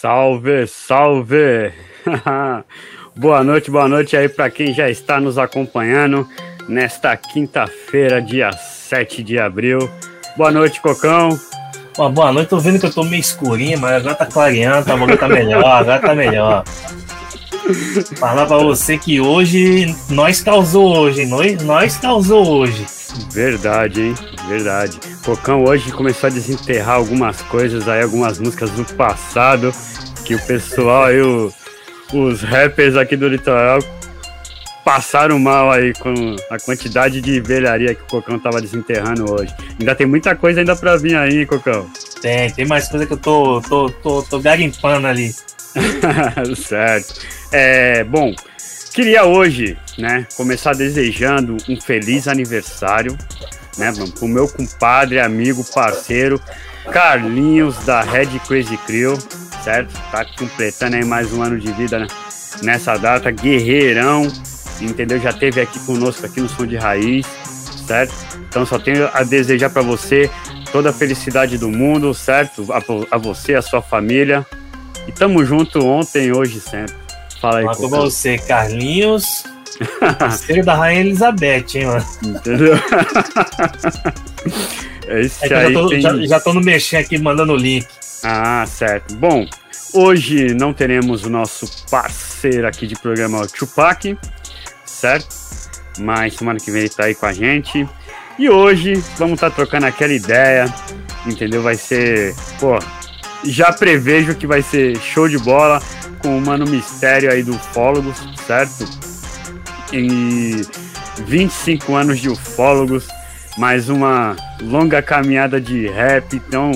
Salve, salve! boa noite, boa noite aí para quem já está nos acompanhando nesta quinta-feira, dia 7 de abril. Boa noite, Cocão. Uma boa noite, tô vendo que eu tô meio escurinho, mas agora tá clareando, agora tá melhor, agora tá melhor. Falar pra você que hoje nós causou hoje, nós, nós causou hoje. Verdade, hein? Verdade. Cocão hoje começou a desenterrar algumas coisas aí, algumas músicas do passado, que o pessoal aí, o, os rappers aqui do litoral passaram mal aí com a quantidade de velharia que o Cocão tava desenterrando hoje. Ainda tem muita coisa ainda pra vir aí, hein, Cocão? Tem, tem mais coisa que eu tô, tô, tô, tô garimpando ali. certo. É, bom, queria hoje, né, começar desejando um feliz aniversário, né, pro meu compadre, amigo, parceiro, Carlinhos da Red Crazy Crew, certo? Tá completando aí mais um ano de vida né, nessa data, guerreirão, entendeu? Já teve aqui conosco aqui no Som de Raiz, certo? Então só tenho a desejar para você toda a felicidade do mundo, certo? A, a, você, a sua família. E tamo junto ontem, hoje sempre. Fala aí, Matou você, Carlinhos. Parceiro da Rainha Elizabeth, hein, mano? Entendeu? Esse é aí já, tô, tem... já, já tô no mexer aqui mandando o link. Ah, certo. Bom, hoje não teremos o nosso parceiro aqui de programa, o Tupac, certo? Mas semana que vem ele tá aí com a gente. E hoje vamos estar tá trocando aquela ideia, entendeu? Vai ser, pô, já prevejo que vai ser show de bola com o Mano Mistério aí do Ufólogos, certo? E 25 anos de Ufólogos, mais uma longa caminhada de rap, então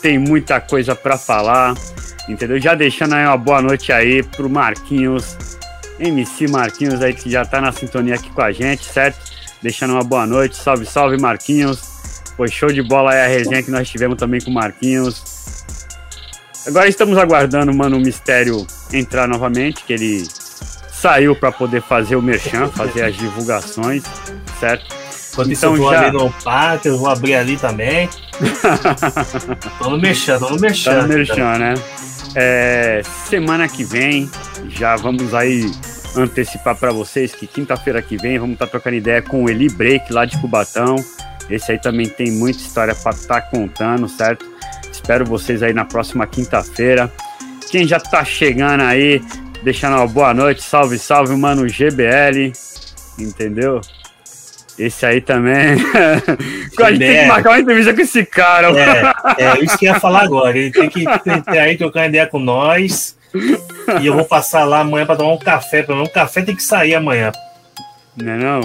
tem muita coisa para falar, entendeu? Já deixando aí uma boa noite aí pro Marquinhos, MC Marquinhos aí que já tá na sintonia aqui com a gente, certo? Deixando uma boa noite, salve, salve Marquinhos. Foi show de bola aí a resenha que nós tivemos também com o Marquinhos. Agora estamos aguardando o Mano Mistério entrar novamente, que ele saiu para poder fazer o merchan, fazer as divulgações, certo? Quando então, isso eu já... ali no pátio, eu vou abrir ali também. tô no merchan, tô no merchan. Tá no merchan, né? É, semana que vem, já vamos aí antecipar para vocês que quinta-feira que vem vamos estar tá trocando ideia com o Eli Break lá de Cubatão. Esse aí também tem muita história para estar tá contando, certo? Espero vocês aí na próxima quinta-feira. Quem já tá chegando aí, deixando uma boa noite. Salve, salve, mano GBL. Entendeu? Esse aí também. a gente tem que marcar uma entrevista com esse cara. É, é isso que eu ia falar agora. Ele tem que ter aí trocar ideia com nós. E eu vou passar lá amanhã para tomar um café. Pelo menos um café tem que sair amanhã. Não é não,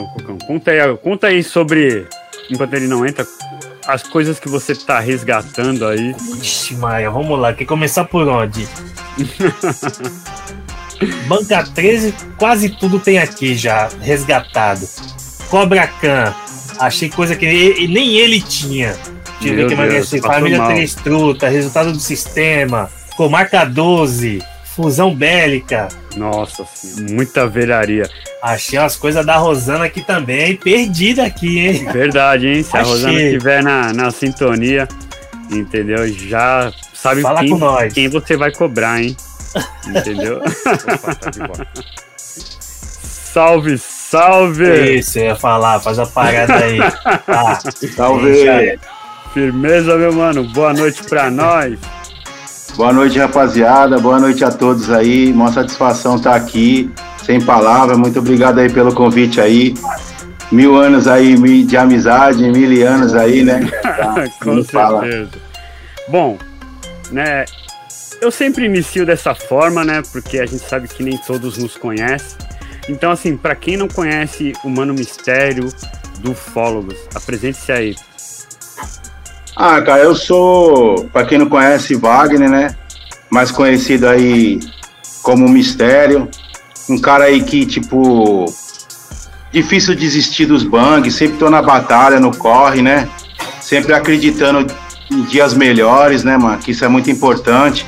Conta aí, conta aí sobre. Enquanto ele não entra, as coisas que você tá resgatando aí. Ixi, Maia, vamos lá. Quer começar por onde? Banca 13, quase tudo tem aqui já, resgatado. Cobra Khan, achei coisa que ele, nem ele tinha. Deixa eu ver que mais Família 3 Truta, resultado do sistema, Comarca 12, Fusão Bélica. Nossa, muita velharia. Achei umas coisas da Rosana aqui também, perdida aqui, hein? Verdade, hein? Se Achei. a Rosana estiver na, na sintonia, entendeu? Já sabe Fala quem, quem você vai cobrar, hein? Entendeu? Opa, tá de boa. Salve, salve! Isso, eu ia falar, faz a parada aí. Tá. Salve! Firmeza, meu mano. Boa noite pra nós. Boa noite, rapaziada. Boa noite a todos aí. Uma satisfação estar tá aqui sem palavras. Muito obrigado aí pelo convite aí. Mil anos aí de amizade, mil anos aí, né? Tá, Com certeza. Fala. Bom, né? Eu sempre inicio dessa forma, né? Porque a gente sabe que nem todos nos conhecem. Então, assim, para quem não conhece o Mano Mistério do Fólogos, apresente-se aí. Ah, cara, eu sou, para quem não conhece, Wagner, né? Mais conhecido aí como Mistério um cara aí que, tipo, difícil desistir dos bangs, sempre tô na batalha, no corre, né? Sempre acreditando em dias melhores, né, mano? Que isso é muito importante.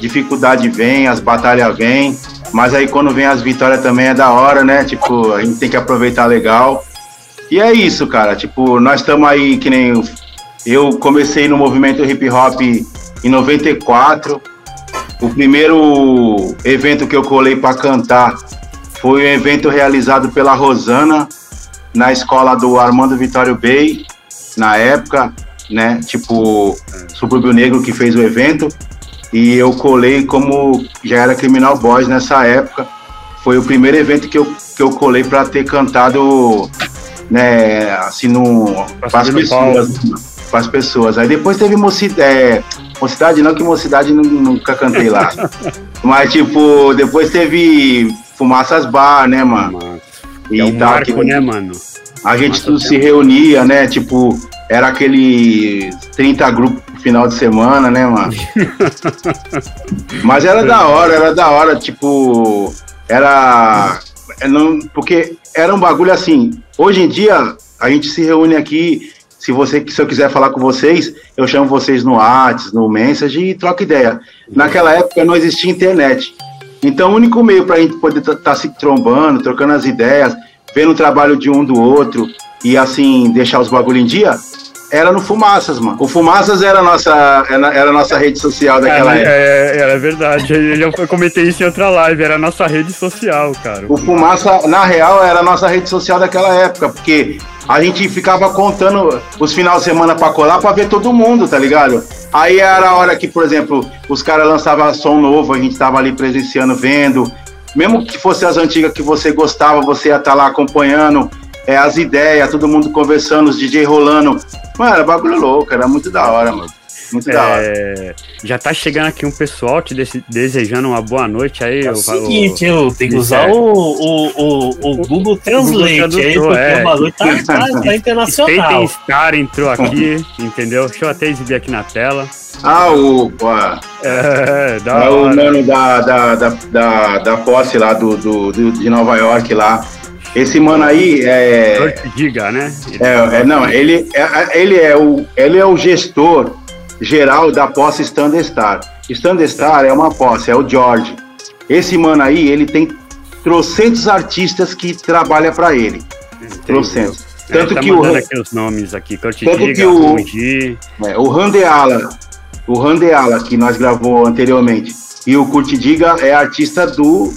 Dificuldade vem, as batalhas vêm, mas aí quando vem as vitórias também é da hora, né? Tipo, a gente tem que aproveitar legal. E é isso, cara. Tipo, nós estamos aí, que nem eu comecei no movimento hip hop em 94 o primeiro evento que eu colei para cantar foi um evento realizado pela Rosana na escola do Armando Vitório Bey, na época, né? Tipo, Subúrbio Negro que fez o evento. E eu colei como já era Criminal Boys nessa época. Foi o primeiro evento que eu, que eu colei para ter cantado, né, assim, no, para as pessoas. Para as pessoas. Aí depois teve mocidade, é, mocidade não, que mocidade nunca cantei lá. Mas, tipo, depois teve Fumaças Bar, né, mano? E é um tal, marco, que, né, mano? A gente tudo se reunia, né? Tipo, era aquele 30 grupos final de semana, né, mano? Mas era da hora, era da hora, tipo, era. É, não, porque era um bagulho assim. Hoje em dia, a gente se reúne aqui. Se você, se eu quiser falar com vocês, eu chamo vocês no WhatsApp, no Message e troco ideia. Naquela época não existia internet. Então, o único meio para a gente poder estar tá, tá se trombando, trocando as ideias, vendo o trabalho de um do outro e assim deixar os bagulho em dia, era no Fumaças, mano. O Fumaças era a nossa, era a nossa rede social daquela é, época. É, era verdade. Eu já comentei isso em outra live, era a nossa rede social, cara. O Fumaça, na real, era a nossa rede social daquela época, porque a gente ficava contando os finais de semana pra colar pra ver todo mundo, tá ligado? Aí era a hora que, por exemplo, os caras lançavam som novo, a gente tava ali presenciando, vendo. Mesmo que fosse as antigas que você gostava, você ia estar tá lá acompanhando é, as ideias, todo mundo conversando, os DJ rolando. Mano, era bagulho louco, era muito da hora, mano. Muito é, da hora. Já tá chegando aqui um pessoal te desejando uma boa noite aí. É o seguinte, eu tenho que usar o, o, o, o, Google Translate Google aí, porque é. o bagulho tá, tá, tá internacional. Star entrou aqui, entendeu? Deixa eu até exibir aqui na tela. Ah, o. É, da é o mano da, da, da, da, da posse lá do, do, do, de Nova York lá. Esse mano aí é. Diga, né? É, é, não, ele é, ele, é o, ele é o gestor geral da posse Standard Star. Standard Star é uma posse, é o George. Esse mano aí, ele tem trocentos artistas que trabalham para ele. Trocentos. Tanto é, tá que o aqui os nomes aqui, tanto diga, que o, é, o Randeala, o Randeala que nós gravou anteriormente, e o Kurt Diga é artista do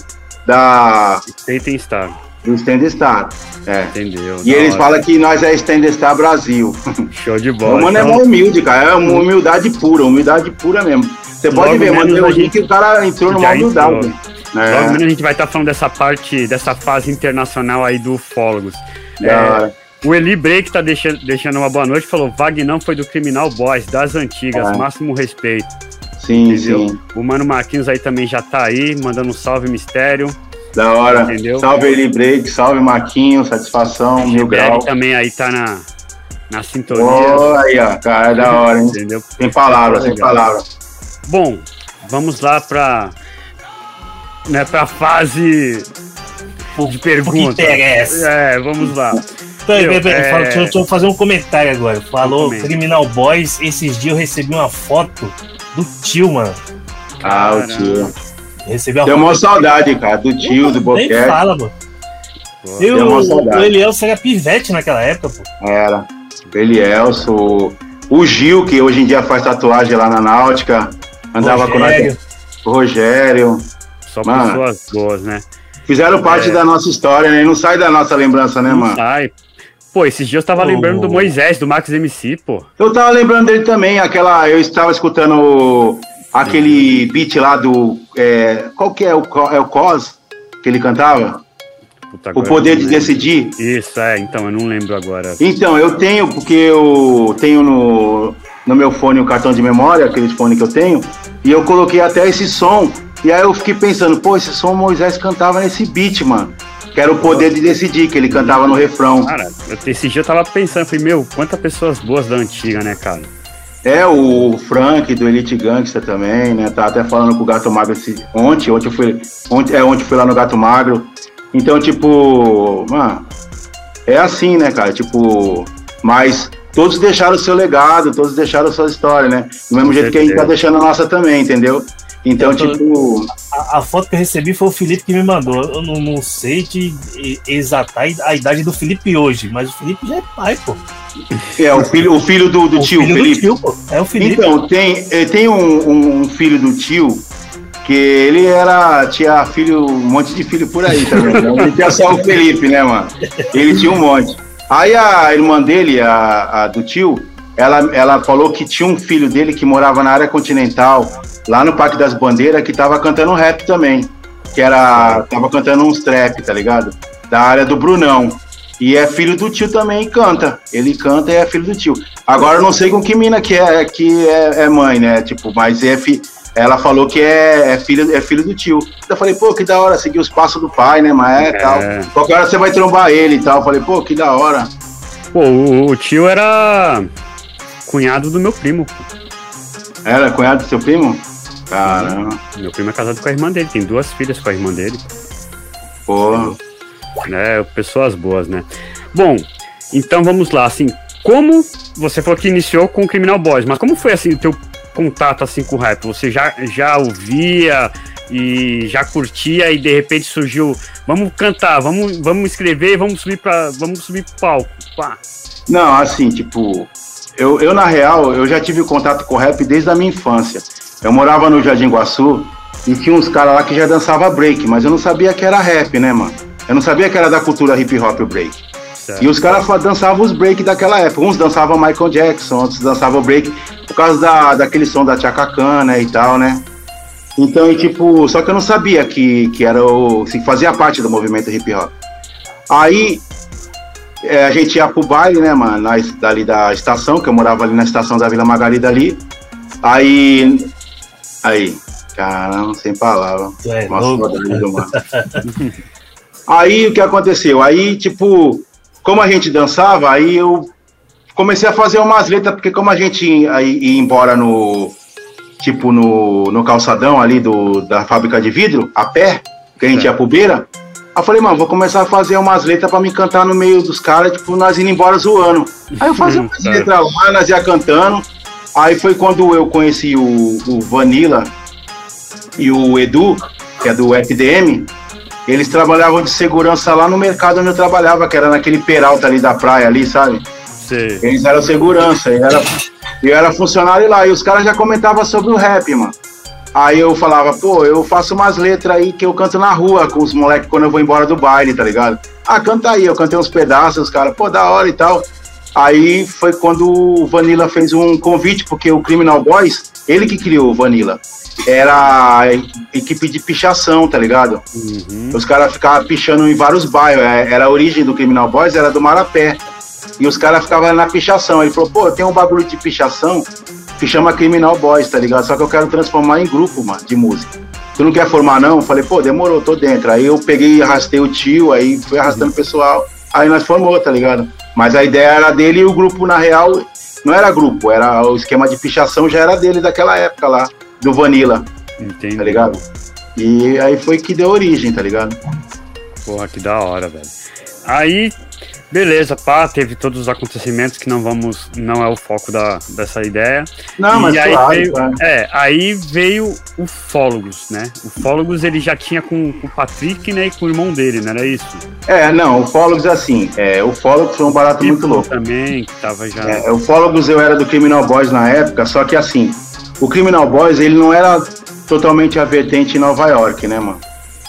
da Staten Star. Do Stand Star. É. Entendeu? E eles hora. falam que nós é Stand Star Brasil. Show de bola. O mano é então... é humilde, cara. É uma humildade pura, humildade pura mesmo. Você pode Logo ver, mano, tem gente que o cara entrou numa humildade. É. Logo menos a gente vai estar tá falando dessa parte, dessa fase internacional aí do ufólogos. É, o Eli Break tá deixando, deixando uma boa noite, falou, Vagnão foi do Criminal Boys, das antigas, é. máximo respeito. Sim, Entendeu? sim. O Mano Marquinhos aí também já tá aí, mandando um salve mistério. Da hora. Entendeu? Salve Eli Break, salve Marquinho, satisfação, o mil grau. também aí tá na, na sintonia. Oh, aí, ó, cara, é da hora, hein? Entendeu? Sem palavras, sem palavras. Bom, vamos lá para né, para fase de perguntas. interessa. É, vamos lá. Peraí, peraí, é... deixa, deixa eu fazer um comentário agora. Falou Criminal Boys, esses dias eu recebi uma foto do tio, mano. Ah, o tio. Recebi uma Tem uma saudade, cara, do tio, do Boquete. Nem fala, mano. Eu, o Elielso era pivete naquela época, pô. Era. Elielso, o Gil, que hoje em dia faz tatuagem lá na Náutica. Andava Rogério. com o Rogério. Só mano, pessoas boas, né? Fizeram parte é... da nossa história, né? Não sai da nossa lembrança, né, não mano? Sai. Pô, esses dias eu tava oh. lembrando do Moisés, do Max MC, pô. Eu tava lembrando dele também, aquela. Eu estava escutando aquele beat lá do. É, qual que é o, é o COS que ele cantava? Puta, o poder de decidir. Isso, é, então, eu não lembro agora. Então, eu tenho, porque eu tenho no, no meu fone o cartão de memória, aquele fone que eu tenho, e eu coloquei até esse som. E aí eu fiquei pensando, pô, esse som Moisés cantava nesse beat, mano. Que era o poder de decidir, que ele cantava no refrão. Cara, esse dia eu tava pensando, falei, meu, quantas pessoas boas da antiga, né, cara? É, o Frank do Elite Gangster também, né? Tá até falando com o Gato Magro esse, ontem, ontem eu fui, ontem, é, ontem fui lá no Gato Magro. Então, tipo, mano, é assim, né, cara? Tipo, mas todos deixaram o seu legado, todos deixaram a sua história, né? Do mesmo jeito que a gente tá deixando a nossa também, entendeu? Então, tô, tipo. A, a, foto que eu recebi foi o Felipe que me mandou. Eu não, não sei te exatar a idade do Felipe hoje, mas o Felipe já é pai, pô. É, o filho, o filho do, do o tio, filho Felipe. Do tio, pô. É o Felipe. Então, tem, eh, tem um, um filho do tio Que ele era. Tinha filho, um monte de filho por aí também. Tá não tinha só o Felipe, né, mano? Ele tinha um monte. Aí a irmã dele, a, a do tio, ela, ela falou que tinha um filho dele que morava na área continental, lá no Parque das Bandeiras, que tava cantando rap também. Que era. Tava cantando uns trap, tá ligado? Da área do Brunão. E é filho do tio também e canta. Ele canta e é filho do tio. Agora eu não sei com que mina que é, que é, é mãe, né? Tipo, mas é fi, ela falou que é, é, filho, é filho do tio. Eu falei, pô, que da hora, seguir os passos do pai, né? Mas é, é. tal. Qualquer hora você vai trombar ele e tal. Eu falei, pô, que da hora. Pô, o, o tio era cunhado do meu primo. Era cunhado do seu primo? Caramba. Meu primo é casado com a irmã dele, tem duas filhas com a irmã dele. Pô. É, pessoas boas, né? Bom, então vamos lá, assim, como você falou que iniciou com o Criminal Boys, mas como foi assim o teu contato assim com o rap? Você já, já ouvia e já curtia e de repente surgiu, vamos cantar, vamos, vamos escrever, vamos subir para, vamos subir pro palco. Pá. Não, assim, tipo, eu, eu na real, eu já tive contato com rap desde a minha infância. Eu morava no Jardim Guaçu e tinha uns caras lá que já dançava break, mas eu não sabia que era rap, né, mano? Eu não sabia que era da cultura hip hop o break. Certo. E os caras dançavam os break daquela época. Uns dançavam Michael Jackson, outros dançavam break por causa da, daquele som da Chacacana e tal, né? Então, e, tipo, só que eu não sabia que, que era o. se fazia parte do movimento hip hop. Aí é, a gente ia pro baile, né, mano, na, dali da estação, que eu morava ali na estação da Vila Margarida ali. Aí. Aí, caramba, sem palavras. É, Nossa, do mano. Aí o que aconteceu? Aí, tipo, como a gente dançava, aí eu comecei a fazer umas letras, porque como a gente ia, ia embora no. Tipo, no, no calçadão ali do, da fábrica de vidro, a pé, que a gente é. ia pro beira. Aí eu falei, mano, vou começar a fazer umas letras pra me cantar no meio dos caras, tipo, nós indo embora zoando. Aí eu fazia umas letras lá, nós ia cantando. Aí foi quando eu conheci o, o Vanilla e o Edu, que é do FDM. Eles trabalhavam de segurança lá no mercado onde eu trabalhava, que era naquele peralta ali da praia ali, sabe? Sim. Eles eram segurança, eu era, eu era funcionário lá, e os caras já comentavam sobre o rap, mano. Aí eu falava, pô, eu faço umas letras aí que eu canto na rua com os moleques quando eu vou embora do baile, tá ligado? Ah, canta aí, eu cantei uns pedaços, os caras, pô, da hora e tal. Aí foi quando o Vanilla fez um convite, porque o Criminal Boys, ele que criou o Vanilla era equipe de pichação, tá ligado? Uhum. Os caras ficavam pichando em vários bairros. É, era a origem do Criminal Boys, era do Marapé. E os caras ficavam na pichação. Ele falou, pô, tem um bagulho de pichação que chama Criminal Boys, tá ligado? Só que eu quero transformar em grupo, mano, de música. Tu não quer formar, não? Eu falei, pô, demorou, tô dentro. Aí eu peguei e arrastei o tio, aí fui arrastando o pessoal. Aí nós formou, tá ligado? Mas a ideia era dele e o grupo, na real, não era grupo, era o esquema de pichação já era dele daquela época lá do Vanilla. Entendi. Tá ligado? E aí foi que deu origem, tá ligado? Porra, que da hora, velho. Aí, beleza, pá, teve todos os acontecimentos que não vamos, não é o foco da, dessa ideia. Não, e mas aí claro, veio, É, aí veio o Fólogos, né? O Fólogos ele já tinha com, com, o Patrick, né, e com o irmão dele, não era isso? É, não, o Fólogos é assim, é, o Fólogos foi um barato muito louco. também, que tava já... É, o Fólogos eu era do Criminal Boys na época, só que assim, o Criminal Boys, ele não era totalmente a vertente em Nova York, né, mano?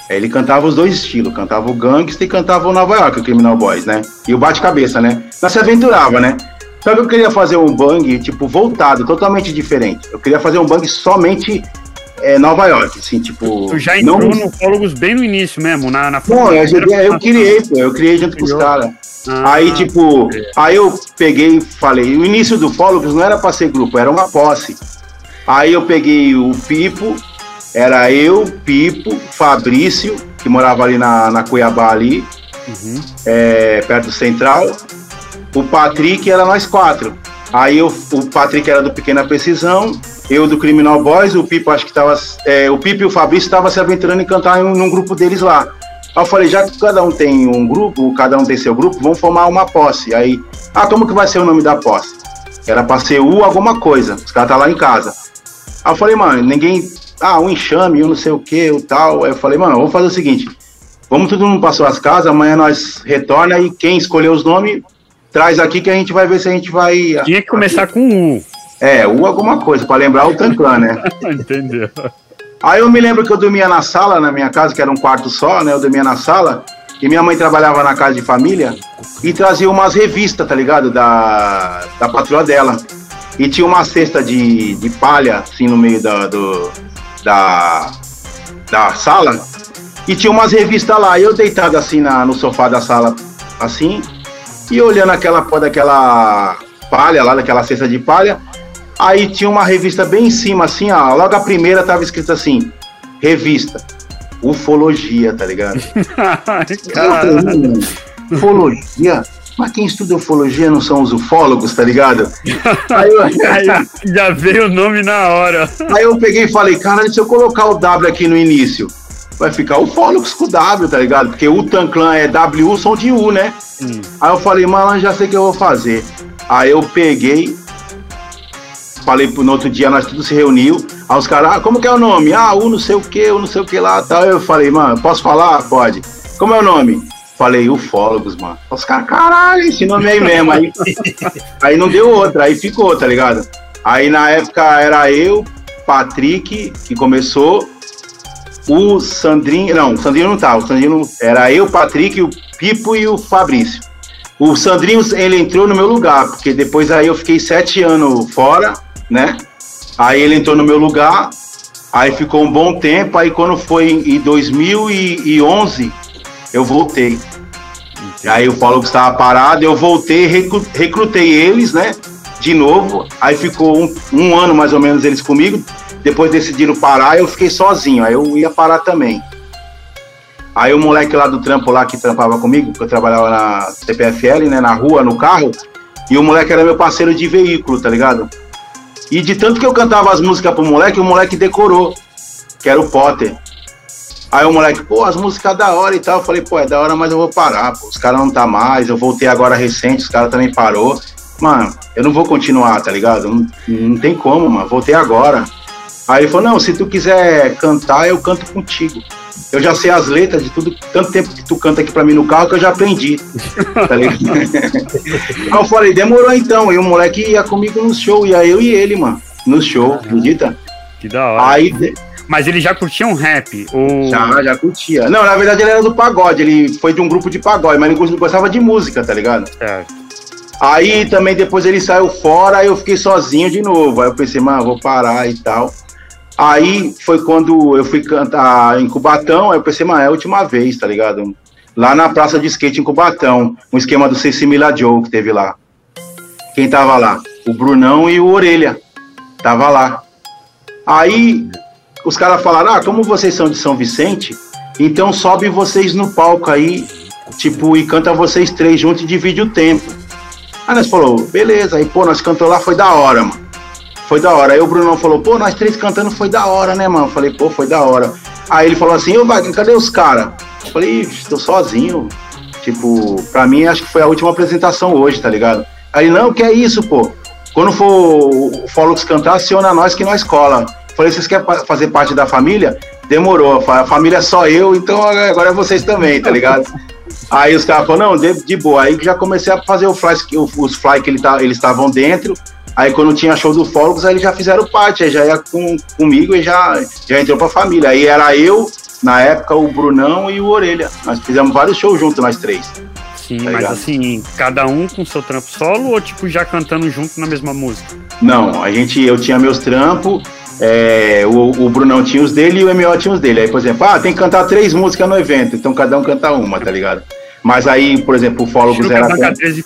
Ele cantava os dois estilos, cantava o gangsta e cantava o Nova York, o Criminal Boys, né? E o bate-cabeça, né? Nós se aventurava, né? Só que eu queria fazer um bang, tipo, voltado, totalmente diferente. Eu queria fazer um bang somente é, Nova York, assim, tipo... Tu já entrou não... no Fólogos bem no início mesmo, na... na Não, eu, eu, eu criei, pô, eu criei junto com os caras. Ah, aí, tipo, é. aí eu peguei e falei, o início do Fólogos não era pra ser grupo, era uma posse. Aí eu peguei o Pipo, era eu, Pipo, Fabrício, que morava ali na, na Cuiabá ali, uhum. é, perto do Central. O Patrick era nós quatro. Aí eu, o Patrick era do Pequena Precisão, eu do Criminal Boys, o Pipo acho que tava. É, o Pipo e o Fabrício estavam se aventurando em cantar em, num grupo deles lá. Aí eu falei, já que cada um tem um grupo, cada um tem seu grupo, vamos formar uma posse. Aí, ah, como que vai ser o nome da posse? Era pra ser U alguma coisa. Os caras tá lá em casa. Aí eu falei, mano, ninguém. Ah, um enxame, eu não sei o que, o tal. Aí eu falei, mano, vamos fazer o seguinte: vamos todo mundo para suas casas, amanhã nós retorna e quem escolher os nomes, traz aqui que a gente vai ver se a gente vai. Tinha que começar com U. É, U alguma coisa, para lembrar o Tanclan, né? Entendeu. Aí eu me lembro que eu dormia na sala, na minha casa, que era um quarto só, né? Eu dormia na sala. E minha mãe trabalhava na casa de família e trazia umas revistas, tá ligado? Da, da patroa dela. E tinha uma cesta de, de palha, assim, no meio da, do, da, da sala. E tinha umas revistas lá. Eu deitado assim na, no sofá da sala, assim, e olhando aquela daquela palha lá, daquela cesta de palha. Aí tinha uma revista bem em cima, assim, ó. Logo a primeira tava escrito assim: revista. Ufologia, tá ligado? ufologia? Mas quem estuda ufologia não são os ufólogos, tá ligado? Aí, eu... Aí já veio o nome na hora. Aí eu peguei e falei, cara, se eu colocar o W aqui no início, vai ficar ufólogos com W, tá ligado? Porque o Tanclan é W, som de U, né? Hum. Aí eu falei, mano, já sei o que eu vou fazer. Aí eu peguei, falei no outro dia, nós tudo se reuniu. Aí os caras, ah, como que é o nome? Ah, o não sei o que, o não sei o que lá tal. Eu falei, mano, posso falar? Pode. Como é o nome? Falei, ufólogos, mano. Os caras, caralho, esse nome aí mesmo. Aí, aí não deu outra, aí ficou, tá ligado? Aí na época era eu, Patrick, que começou, o Sandrinho, não, o Sandrinho não tá, o Sandrinho era eu, Patrick, o Pipo e o Fabrício. O Sandrinho, ele entrou no meu lugar, porque depois aí eu fiquei sete anos fora, né? Aí ele entrou no meu lugar, aí ficou um bom tempo, aí quando foi em 2011, eu voltei. Aí o Paulo estava parado, eu voltei, recrutei eles, né? De novo, aí ficou um, um ano mais ou menos eles comigo, depois decidiram parar, eu fiquei sozinho, aí eu ia parar também. Aí o moleque lá do trampo lá que trampava comigo, que eu trabalhava na CPFL, né, na rua, no carro, e o moleque era meu parceiro de veículo, tá ligado? E de tanto que eu cantava as músicas pro moleque, o moleque decorou, que era o Potter. Aí o moleque, pô, as músicas da hora e tal. Eu falei, pô, é da hora, mas eu vou parar, pô. Os caras não tá mais, eu voltei agora recente, os caras também parou. Mano, eu não vou continuar, tá ligado? Não, não tem como, mano. Voltei agora. Aí ele falou, não, se tu quiser cantar, eu canto contigo. Eu já sei as letras de tudo, tanto tempo que tu canta aqui pra mim no carro que eu já aprendi. Tá ligado? aí eu falei, demorou então. E o moleque ia comigo no show, ia eu e ele, mano. No show, acredita? Que da hora. Aí, mas ele já curtia um rap? Ou... Já, já curtia. Não, na verdade ele era do pagode, ele foi de um grupo de pagode, mas ele gostava de música, tá ligado? É. Aí também depois ele saiu fora, aí eu fiquei sozinho de novo. Aí eu pensei, mano, vou parar e tal. Aí foi quando eu fui cantar em Cubatão, aí eu pensei, mano, é a última vez, tá ligado? Lá na praça de skate em Cubatão, um esquema do Cecimila Joe que teve lá. Quem tava lá? O Brunão e o Orelha. Tava lá. Aí os caras falaram, ah, como vocês são de São Vicente, então sobe vocês no palco aí, tipo, e canta vocês três juntos e divide o tempo. Aí nós falou, beleza, aí pô, nós cantou lá, foi da hora, mano. Foi da hora. Aí o Brunão falou, pô, nós três cantando foi da hora, né, mano? Falei, pô, foi da hora. Aí ele falou assim, ô Wagner, cadê os caras? Falei, estou sozinho. Tipo, pra mim acho que foi a última apresentação hoje, tá ligado? Aí não, que é isso, pô. Quando for o Fólux cantar, aciona nós que nós cola. Falei, vocês querem fazer parte da família? Demorou. A família é só eu, então agora é vocês também, tá ligado? Aí os caras falaram, não, de, de, boa. Aí já comecei a fazer o fly, os fly que ele tá, eles estavam dentro. Aí quando tinha show do Fólogos, aí eles já fizeram parte, aí já ia com, comigo e já, já entrou pra família. Aí era eu, na época, o Brunão e o Orelha. Nós fizemos vários shows juntos, nós três. Sim, tá mas assim, cada um com seu trampo solo ou tipo já cantando junto na mesma música? Não, a gente, eu tinha meus trampos, é, o, o Brunão tinha os dele e o MO tinha os dele. Aí, por exemplo, ah, tem que cantar três músicas no evento, então cada um canta uma, tá ligado? Mas aí, por exemplo, o Fólogos era.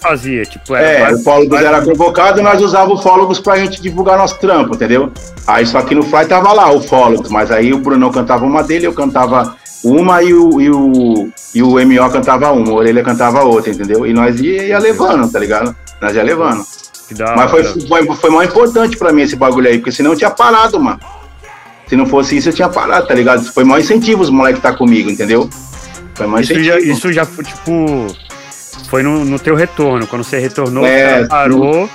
Fazia, tipo, era é, o Fólogos era convocado e nós usávamos o Fólogos pra gente divulgar nosso trampo, entendeu? Aí só que no Fly tava lá o Fólogos, mas aí o Brunão cantava uma dele, eu cantava uma e o, e o, e o MO cantava uma, o Orelha cantava outra, entendeu? E nós ia, ia levando, tá ligado? Nós ia levando. Mas foi, foi, foi mais importante pra mim esse bagulho aí, porque senão eu tinha parado, mano. Se não fosse isso, eu tinha parado, tá ligado? Foi maior incentivo os moleques tá comigo, entendeu? Foi mais isso já, isso já foi, tipo. Foi no, no teu retorno. Quando você retornou, é, parou.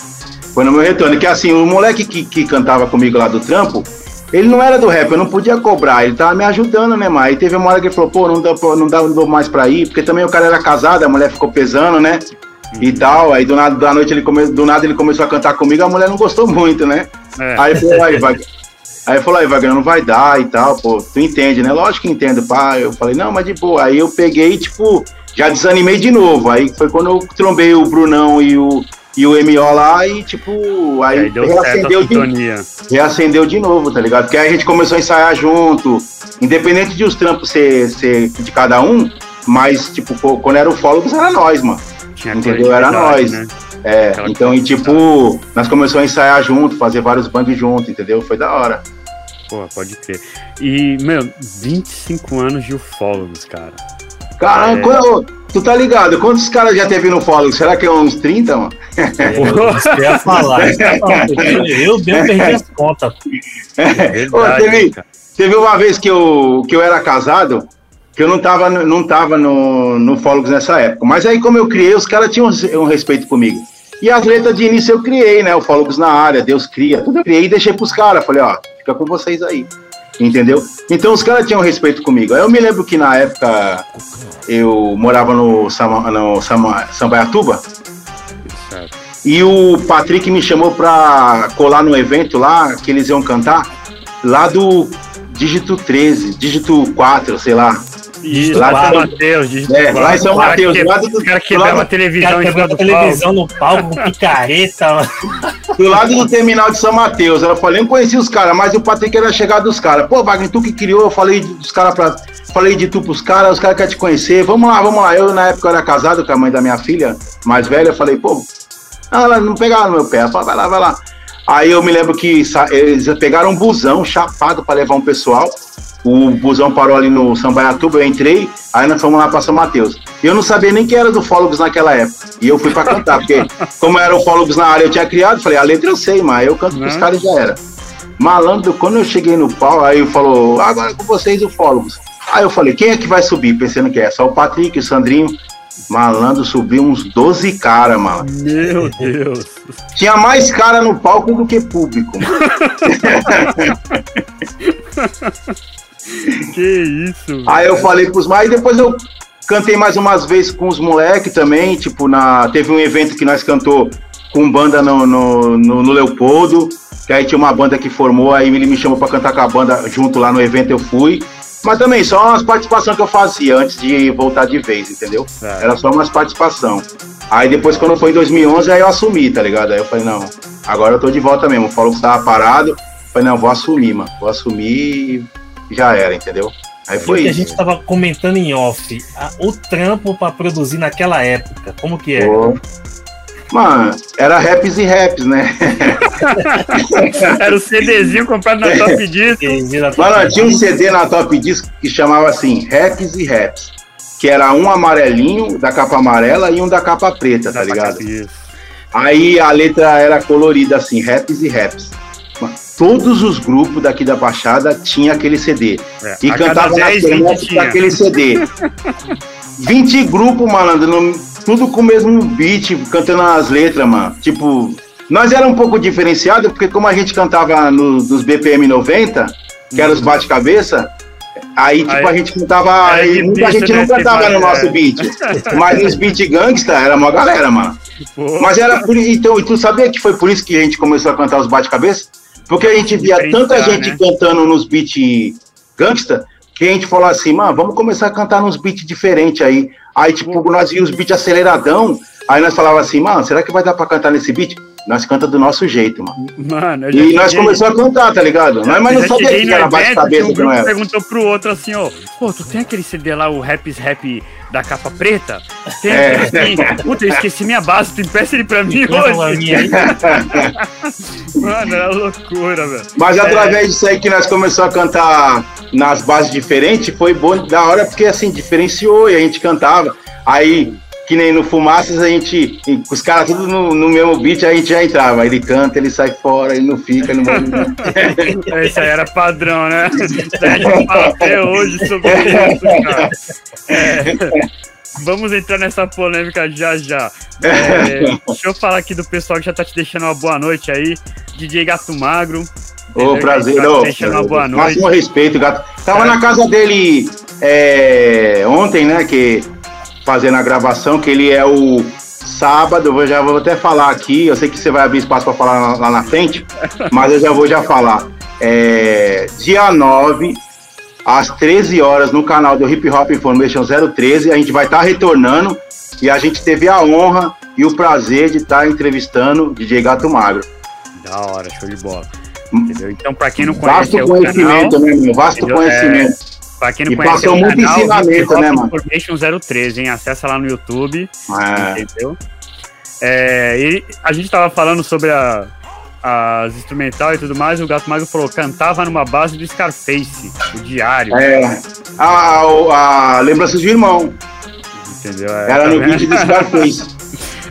Foi no meu retorno. Que assim, o moleque que, que cantava comigo lá do trampo, ele não era do rap, eu não podia cobrar, ele tava me ajudando, né, mas Aí teve uma hora que ele falou, pô, não dá, não dá não dou mais pra ir, porque também o cara era casado, a mulher ficou pesando, né? E tal, aí do nada da noite ele come, do nada ele começou a cantar comigo, a mulher não gostou muito, né? É. Aí falou, aí, vai. Aí falou, aí, Wagner, não vai dar e tal, pô, tu entende, né? Lógico que entendo, pá. Eu falei, não, mas de boa. Aí eu peguei, tipo, já desanimei de novo. Aí foi quando eu trombei o Brunão e o, e o MO lá e, tipo, aí, aí reacendeu, de, reacendeu de novo, tá ligado? Porque aí a gente começou a ensaiar junto, independente de os trampos ser, ser de cada um, mas, tipo, quando era o Fólogos, era nós, mano. Tinha entendeu? Era nós. Né? É, Aquela então, e tipo, nós começamos a ensaiar junto, fazer vários bangs junto, entendeu? Foi da hora. Pô, pode crer. E, meu, 25 anos de ufólogos, cara. Caramba, é... quando, tu tá ligado? Quantos caras já teve no ufólogo? Será que é uns 30, mano? É, eu ia falar. eu mesmo perdi as contas. É verdade, Ô, teve, teve uma vez que eu, que eu era casado, que eu não tava, não tava no, no Fólogos nessa época. Mas aí, como eu criei, os caras tinham um, respeito comigo. E as letras de início eu criei, né? O Fólogos na área, Deus cria, tudo eu criei e deixei pros caras. Falei, ó, fica com vocês aí. Entendeu? Então os caras tinham respeito comigo. Aí eu me lembro que na época eu morava no, Sama, no Sama, Sambaiatuba. E o Patrick me chamou pra colar no evento lá, que eles iam cantar, lá do dígito 13, dígito 4, sei lá. Isso, lá, São Mateus. É, lá em São Mateus. Que, lado do, cara quebrava a televisão, cara a televisão no palco, com picareta. do lado do terminal de São Mateus. Eu falei, não conhecia os caras, mas o Patrick era chegar dos caras. Pô, Wagner, tu que criou, eu falei dos caras pra. Falei de tu pros caras, os caras querem te conhecer. Vamos lá, vamos lá. Eu, na época, eu era casado com a mãe da minha filha, mais velha, eu falei, pô, ela não pegava no meu pé. Eu falei, vai lá, vai lá. Aí eu me lembro que eles pegaram um busão chapado para levar um pessoal. O busão parou ali no Sambaiatuba, eu entrei, aí nós fomos lá para São Mateus. Eu não sabia nem que era do Fólogos naquela época. E eu fui para cantar, porque como era o Fólogos na área, eu tinha criado, falei, a letra eu sei, mas eu canto pros caras e já era. Malandro, quando eu cheguei no pau, aí falou, agora é com vocês o Fólogos. Aí eu falei, quem é que vai subir? Pensando que é só o Patrick, o Sandrinho. Malandro subiu uns 12 caras, mano. Meu Deus. Tinha mais cara no palco do que público. que isso. Aí eu falei pros mais, depois eu cantei mais umas vezes com os moleques também, tipo, na, teve um evento que nós cantou com banda no, no, no, no Leopoldo, que aí tinha uma banda que formou, aí ele me chamou para cantar com a banda junto lá no evento, eu fui. Mas também só umas participações que eu fazia antes de voltar de vez, entendeu? É. Era só umas participação. Aí depois, quando foi em 2011, aí eu assumi, tá ligado? Aí eu falei, não, agora eu tô de volta mesmo. Falou que tava parado. Eu falei, não, vou assumir, mano. Vou assumir e já era, entendeu? Aí foi isso. a gente tava comentando em off. A, o trampo para produzir naquela época, como que era? Oh. Mano, era raps e raps, né? era o CDzinho comprado na Top Disc. Mano, tinha um CD na Top Disc que chamava assim, raps e raps. Que era um amarelinho da capa amarela e um da capa preta, tá ligado? Aí a letra era colorida assim, raps e raps. Todos os grupos daqui da Baixada tinha aquele CD. É, e cantava na internet com aquele CD. 20 grupos, malandro, no, tudo com o mesmo beat, cantando as letras, mano. Tipo, nós era um pouco diferenciado, porque como a gente cantava no, nos BPM 90, que era os bate-cabeça, aí tipo aí, a gente cantava. Aí, muita gente não cantava no nosso é. beat. Mas nos beat gangsta era uma galera, mano. Mas era por então, e tu sabia que foi por isso que a gente começou a cantar os bate-cabeça? Porque a gente via tanta gente né? cantando nos beat gangsta que a gente falou assim, mano, vamos começar a cantar nos beats diferentes aí. Aí, tipo, nós víamos os beats aceleradão, aí nós falava assim, mano, será que vai dar pra cantar nesse beat? Nós canta do nosso jeito, mano. Mano, E nós começamos a cantar, tá ligado? Nós, mas não sabia que era bate-cabeça, um que não era. perguntou pro outro assim, ó, pô, tu tem aquele CD lá, o Raps Rap da capa preta? Tem é. assim, puta, eu esqueci minha base, tu empresta ele pra mim hoje. Mano, era loucura, velho. Mas é. através disso aí que nós começamos a cantar nas bases diferentes, foi bom da hora, porque assim, diferenciou e a gente cantava. Aí que nem no Fumaças a gente, os caras tudo no, no, mesmo beat, a gente já entrava. Ele canta, ele sai fora, ele não fica. Ele não... Esse aí era padrão, né? Fala até hoje sobre isso, cara. É. Vamos entrar nessa polêmica já já. É, deixa eu falar aqui do pessoal que já tá te deixando uma boa noite aí. DJ Gato Magro. Ô, oh, prazer. Tá oh, deixando uma boa noite. Máximo respeito, Gato. Tava é. na casa dele é, ontem, né? Que fazendo a gravação, que ele é o sábado, eu já vou até falar aqui, eu sei que você vai abrir espaço para falar lá, na frente, mas eu já vou já falar. é, dia 9, às 13 horas, no canal do Hip Hop Information 013. A gente vai estar tá retornando e a gente teve a honra e o prazer de estar tá entrevistando DJ Gato Magro. Da hora, show de bola. Entendeu? Então, para quem não conhece, vasto é conhecimento, canal, né, meu? Vasto entendeu? conhecimento. É, Pra quem não e conhece, passou é muito canal, ensinamento, né, mano? Information 013, hein? Acessa lá no YouTube. É. Entendeu? É, e a gente tava falando sobre a, as instrumental e tudo mais, o Gato Magro falou, cantava numa base do Scarface, o diário. É. A, a, a lembrança de irmão. Entendeu? É, Era tá no vídeo do Scarface.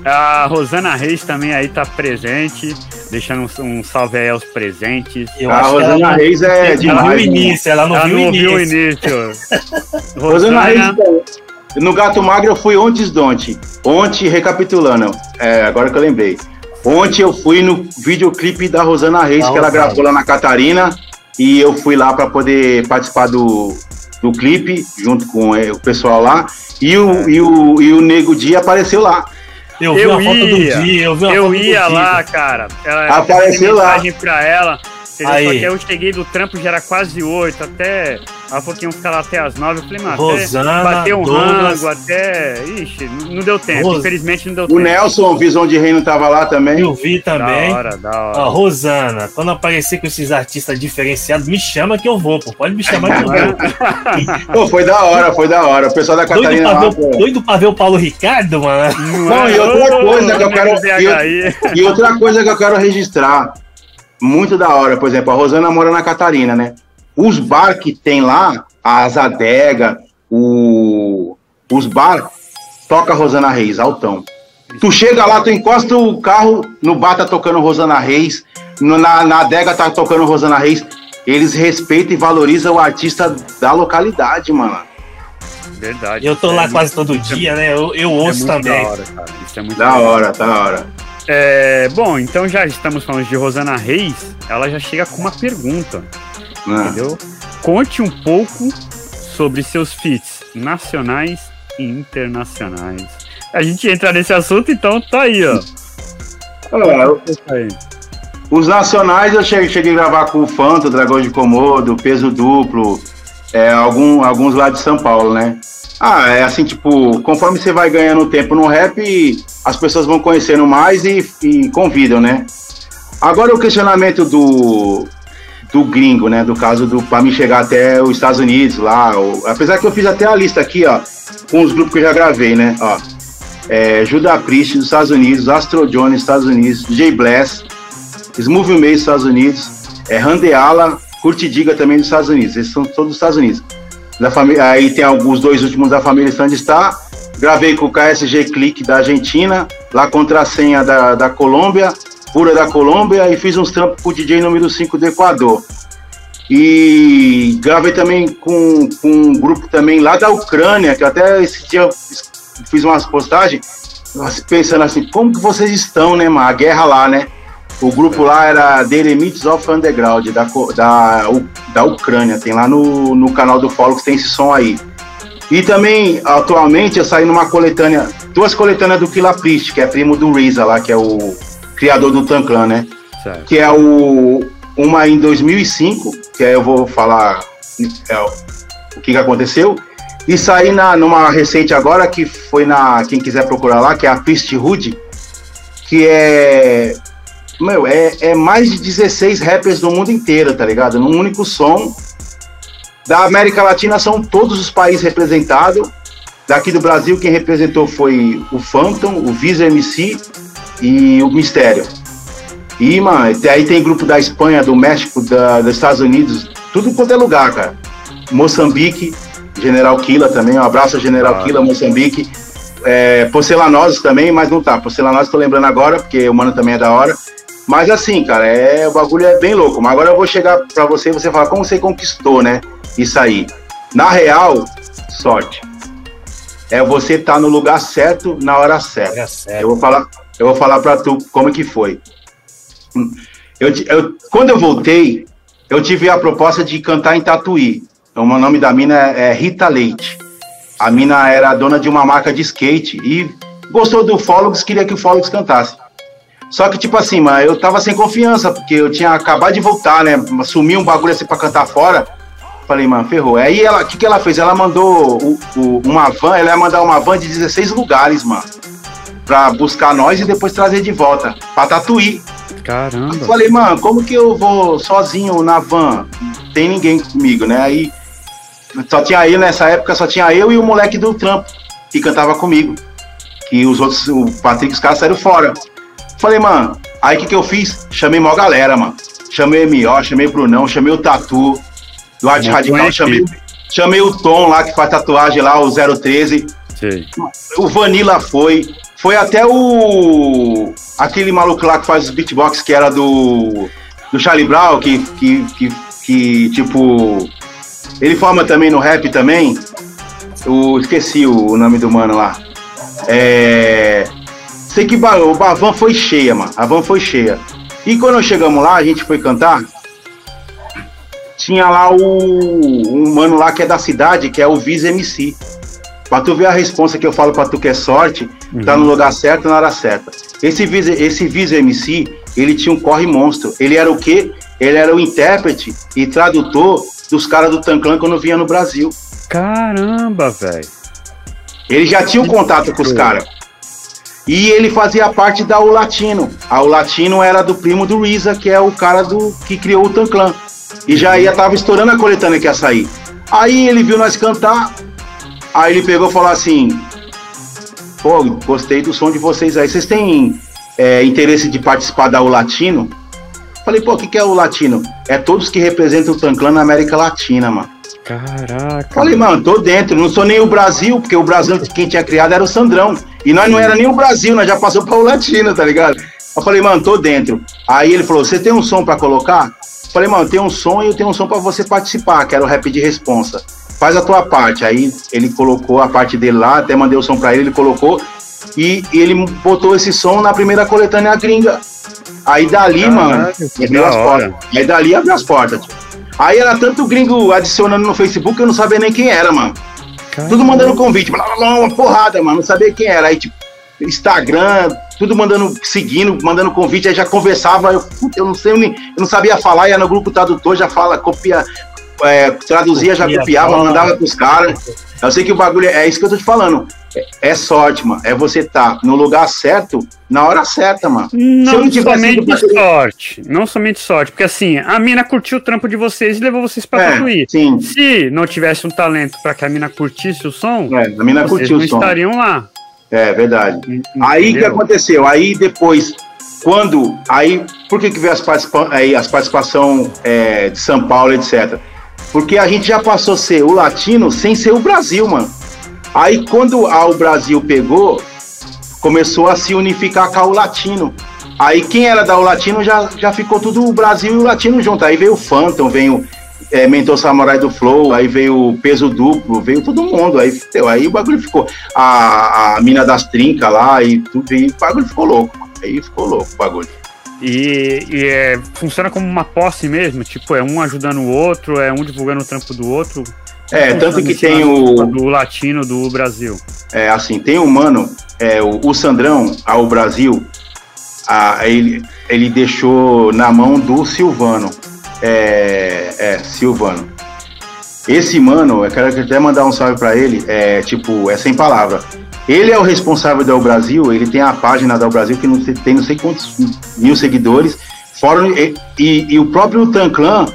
A Rosana Reis também aí tá presente, deixando um, um salve aí aos presentes. Eu a Rosana ela, Reis é ela demais. Ela viu o início, ela não, ela viu, não viu o início. Rosana, Reis, no Gato Magro eu fui ontem donte. Ontem, recapitulando, é, agora que eu lembrei. Ontem eu fui no videoclipe da Rosana Reis, que ela gravou lá na Catarina, e eu fui lá para poder participar do, do clipe, junto com é, o pessoal lá, e o, é. e o, e o Nego Dia apareceu lá. Eu vi eu a foto do dia, eu vi a eu foto ia lá, cara. Ela, Apareceu lá. pra ela. Aí. Só que eu cheguei do trampo, já era quase oito, até ela falou que iam ficar lá até as nove. Eu falei, mano, Rosana, bateu um Douglas. rango, até. Ixi, não deu tempo. Ros... Infelizmente não deu o tempo. O Nelson, Visão de Reino, tava lá também. Eu vi também. Da hora, da hora. Ó, Rosana, quando aparecer com esses artistas diferenciados, me chama que eu vou, pô. Pode me chamar que eu vou. pô, foi da hora, foi da hora. O pessoal da Catarina. Doido pra, lá, ver, doido pra ver o Paulo Ricardo, mano. Não, e outra coisa que eu quero. E, e outra coisa que eu quero registrar. Muito da hora, por exemplo, a Rosana mora na Catarina, né? Os bar que tem lá, as adega, o, os bar, toca Rosana Reis, altão. Tu chega lá, tu encosta o carro, no bar tá tocando Rosana Reis, no, na, na adega tá tocando Rosana Reis. Eles respeitam e valorizam o artista da localidade, mano. Verdade. Eu tô é lá muito, quase todo dia, né? Eu, eu é ouço também. Da hora, cara. Isso é muito da hora, da hora. É, bom, então já estamos falando de Rosana Reis. Ela já chega com uma pergunta. Ah. Entendeu? Conte um pouco sobre seus feats nacionais e internacionais. A gente entra nesse assunto, então tá aí, ó. É, os nacionais eu cheguei, cheguei, a gravar com o Fanto, Dragão de Komodo, Peso Duplo, é, algum, alguns lá de São Paulo, né? Ah, é assim, tipo, conforme você vai ganhando tempo no rap, as pessoas vão conhecendo mais e, e convidam, né? Agora o questionamento do, do gringo, né? Do caso do para me chegar até os Estados Unidos lá. Ou, apesar que eu fiz até a lista aqui, ó, com os grupos que eu já gravei, né? Ó, é, Judah Priest dos Estados Unidos, Astro dos Estados Unidos, DJ Bless, Smooth May dos Estados Unidos, é, Randeala, Curtidiga também dos Estados Unidos. Esses são todos dos Estados Unidos. Da família, aí tem alguns dois últimos da família Stand Star. Gravei com o KSG Click da Argentina, lá contra a senha da, da Colômbia, pura da Colômbia, e fiz uns trampos com o DJ número 5 do Equador. E gravei também com, com um grupo também lá da Ucrânia, que até esse dia fiz umas postagens, pensando assim, como que vocês estão, né, mano? A guerra lá, né? O grupo lá era The Limits of Underground, da, da, da Ucrânia. Tem lá no, no canal do que tem esse som aí. E também, atualmente, eu saí numa coletânea, duas coletâneas do Killa Priest, que é primo do Reza lá, que é o criador do Tanclan, né? Certo. Que é o uma em 2005, que aí eu vou falar é, o que, que aconteceu. E saí na, numa recente agora, que foi na. Quem quiser procurar lá, que é a Priest Hood, que é meu, é, é mais de 16 rappers do mundo inteiro, tá ligado? Num único som. Da América Latina são todos os países representados. Daqui do Brasil, quem representou foi o Phantom, o Visa MC e o Mistério. E, mano, aí tem grupo da Espanha, do México, da, dos Estados Unidos, tudo quanto é lugar, cara. Moçambique, General Kila também, um abraço General ah. Kila, Moçambique. É, Porcelanosos também, mas não tá. Porcelanosos tô lembrando agora, porque o mano também é da hora. Mas assim, cara, é, o bagulho é bem louco. Mas agora eu vou chegar para você e você falar como você conquistou, né? Isso aí. Na real, sorte. É você estar tá no lugar certo na hora certa. É eu vou falar, eu vou falar para tu como que foi. Eu, eu, quando eu voltei, eu tive a proposta de cantar em Tatuí. O nome da mina é, é Rita Leite. A mina era dona de uma marca de skate e gostou do Fólogos, queria que o Fólogos cantasse. Só que, tipo assim, mano, eu tava sem confiança, porque eu tinha acabado de voltar, né? Sumiu um bagulho assim pra cantar fora. Falei, mano, ferrou. Aí ela, o que, que ela fez? Ela mandou o, o, uma van, ela ia mandar uma van de 16 lugares, mano. Pra buscar nós e depois trazer de volta. Pra Tatuí. Caramba. Eu falei, mano, como que eu vou sozinho na van? Tem ninguém comigo, né? Aí só tinha eu nessa época, só tinha eu e o moleque do trampo que cantava comigo. Que os outros, o Patrick os caras saíram fora. Falei, mano, aí o que, que eu fiz? Chamei maior galera, mano. Chamei o M.O., chamei o Brunão, chamei o Tatu, do Arte Radical, chamei, chamei o Tom lá, que faz tatuagem lá, o 013. Sim. O Vanilla foi. Foi até o. aquele maluco lá que faz os beatbox, que era do. do Charlie Brown, que, que, que, que tipo. Ele forma também no rap também. Eu esqueci o nome do mano lá. É. Sei que a van foi cheia, mano. A van foi cheia. E quando chegamos lá, a gente foi cantar. Tinha lá o um mano lá que é da cidade, que é o Viz MC. Pra tu ver a resposta que eu falo pra tu que é sorte, uhum. tá no lugar certo na hora certa. Esse Viz, esse Viz MC, ele tinha um corre monstro. Ele era o quê? Ele era o intérprete e tradutor dos caras do Tanclan quando vinha no Brasil. Caramba, velho. Ele já tinha um contato com os caras. E ele fazia parte da O Latino. A O Latino era do primo do Risa, que é o cara do que criou o Tanclan. E já ia tava estourando a coletânea que ia sair. Aí ele viu nós cantar, aí ele pegou e falou assim: Pô, gostei do som de vocês aí. Vocês têm é, interesse de participar da O Latino? Falei, pô, o que, que é o latino? É todos que representam o Tanclan na América Latina, mano. Caraca. Falei, mano, tô dentro, não sou nem o Brasil, porque o Brasil quem tinha criado era o Sandrão. E nós não era nem o Brasil, nós já passou para o Latino, tá ligado? Eu falei, mano, tô dentro. Aí ele falou: você tem um som para colocar? Eu falei, mano, tem um som e eu tenho um som para você participar, que era o rap de responsa. Faz a tua parte. Aí ele colocou a parte dele lá, até mandei o som para ele, ele colocou. E, e, ele botou esse som na primeira coletânea gringa. Aí dali, Caraca, mano, abriu as portas. Aí dali abriu as portas. Tipo. Aí era tanto gringo adicionando no Facebook eu não sabia nem quem era, mano. Caramba. Tudo mandando convite, uma porrada, mano, não sabia quem era. Aí, tipo, Instagram, tudo mandando, seguindo, mandando convite, aí já conversava, eu, eu não sei, eu não sabia falar, ia no grupo tradutor, já fala, copia, é, traduzia, já copiava, mandava pros caras. Eu sei que o bagulho é, é isso que eu tô te falando. É, é sorte, mano. É você estar tá no lugar certo, na hora certa, mano. Não, não somente sorte. Não somente sorte. Porque assim, a mina curtiu o trampo de vocês e levou vocês pra é. Sim. Se não tivesse um talento para que a mina curtisse o som, é, a mina vocês curtiu não o som. estariam lá. É verdade. Entendeu? Aí que aconteceu? Aí depois, quando. Aí, por que, que veio as, participa aí, as participação é, de São Paulo, etc? Porque a gente já passou a ser o latino sem ser o Brasil, mano. Aí quando a, o Brasil pegou, começou a se unificar com o latino. Aí quem era da o latino já, já ficou tudo o Brasil e o latino junto. Aí veio o Phantom, veio é, Mentor Samurai do Flow, aí veio o Peso Duplo, veio todo mundo. Aí, aí o bagulho ficou. A, a mina das trincas lá e tudo, e o bagulho ficou louco. Aí ficou louco o bagulho. E, e é, funciona como uma posse mesmo, tipo, é um ajudando o outro, é um divulgando o trampo do outro. É, tanto que tem o. Do latino do Brasil. É, assim, tem um mano, é, o, o Sandrão, ao Brasil, a, ele, ele deixou na mão do Silvano. É, é, Silvano. Esse mano, eu quero até mandar um salve para ele, é tipo, é sem palavra. Ele é o responsável da O Brasil, ele tem a página da O Brasil que não tem não sei quantos mil seguidores, fora, e, e, e o próprio Tanclan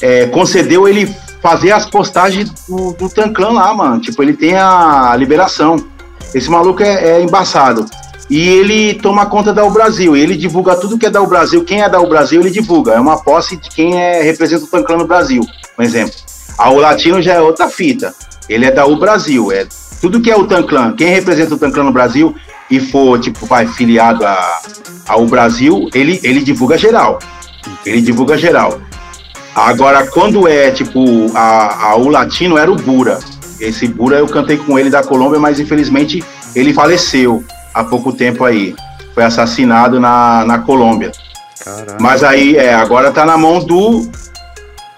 é, concedeu ele fazer as postagens do, do Tanclan lá, mano. Tipo, ele tem a liberação. Esse maluco é, é embaçado. E ele toma conta da O Brasil, ele divulga tudo que é da O Brasil. Quem é da O Brasil, ele divulga. É uma posse de quem é, representa o Tanclan no Brasil, por exemplo. A O Latino já é outra fita. Ele é da O Brasil, é tudo que é o Tanclan, quem representa o Tanclan no Brasil e for, tipo, vai filiado a, ao Brasil, ele, ele divulga geral. Ele divulga geral. Agora, quando é, tipo, a, a, o latino era o Bura. Esse Bura eu cantei com ele da Colômbia, mas infelizmente ele faleceu há pouco tempo aí. Foi assassinado na, na Colômbia. Caramba. Mas aí, é, agora tá na mão do,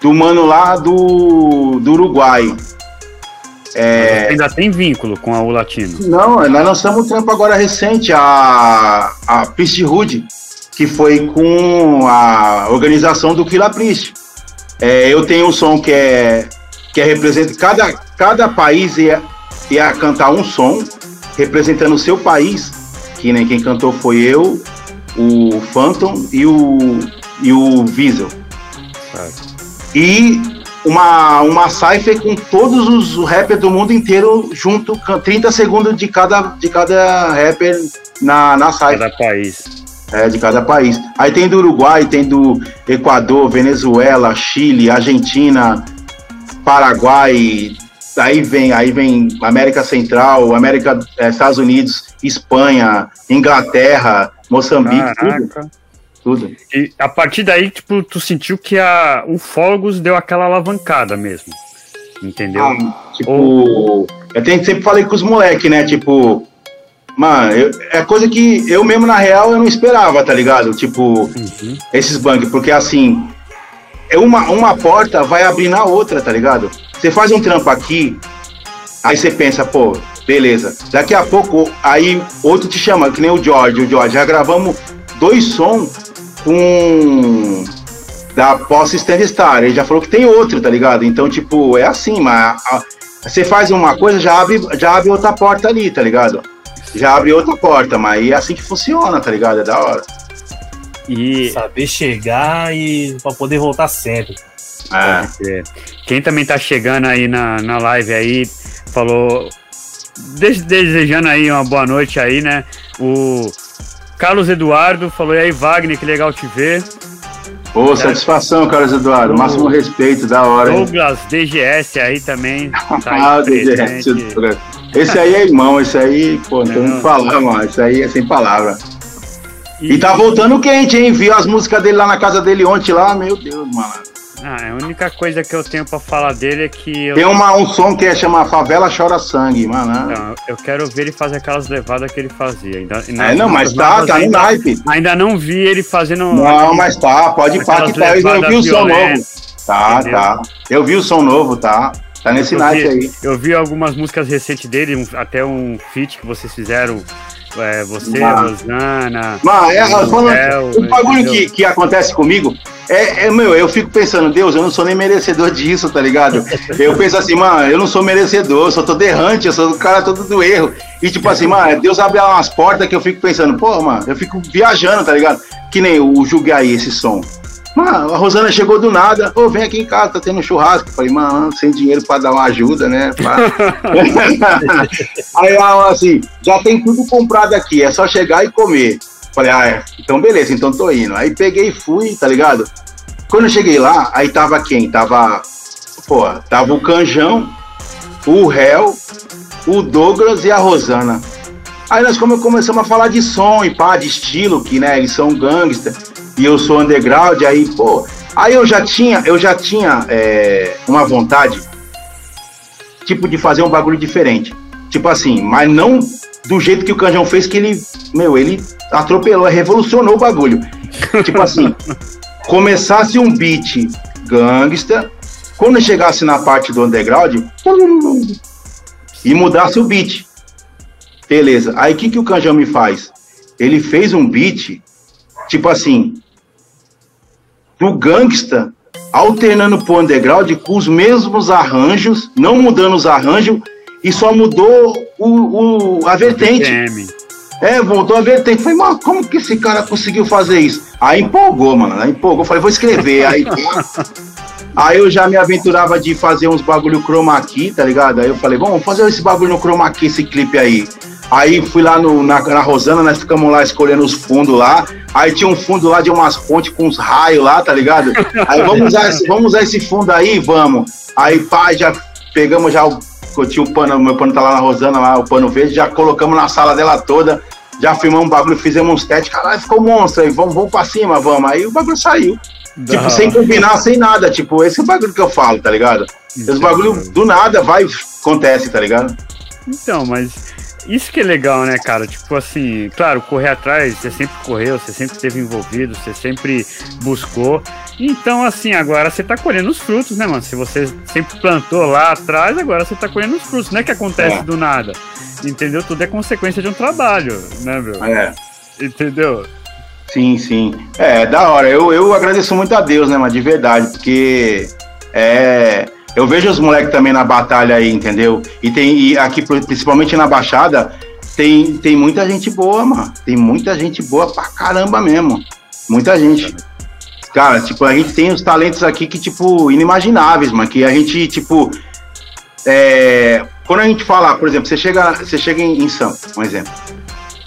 do mano lá do, do Uruguai. É... ainda tem vínculo com o Latino? Não, nós lançamos um trampo agora recente, a, a Priesthood. que foi com a organização do Killa Priest. É, eu tenho um som que é que é representa cada cada país ia, ia cantar um som representando o seu país, que nem quem cantou foi eu, o Phantom e o e o Diesel. E uma, uma cipher com todos os rappers do mundo inteiro junto, 30 segundos de cada, de cada rapper na, na cipher. Cada país. É, de cada país. Aí tem do Uruguai, tem do Equador, Venezuela, Chile, Argentina, Paraguai, aí vem, aí vem América Central, América, é, Estados Unidos, Espanha, Inglaterra, Moçambique, Caraca. tudo. Tudo. E a partir daí, tipo, tu sentiu que a, o Fogos deu aquela alavancada mesmo. Entendeu? Ah, tipo, Ou... eu tenho, sempre falei com os moleques, né? Tipo, mano, eu, é coisa que eu mesmo, na real, eu não esperava, tá ligado? Tipo, uhum. esses bugs, porque assim, é uma, uma porta vai abrir na outra, tá ligado? Você faz um trampo aqui, aí você pensa, pô, beleza. Daqui a pouco, aí outro te chama, que nem o George, o George, já gravamos dois sons com da posse Stand Star. Ele já falou que tem outro, tá ligado? Então, tipo, é assim, mas a, você faz uma coisa, já abre, já abre outra porta ali, tá ligado? Já abre outra porta, mas é assim que funciona, tá ligado? É da hora. E saber chegar e para poder voltar sempre. É. Quem também tá chegando aí na, na live aí, falou. Desejando aí uma boa noite aí, né? O Carlos Eduardo falou: e aí, Wagner, que legal te ver. Ô, oh, satisfação, Carlos Eduardo. Máximo respeito, da hora. Douglas, hein? DGS aí também. Tá ah, DGS. Esse aí é irmão, esse aí, pô, não tem que falar, mano. Esse aí é sem palavra. E... e tá voltando quente, hein? Viu as músicas dele lá na casa dele ontem lá, meu Deus, mano. Ah, a única coisa que eu tenho pra falar dele é que. Eu... Tem uma, um som que é chama Favela Chora Sangue, mano. Não, eu quero ver ele fazer aquelas levadas que ele fazia. Ainda, é, não, mas tá, tá no naipe. Ainda não vi ele fazendo. Não, mas tá, pode falar que tá. Eu vi o som novo. Tá, entendeu? tá. Eu vi o som novo, tá. Tá nesse naipe aí. Eu vi algumas músicas recentes dele, um, até um feat que vocês fizeram é, você, Mas, Rosana. Mas, é, falando, o bagulho que, que acontece comigo é, é, meu, eu fico pensando, Deus, eu não sou nem merecedor disso, tá ligado? Eu penso assim, mano, eu não sou merecedor, eu sou todo errante, eu sou o cara todo do erro. E tipo assim, mano, Deus abre umas portas que eu fico pensando, pô, mano, eu fico viajando, tá ligado? Que nem o Julgue aí, esse som. Mano, a Rosana chegou do nada, ô, oh, vem aqui em casa, tá tendo um churrasco. Falei, mano, sem dinheiro pra dar uma ajuda, né? aí ela assim, já tem tudo comprado aqui, é só chegar e comer. Falei, ah, é, então beleza, então tô indo. Aí peguei e fui, tá ligado? Quando eu cheguei lá, aí tava quem? Tava, pô, tava o Canjão, o Réu, o Douglas e a Rosana. Aí nós começamos a falar de som e pá, de estilo, que né, eles são gangster e eu sou underground, aí, pô, aí eu já tinha, eu já tinha é, uma vontade, tipo, de fazer um bagulho diferente. Tipo assim, mas não do jeito que o Canjão fez, que ele, meu, ele atropelou, revolucionou o bagulho. tipo assim, começasse um beat gangsta, quando chegasse na parte do underground, e mudasse o beat. Beleza. Aí o que, que o Canjão me faz? Ele fez um beat, tipo assim, do gangsta alternando pro underground com os mesmos arranjos, não mudando os arranjos, e só mudou o, o a vertente. É, voltou a vertente. Falei, mano, como que esse cara conseguiu fazer isso? Aí empolgou, mano. Aí empolgou. Falei, vou escrever. Aí, aí eu já me aventurava de fazer uns bagulho chroma key, tá ligado? Aí eu falei, vamos fazer esse bagulho no chroma key, esse clipe aí. Aí fui lá no, na, na Rosana, nós ficamos lá escolhendo os fundos lá. Aí tinha um fundo lá de umas pontes com uns raios lá, tá ligado? Aí vamos usar, esse, vamos usar esse fundo aí, vamos. Aí pá, já pegamos já o. Tinha o pano, meu pano tá lá na Rosana, lá, o pano verde, já colocamos na sala dela toda, já filmamos um bagulho, fizemos uns testes, caralho, ficou monstro aí, vamos, vamos pra cima, vamos. Aí o bagulho saiu. Tipo, sem combinar, sem nada. Tipo, esse é o bagulho que eu falo, tá ligado? Esse bagulho do nada vai, acontece, tá ligado? Então, mas isso que é legal, né, cara? Tipo assim, claro, correr atrás, você sempre correu, você sempre esteve envolvido, você sempre buscou. Então, assim, agora você tá colhendo os frutos, né, mano? Se você sempre plantou lá atrás, agora você tá colhendo os frutos. Não é que acontece é. do nada. Entendeu? Tudo é consequência de um trabalho, né, meu? É. Entendeu? Sim, sim. É, da hora. Eu, eu agradeço muito a Deus, né, mas de verdade, porque é, eu vejo os moleques também na batalha aí, entendeu? E tem e aqui, principalmente na Baixada, tem, tem muita gente boa, mano. Tem muita gente boa pra caramba mesmo. Muita gente. Cara, tipo, a gente tem os talentos aqui que, tipo, inimagináveis, mano. Que a gente, tipo. É, quando a gente fala, por exemplo, você chega, você chega em, em São, um exemplo.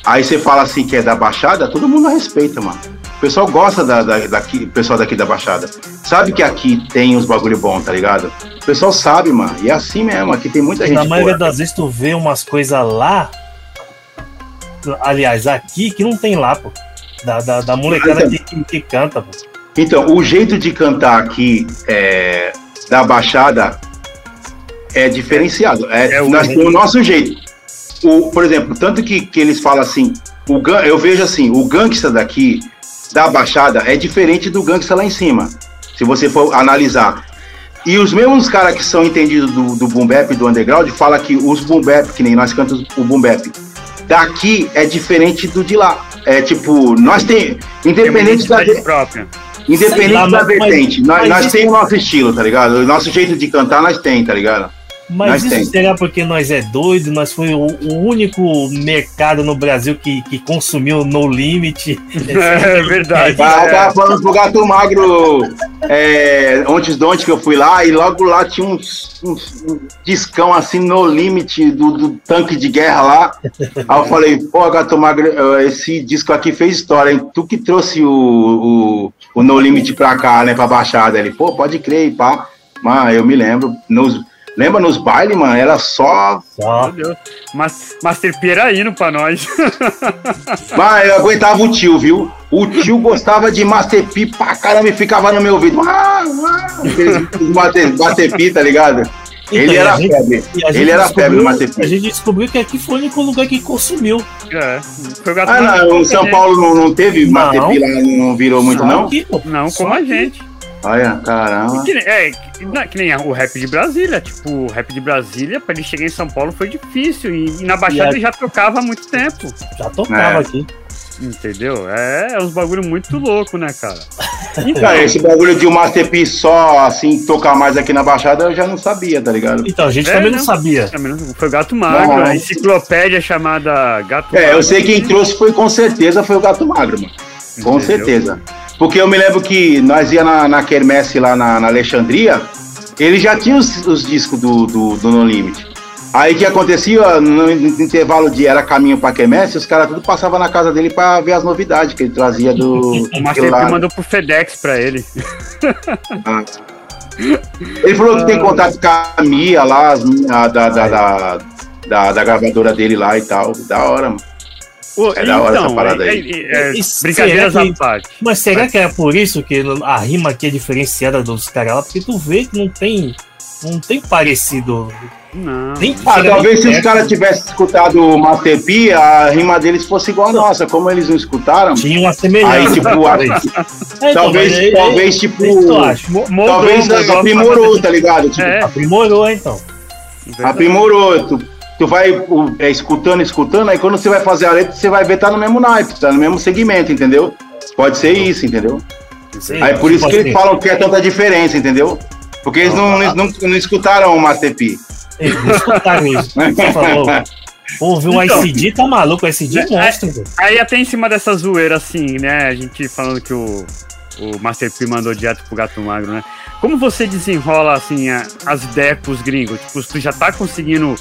Aí você fala assim que é da Baixada, todo mundo respeita, mano. O pessoal gosta da, da, daqui, o pessoal daqui da Baixada. Sabe que aqui tem uns bagulho bom, tá ligado? O pessoal sabe, mano. E é assim mesmo, aqui tem muita gente. Na maioria das vezes tu vê umas coisas lá. Aliás, aqui que não tem lá, pô. Da, da, da molecada então, que, que, canta, pô. Então, o jeito de cantar aqui é, da Baixada é diferenciado. É, é o, nós o nosso jeito o, por exemplo, tanto que, que eles falam assim, o, eu vejo assim, o gangsta daqui, da Baixada, é diferente do gangsta lá em cima, se você for analisar. E os mesmos caras que são entendidos do, do boom bap, do underground, fala que os boom bap, que nem nós cantamos o boom bap, daqui é diferente do de lá. É tipo, nós tem, independente da própria. Independente lá, da vertente, nós, nós temos o nosso estilo, tá ligado? O nosso jeito de cantar nós tem, tá ligado? Mas nós isso tem. será porque nós é doido? Nós foi o, o, único mercado no Brasil que, que consumiu no limite. É verdade. É. tava falando pro Gato Magro é, antes de ontem que eu fui lá e logo lá tinha uns, uns um discão assim no limite do, do, tanque de guerra lá. Aí eu falei, pô, Gato Magro, esse disco aqui fez história, hein? Tu que trouxe o, o, o No Limite pra cá, né, pra Baixada. Ele, pô, pode crer, pá. Mas eu me lembro, nos, Lembra nos bailes, mano? Era só. Só. Meu Deus. Mas, Master P era indo pra nós. Mas eu aguentava o tio, viu? O tio gostava de Master P pra caramba e ficava no meu ouvido. Ah, ah, Master, Master P, tá ligado? Então, ele era gente, febre. Ele era febre, Master P. A gente descobriu que aqui foi o único lugar que consumiu. É. ah, não, o São Paulo não, não teve Master P lá, não virou muito, não? Aqui, não, como a gente. Olha, caramba. Que, é, que nem o rap de Brasília. Tipo, o rap de Brasília, pra ele chegar em São Paulo foi difícil. E, e na Baixada ele já tocava há muito tempo. Já tocava é. aqui. Entendeu? É, é uns bagulho muito louco, né, cara? Então, cara, esse bagulho de um Masterpiece só, assim, tocar mais aqui na Baixada, eu já não sabia, tá ligado? Então, a gente é, também não, não sabia. Foi o Gato Magro, não, a enciclopédia chamada Gato É, Magro. eu sei quem trouxe foi com certeza foi o Gato Magro, mano. Com Entendeu? certeza. Porque eu me lembro que nós ia na, na Kermesse lá na, na Alexandria, ele já tinha os, os discos do, do, do No Limit. Aí que acontecia, no, intervalo de era caminho pra Kermesse, os caras tudo passavam na casa dele pra ver as novidades que ele trazia do. o Master mandou pro FedEx pra ele. Ah. Ele falou que tem contato com a Mia lá, a, da, da, da, da, da gravadora dele lá e tal. Da hora, mano é da hora então, essa parada aí. É, é, brincadeiras à parte. Mas será que é por isso que a rima aqui é diferenciada dos caras lá? Porque tu vê que não tem. Não tem parecido. Não. Nem ah, talvez se os caras tivessem escutado o Master P, a rima deles fosse igual a nossa. Como eles não escutaram. Tinha uma semelhança. Aí, tipo, a, é, talvez, então, talvez, é, tipo. talvez aprimorou, tá ligado? Tipo, é. Aprimorou, então. Aprimorou. Tu, tu vai é, escutando, escutando, aí quando você vai fazer a letra, você vai ver tá no mesmo naipe, tá no mesmo segmento, entendeu? Pode ser isso, entendeu? Sim, aí por isso que eles falam que é tanta diferença, entendeu? Porque eles não, não, não, não escutaram o Master P. Eles não escutaram isso. Ouve um então, ICD, tá maluco? O ICD é, monstro. Aí até em cima dessa zoeira, assim, né? A gente falando que o, o Master P mandou direto pro Gato Magro, né? Como você desenrola, assim, as ideias pros gringos? Tipo, tu já tá conseguindo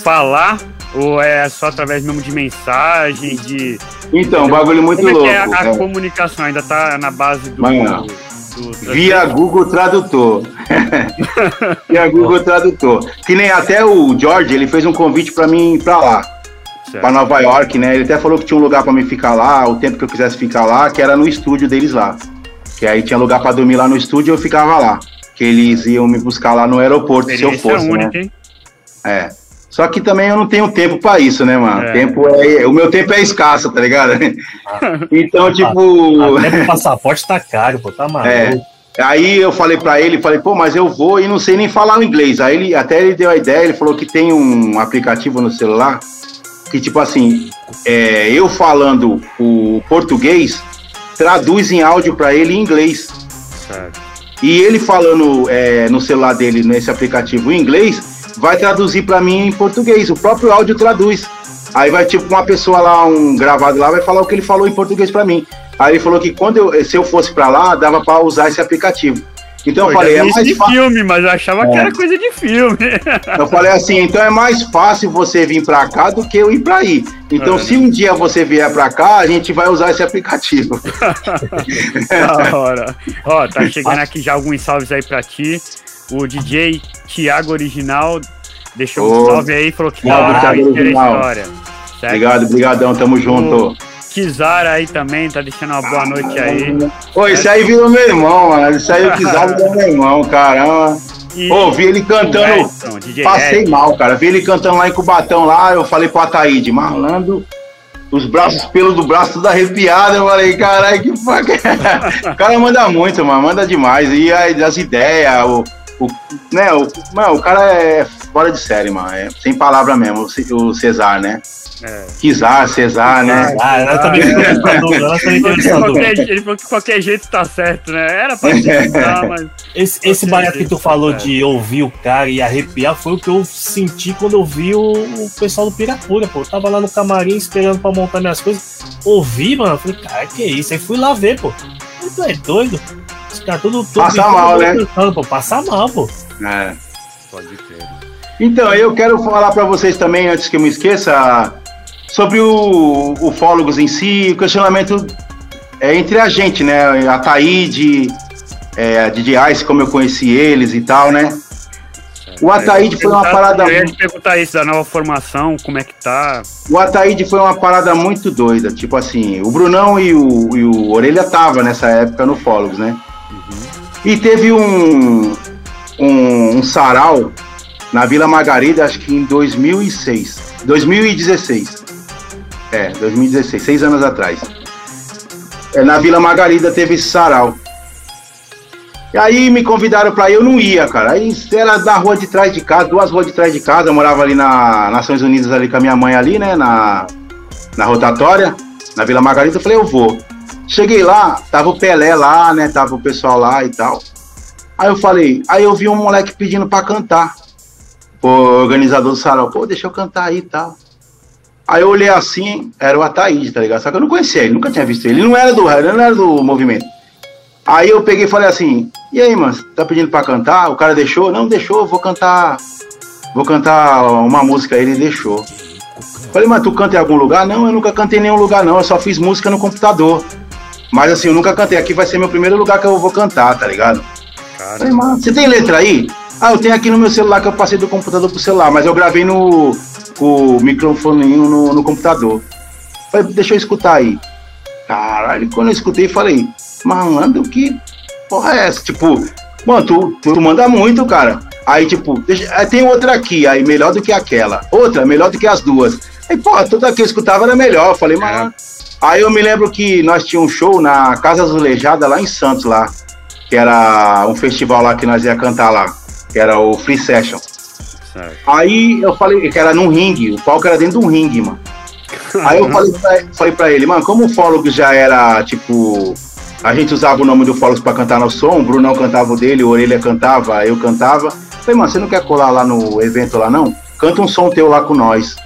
falar ou é só através mesmo de mensagem, de... Então, um bagulho muito Como louco. É a, a é. comunicação ainda tá na base do... Do via Google Tradutor. via Google Tradutor. Que nem até o George, ele fez um convite para mim ir pra lá. Para Nova York, né? Ele até falou que tinha um lugar para mim ficar lá, o tempo que eu quisesse ficar lá, que era no estúdio deles lá. Que aí tinha lugar para dormir lá no estúdio e eu ficava lá. Que eles iam me buscar lá no aeroporto se eu fosse, única, né? Hein? É. Só que também eu não tenho tempo para isso, né, mano? É. Tempo é, o meu tempo é escasso, tá ligado? então, tipo. Até o passaporte tá caro, pô, tá maluco. É. Aí eu falei para ele, falei, pô, mas eu vou e não sei nem falar o inglês. Aí ele até ele deu a ideia, ele falou que tem um aplicativo no celular que, tipo assim, é, eu falando o português, traduz em áudio para ele em inglês. Certo. E ele falando é, no celular dele, nesse aplicativo em inglês, vai traduzir para mim em português. O próprio áudio traduz. Aí vai tipo uma pessoa lá, um gravado lá, vai falar o que ele falou em português para mim. Aí ele falou que quando eu, se eu fosse para lá, dava para usar esse aplicativo. Então Pô, eu falei, é mais de filme, mas eu achava é. que era coisa de filme. Eu falei assim, então é mais fácil você vir para cá do que eu ir para aí. Então, é. se um dia você vier para cá, a gente vai usar esse aplicativo. da hora. Ó, tá chegando aqui já alguns salves aí para ti. O DJ Thiago Original deixou oh, um salve aí, falou que tá a história. Certo? Obrigado, brigadão, tamo junto. O Kizara aí também, tá deixando uma boa noite aí. Pô, esse aí virou meu irmão, mano. Esse aí o Kizara virou meu irmão, caramba. E... Pô, vi ele cantando. Edson, passei Ed. mal, cara. Vi ele cantando lá em Cubatão, lá. Eu falei pro Ataíde, malandro. Os braços, pelos do braço tudo arrepiado. Eu falei, caralho, que faca. o cara manda muito, mano. Manda demais. E aí, as ideias, o, o, né, o, mano, o cara é fora de série, mano. É, sem palavra mesmo, o Cesar, né? É. Kizar, Cesar, né? Ah, eu também Ele falou que qualquer jeito tá certo, né? Era pra mas. Esse, esse barato que tu falou tá de ouvir o cara e arrepiar foi o que eu senti quando eu vi o, o pessoal do Pirapura, pô. Eu tava lá no camarim esperando pra montar minhas coisas. Ouvi, mano. Falei, cara, que isso? Aí fui lá ver, pô. Tu é doido? Os caras tudo, tudo. Passa mal, né? pô. Passa mal, pô. É. Pode crer. Então, eu quero falar para vocês também, antes que eu me esqueça, sobre o ufólogos em si, o questionamento é entre a gente, né? A Taíde, é, a DJ Ice, como eu conheci eles e tal, né? O Ataíde foi uma parada. Eu ia perguntar isso da nova formação, como é que tá. O Ataíde foi uma parada muito doida. Tipo assim, o Brunão e o, e o Orelha tava nessa época no Fólogos, né? Uhum. E teve um, um, um sarau na Vila Margarida, acho que em 2006. 2016. É, 2016, seis anos atrás. É, na Vila Margarida teve esse sarau. E aí me convidaram pra ir, eu não ia, cara. Aí era da rua de trás de casa, duas ruas de trás de casa. Eu morava ali na Nações Unidas ali com a minha mãe ali, né? Na, na rotatória, na Vila Margarida. Eu falei, eu vou. Cheguei lá, tava o Pelé lá, né? Tava o pessoal lá e tal. Aí eu falei, aí eu vi um moleque pedindo pra cantar. O organizador do sarau, pô, deixa eu cantar aí e tal. Aí eu olhei assim, era o Ataíde, tá ligado? Só que eu não conhecia ele, nunca tinha visto ele. Ele não era do ele não era do movimento. Aí eu peguei e falei assim, e aí, mano, tá pedindo pra cantar? O cara deixou? Não, deixou, vou cantar. Vou cantar uma música, ele deixou. Falei, mas tu canta em algum lugar? Não, eu nunca cantei em nenhum lugar, não. Eu só fiz música no computador. Mas assim, eu nunca cantei. Aqui vai ser meu primeiro lugar que eu vou cantar, tá ligado? Cara. Falei, mano, você tem letra aí? Ah, eu tenho aqui no meu celular que eu passei do computador pro celular, mas eu gravei no, com o microfoninho no, no computador. Falei, deixa eu escutar aí. Caralho, quando eu escutei, falei, malandro, que porra é essa? Tipo, mano, tu, tu manda muito, cara. Aí, tipo, deixa, tem outra aqui, aí melhor do que aquela. Outra, melhor do que as duas. Aí, pô, toda que eu escutava era melhor. Eu falei, mano. É. Aí eu me lembro que nós tínhamos um show na Casa Azulejada lá em Santos, lá. Que era um festival lá que nós ia cantar lá. Que era o Free Session. Certo. Aí eu falei que era num ringue, o palco era dentro de um ringue, mano. Aí eu falei pra, falei pra ele, mano, como o Fólogo já era, tipo, a gente usava o nome do Fólogo pra cantar no som, o Brunão cantava o dele, o Orelha cantava, eu cantava. falei, mano, você não quer colar lá no evento lá, não? Canta um som teu lá com nós.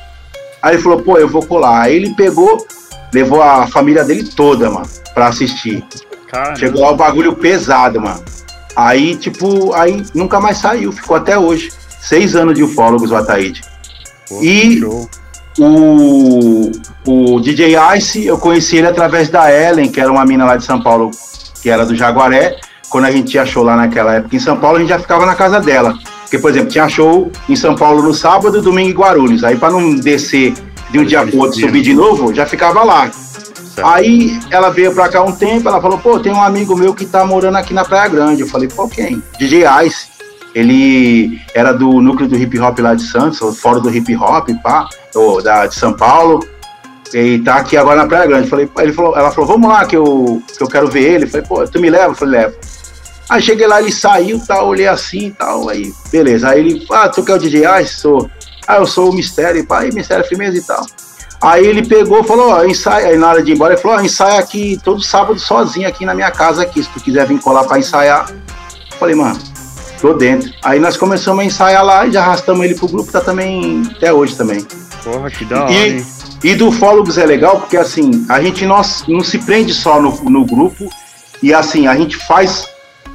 Aí ele falou, pô, eu vou colar. Aí ele pegou, levou a família dele toda, mano, pra assistir. Caramba. Chegou lá o bagulho pesado, mano. Aí, tipo, aí nunca mais saiu, ficou até hoje seis anos de ufólogos, o Ataíde. Pô, e o, o DJ Ice, eu conheci ele através da Ellen, que era uma mina lá de São Paulo, que era do Jaguaré. Quando a gente tinha show lá naquela época em São Paulo, a gente já ficava na casa dela. Porque, por exemplo, tinha show em São Paulo no sábado, domingo em Guarulhos. Aí, para não descer de um dia pro outro subir de novo, já ficava lá. Certo. Aí ela veio pra cá um tempo, ela falou, pô, tem um amigo meu que tá morando aqui na Praia Grande. Eu falei, pô, quem? DJ Ice. Ele era do núcleo do hip hop lá de Santos, fora do hip hop, pá, ou da, de São Paulo. E tá aqui agora na Praia Grande. Falei, ele falou, ela falou, vamos lá que eu, que eu quero ver ele. Falei, pô, tu me leva? Falei, leva. Aí cheguei lá, ele saiu, tal, olhei assim e tal, aí, beleza. Aí ele, ah, tu quer o DJ? Ah, sou. Ah, eu sou o Mistério, pá, aí, Mistério Firmeza e tal. Aí ele pegou falou, ó, ensaia, aí na hora de ir embora, ele falou, ó, ensaia aqui todo sábado sozinho aqui na minha casa aqui, se tu quiser vir colar pra ensaiar. Falei, mano, tô dentro. Aí nós começamos a ensaiar lá e já arrastamos ele pro grupo, tá também até hoje também. Porra, que da hora. E, e do Fólogos é legal porque assim, a gente não, não se prende só no, no grupo e assim, a gente faz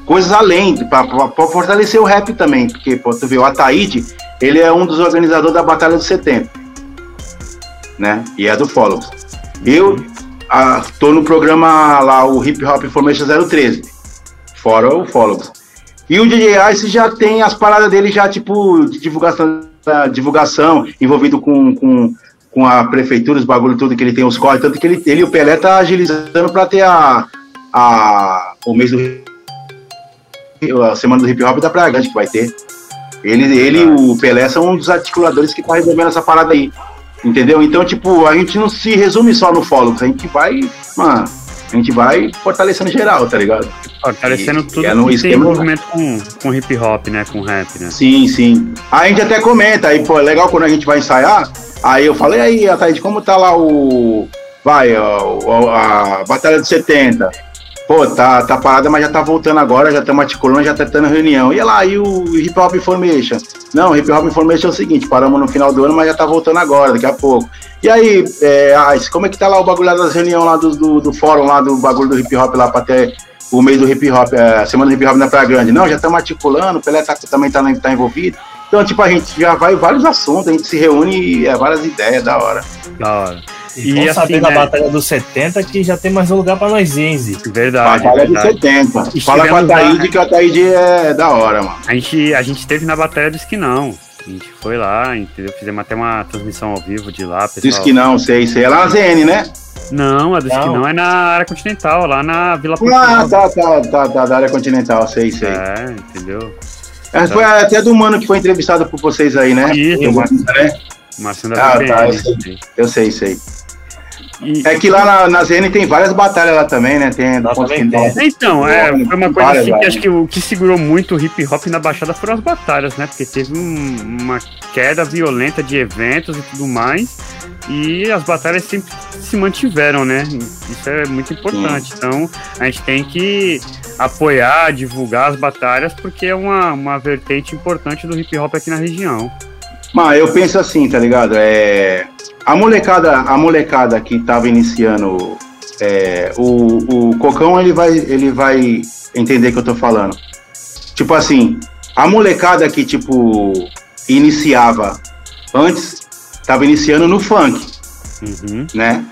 coisas além, para fortalecer o rap também, porque pô, tu vê, o Ataíde, ele é um dos organizadores da Batalha do 70, né? E é do Follows. Eu a, tô no programa lá, o Hip Hop Information 013, fora o Follows. E o DJ Ice já tem as paradas dele já, tipo, de divulgação, divulgação envolvido com, com, com a prefeitura, os bagulho tudo que ele tem os corres, tanto que ele, ele e o Pelé tá agilizando para ter a, a, o mês do a semana do hip hop da Praia Grande que vai ter. Ele, ele o Pelé são um dos articuladores que tá resolvendo essa parada aí. Entendeu? Então, tipo, a gente não se resume só no follow, a gente vai, mano, a gente vai fortalecendo geral, tá ligado? Fortalecendo tudo é no que tem envolvimento com, com hip hop, né? Com rap, né? Sim, sim. Aí a gente até comenta, aí, pô, é legal quando a gente vai ensaiar, aí eu falei, aí, Ataíde, como tá lá o. Vai, a, a, a Batalha dos 70 pô, tá, tá parada, mas já tá voltando agora, já estamos articulando, já tá tendo reunião. E lá, e o Hip Hop Information? Não, Hip Hop Information é o seguinte, paramos no final do ano, mas já tá voltando agora, daqui a pouco. E aí, é, como é que tá lá o bagulho das reuniões lá do, do, do, fórum, lá do bagulho do hip hop lá pra ter o mês do hip hop, é, a semana do hip hop na Praia Grande? Não, já estamos articulando, o Pelé tá, também tá, tá envolvido. Então, tipo, a gente já vai vários assuntos, a gente se reúne e é várias ideias, da hora. Da hora. E, e assim, saber né? Batalha dos 70 que já tem mais um lugar pra nós, Enzi. Verdade. Batalha verdade. dos 70. Fala com a Taíde que a Taíde é da hora, mano. A gente, a gente teve na Batalha do Esquinão. A gente foi lá, entendeu? Fizemos até uma transmissão ao vivo de lá. Pessoal. Do Esquinão, sei, sei. É lá na ZN, né? Não, a do Esquinão é na área continental, lá na Vila Ah, tá, tá, tá, tá, da área continental, sei, sei. É, entendeu? É, foi até do mano que foi entrevistado por vocês aí, né? Isso, Marcinho, né? Da ah, tá, eu sei, eu sei, sei. E, é que lá na, na ZN tem várias batalhas lá também, né? Tem do Então, é, foi uma coisa assim que acho que o que segurou muito o hip hop na Baixada foram as batalhas, né? Porque teve um, uma queda violenta de eventos e tudo mais. E as batalhas sempre se mantiveram, né? Isso é muito importante. Sim. Então, a gente tem que apoiar, divulgar as batalhas, porque é uma, uma vertente importante do hip hop aqui na região. Mas eu penso assim, tá ligado? É, a molecada, a molecada que estava iniciando é, o, o Cocão, ele vai, ele vai entender que eu tô falando. Tipo assim, a molecada que, tipo, iniciava antes, estava iniciando no funk, uhum. né?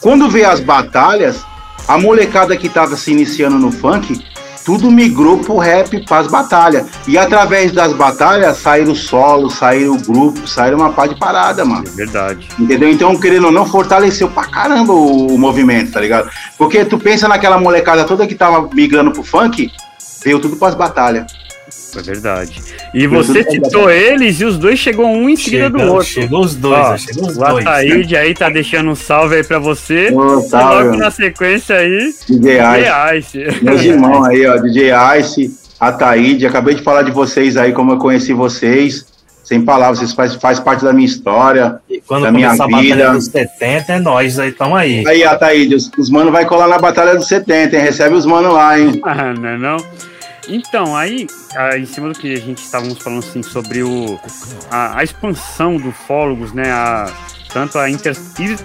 Quando vê as batalhas, a molecada que estava se iniciando no funk tudo migrou pro rap, pras batalhas. E através das batalhas saíram solos, saíram grupo, saíram uma pá de parada, mano. É verdade. Entendeu? Então, querendo ou não, fortaleceu pra caramba o, o movimento, tá ligado? Porque tu pensa naquela molecada toda que tava migrando pro funk, veio tudo pras batalhas. É verdade. E você citou eles e os dois chegou um em seguida do outro. Chegou os dois, Ó, chegou os o dois. O Ataíde aí tá deixando um salve aí pra você. Oh, salve, logo na sequência aí, DJ Ice. Ice. Meus irmãos aí, ó, DJ Ice, Ataíde. Acabei de falar de vocês aí, como eu conheci vocês. Sem palavras, vocês fazem faz parte da minha história, e quando da minha vida. a Batalha dos 70, é nós aí, tamo aí. Aí, Ataíde, os, os manos vai colar na Batalha dos 70, hein? Recebe os manos lá, hein? Ah, não é não? Então, aí, em cima do que a gente estávamos falando assim, sobre o, a, a expansão do Fólogos, né? A, tanto a inter,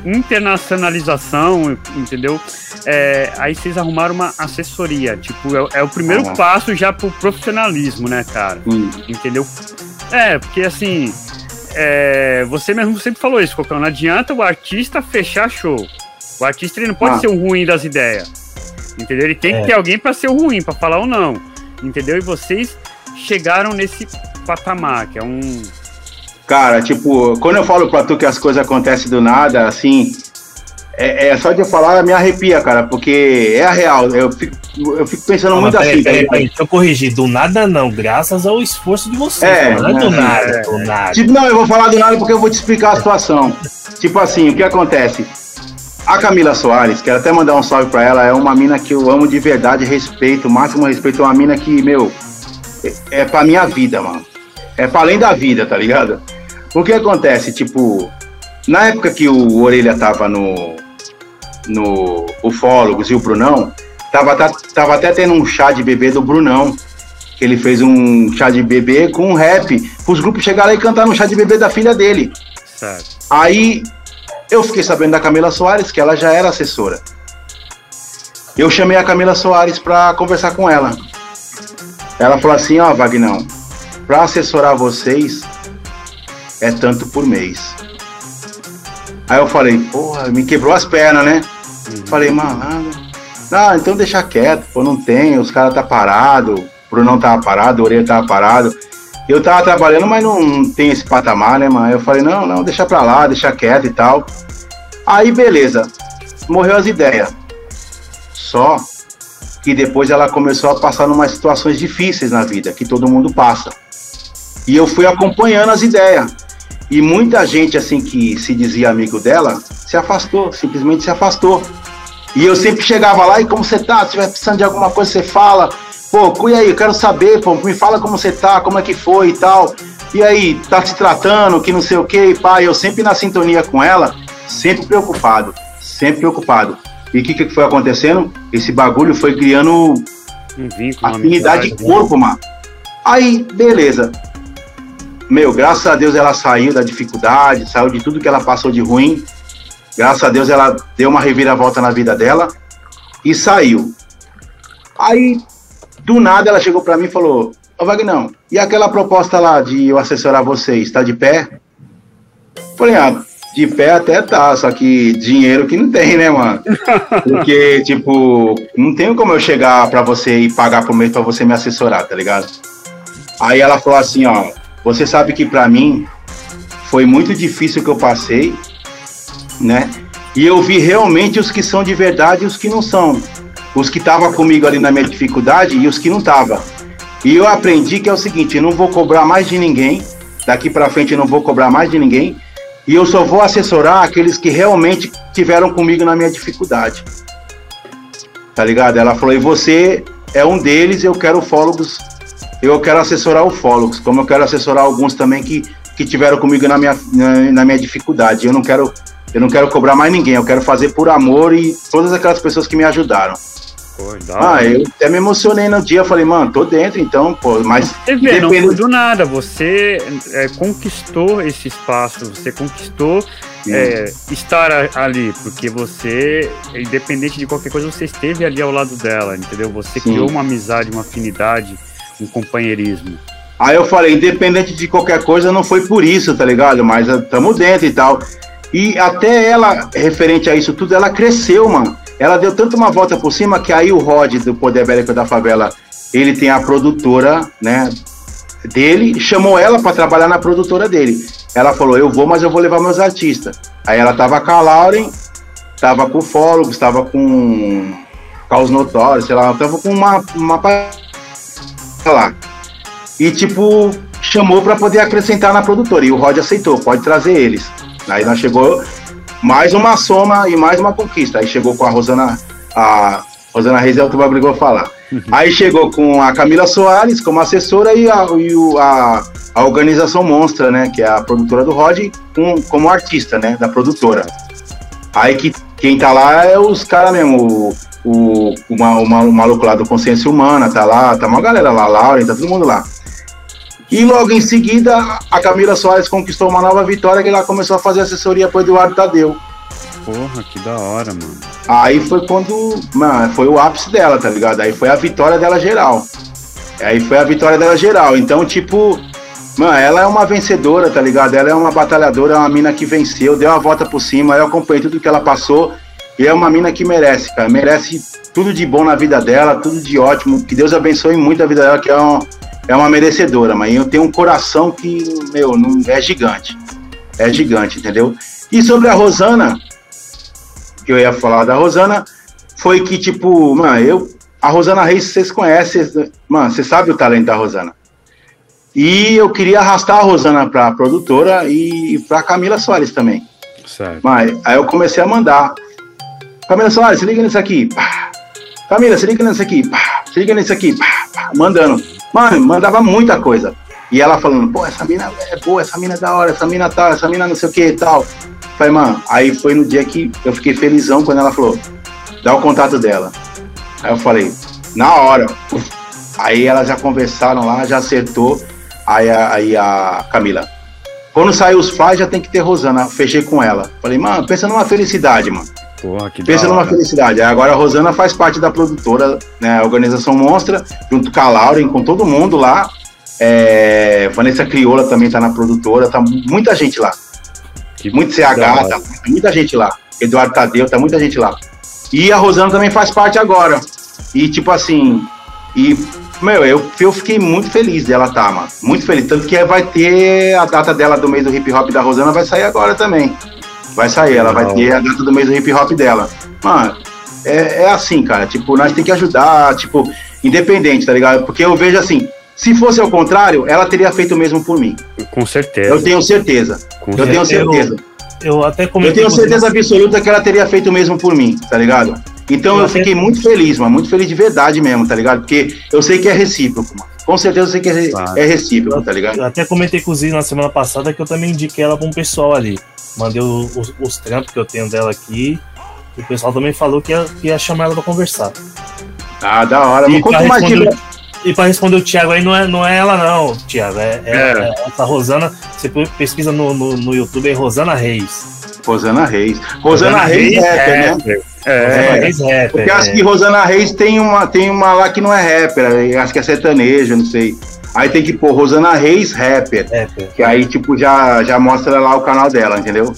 internacionalização, entendeu? É, aí vocês arrumaram uma assessoria, tipo, é, é o primeiro ah. passo já pro profissionalismo, né, cara? Hum. Entendeu? É, porque assim, é, você mesmo sempre falou isso, Cocão, não adianta o artista fechar show. O artista ele não pode ah. ser o ruim das ideias. Entendeu? Ele tem é. que ter alguém para ser o ruim, para falar ou não entendeu? E vocês chegaram nesse patamar, que é um. Cara, tipo, quando eu falo pra tu que as coisas acontecem do nada, assim, é, é, só de eu falar me arrepia, cara, porque é a real. Eu fico, eu fico pensando não, muito assim. Peraí, peraí, deixa eu corrigir. Do nada não, graças ao esforço de vocês. É, não é do é, nada, é, do nada. Tipo, não, eu vou falar do nada porque eu vou te explicar a situação. tipo assim, o que acontece? A Camila Soares, quero até mandar um salve pra ela, é uma mina que eu amo de verdade, respeito, máximo respeito, é uma mina que, meu, é, é pra minha vida, mano. É pra além da vida, tá ligado? O que acontece, tipo, Na época que o Orelha tava no, no Ufólogos e o Brunão, tava, tava até tendo um chá de bebê do Brunão. Que ele fez um chá de bebê com um rap. Os grupos chegaram e cantar no chá de bebê da filha dele. Certo. Aí eu fiquei sabendo da Camila Soares, que ela já era assessora. Eu chamei a Camila Soares para conversar com ela. Ela falou assim: Ó, oh, Vagnão, para assessorar vocês é tanto por mês. Aí eu falei: Porra, me quebrou as pernas, né? Uhum. Falei, malandro. Não, então deixa quieto, pô, não tem, os caras tá parado, o Brunão tava parado, o Orelha tava parado. Eu tava trabalhando, mas não tem esse patamar, né, mano? Eu falei, não, não, deixa pra lá, deixa quieto e tal. Aí, beleza. Morreu as ideias. Só que depois ela começou a passar umas situações difíceis na vida, que todo mundo passa. E eu fui acompanhando as ideias. E muita gente, assim, que se dizia amigo dela, se afastou, simplesmente se afastou. E eu sempre chegava lá e como você tá? Se tiver precisando de alguma coisa, você fala. Pô, e aí, eu quero saber, pô, me fala como você tá, como é que foi e tal. E aí, tá se tratando, que não sei o que, pai. Eu sempre na sintonia com ela, sempre preocupado, sempre preocupado. E o que, que foi acontecendo? Esse bagulho foi criando um vínculo, afinidade de corpo, mano. Aí, beleza. Meu, graças a Deus ela saiu da dificuldade, saiu de tudo que ela passou de ruim. Graças a Deus ela deu uma reviravolta na vida dela e saiu. Aí, do nada, ela chegou para mim e falou: Ô Vagnão, e aquela proposta lá de eu assessorar vocês, tá de pé? Falei, ah, de pé até tá, só que dinheiro que não tem, né, mano? Porque, tipo, não tenho como eu chegar para você e pagar por mês pra você me assessorar, tá ligado? Aí ela falou assim, ó, você sabe que para mim foi muito difícil que eu passei, né? E eu vi realmente os que são de verdade e os que não são. Os que estavam comigo ali na minha dificuldade e os que não estavam. E eu aprendi que é o seguinte, eu não vou cobrar mais de ninguém, daqui para frente eu não vou cobrar mais de ninguém, e eu só vou assessorar aqueles que realmente tiveram comigo na minha dificuldade. Tá ligado? Ela falou: e você é um deles, eu quero ufólogos, eu quero assessorar ufólogos, como eu quero assessorar alguns também que, que tiveram comigo na minha, na, na minha dificuldade. Eu não quero. Eu não quero cobrar mais ninguém, eu quero fazer por amor e todas aquelas pessoas que me ajudaram. Pô, ah, eu até me emocionei no dia, falei, mano, tô dentro então, pô, mas. Você vê, não foi do nada, você é, conquistou esse espaço, você conquistou é, estar ali, porque você, independente de qualquer coisa, você esteve ali ao lado dela, entendeu? Você Sim. criou uma amizade, uma afinidade, um companheirismo. Aí eu falei, independente de qualquer coisa, não foi por isso, tá ligado? Mas estamos eh, dentro e tal. E até ela, referente a isso tudo, ela cresceu, mano. Ela deu tanto uma volta por cima que aí o Rod do Poder Bélico da Favela, ele tem a produtora, né, dele, chamou ela para trabalhar na produtora dele. Ela falou: "Eu vou, mas eu vou levar meus artistas". Aí ela tava com a Lauren, tava com o Fólogo, estava com Caos Notórios, sei lá, tava com uma uma lá. E tipo, chamou para poder acrescentar na produtora. E o Rod aceitou, pode trazer eles. Aí nós chegou, mais uma soma e mais uma conquista. Aí chegou com a Rosana, a Rosana Reis é o que obrigou a falar. Uhum. Aí chegou com a Camila Soares como assessora e a, e a, a organização Monstra, né? Que é a produtora do Rod, com, como artista, né? Da produtora. Aí que quem tá lá é os caras mesmo, o, o, o, o, maluco lá do Consciência Humana, tá lá, tá uma galera lá, Lauren, tá todo mundo lá. E logo em seguida, a Camila Soares conquistou uma nova vitória que ela começou a fazer assessoria pro Eduardo Tadeu. Porra, que da hora, mano. Aí foi quando, mano, foi o ápice dela, tá ligado? Aí foi a vitória dela geral. Aí foi a vitória dela geral. Então, tipo, mano, ela é uma vencedora, tá ligado? Ela é uma batalhadora, é uma mina que venceu, deu uma volta por cima, eu acompanhei tudo que ela passou. E é uma mina que merece, cara. Merece tudo de bom na vida dela, tudo de ótimo. Que Deus abençoe muito a vida dela, que é uma é uma merecedora, mas eu tenho um coração que, meu, não é gigante. É gigante, entendeu? E sobre a Rosana, que eu ia falar da Rosana, foi que, tipo, mano, eu. A Rosana Reis, vocês conhecem, mano, você sabe o talento da Rosana. E eu queria arrastar a Rosana pra produtora e pra Camila Soares também. Certo. Mas aí eu comecei a mandar. Camila Soares, se liga nisso aqui. Pá. Camila, se liga nisso aqui. Pá. Se liga nisso aqui. Pá. Mandando. Mano, mandava muita coisa. E ela falando, pô, essa mina é boa, essa mina é da hora, essa mina tal, essa mina não sei o que e tal. Falei, mano, aí foi no dia que eu fiquei felizão quando ela falou, dá o contato dela. Aí eu falei, na hora. Aí elas já conversaram lá, já acertou. Aí a, aí a Camila, quando sair os flyers já tem que ter Rosana. Fechei com ela. Falei, mano, pensa numa felicidade, mano. Porra, que Pensa numa felicidade. Agora a Rosana faz parte da produtora, né? A organização Monstra, junto com a Lauren, com todo mundo lá. É, Vanessa Crioula também tá na produtora, tá muita gente lá. Que muito CH, tá muita gente lá. Eduardo Tadeu, tá muita gente lá. E a Rosana também faz parte agora. E tipo assim, e meu, eu, eu fiquei muito feliz dela tá, mano. Muito feliz. Tanto que vai ter a data dela do mês do hip hop da Rosana, vai sair agora também. Vai sair, ela vai ter a data do mês do hip hop dela. Mano, é, é assim, cara. Tipo, nós tem que ajudar, tipo, independente, tá ligado? Porque eu vejo assim, se fosse ao contrário, ela teria feito o mesmo por mim. Com certeza. Eu tenho certeza. Com eu tenho certeza. Eu, eu até Eu tenho certeza absoluta que ela teria feito o mesmo por mim, tá ligado? Então eu, eu fiquei até... muito feliz, mano. Muito feliz de verdade mesmo, tá ligado? Porque eu sei que é recíproco, mano. Com certeza eu sei que é, é recíproco, tá ligado? Eu até comentei com o Zinho na semana passada que eu também indiquei ela pra um pessoal ali mandei os, os, os, trampos que eu tenho dela aqui. E o pessoal também falou que ia, que ia chamar ela pra conversar. Ah, da hora. E pra, responder, e pra responder o Thiago aí, não é, não é ela, não, Thiago. É, é, é. é essa Rosana. Você pesquisa no, no, no YouTube, é Rosana Reis. Rosana Reis. Rosana, Rosana Reis, Reis rapper, né? É, Reis rapper. Porque acho é. que Rosana Reis tem uma, tem uma lá que não é rapper, acho que é sertaneja, não sei. Aí tem que pôr Rosana Reis Rapper. Que aí, tipo, já, já mostra lá o canal dela, entendeu?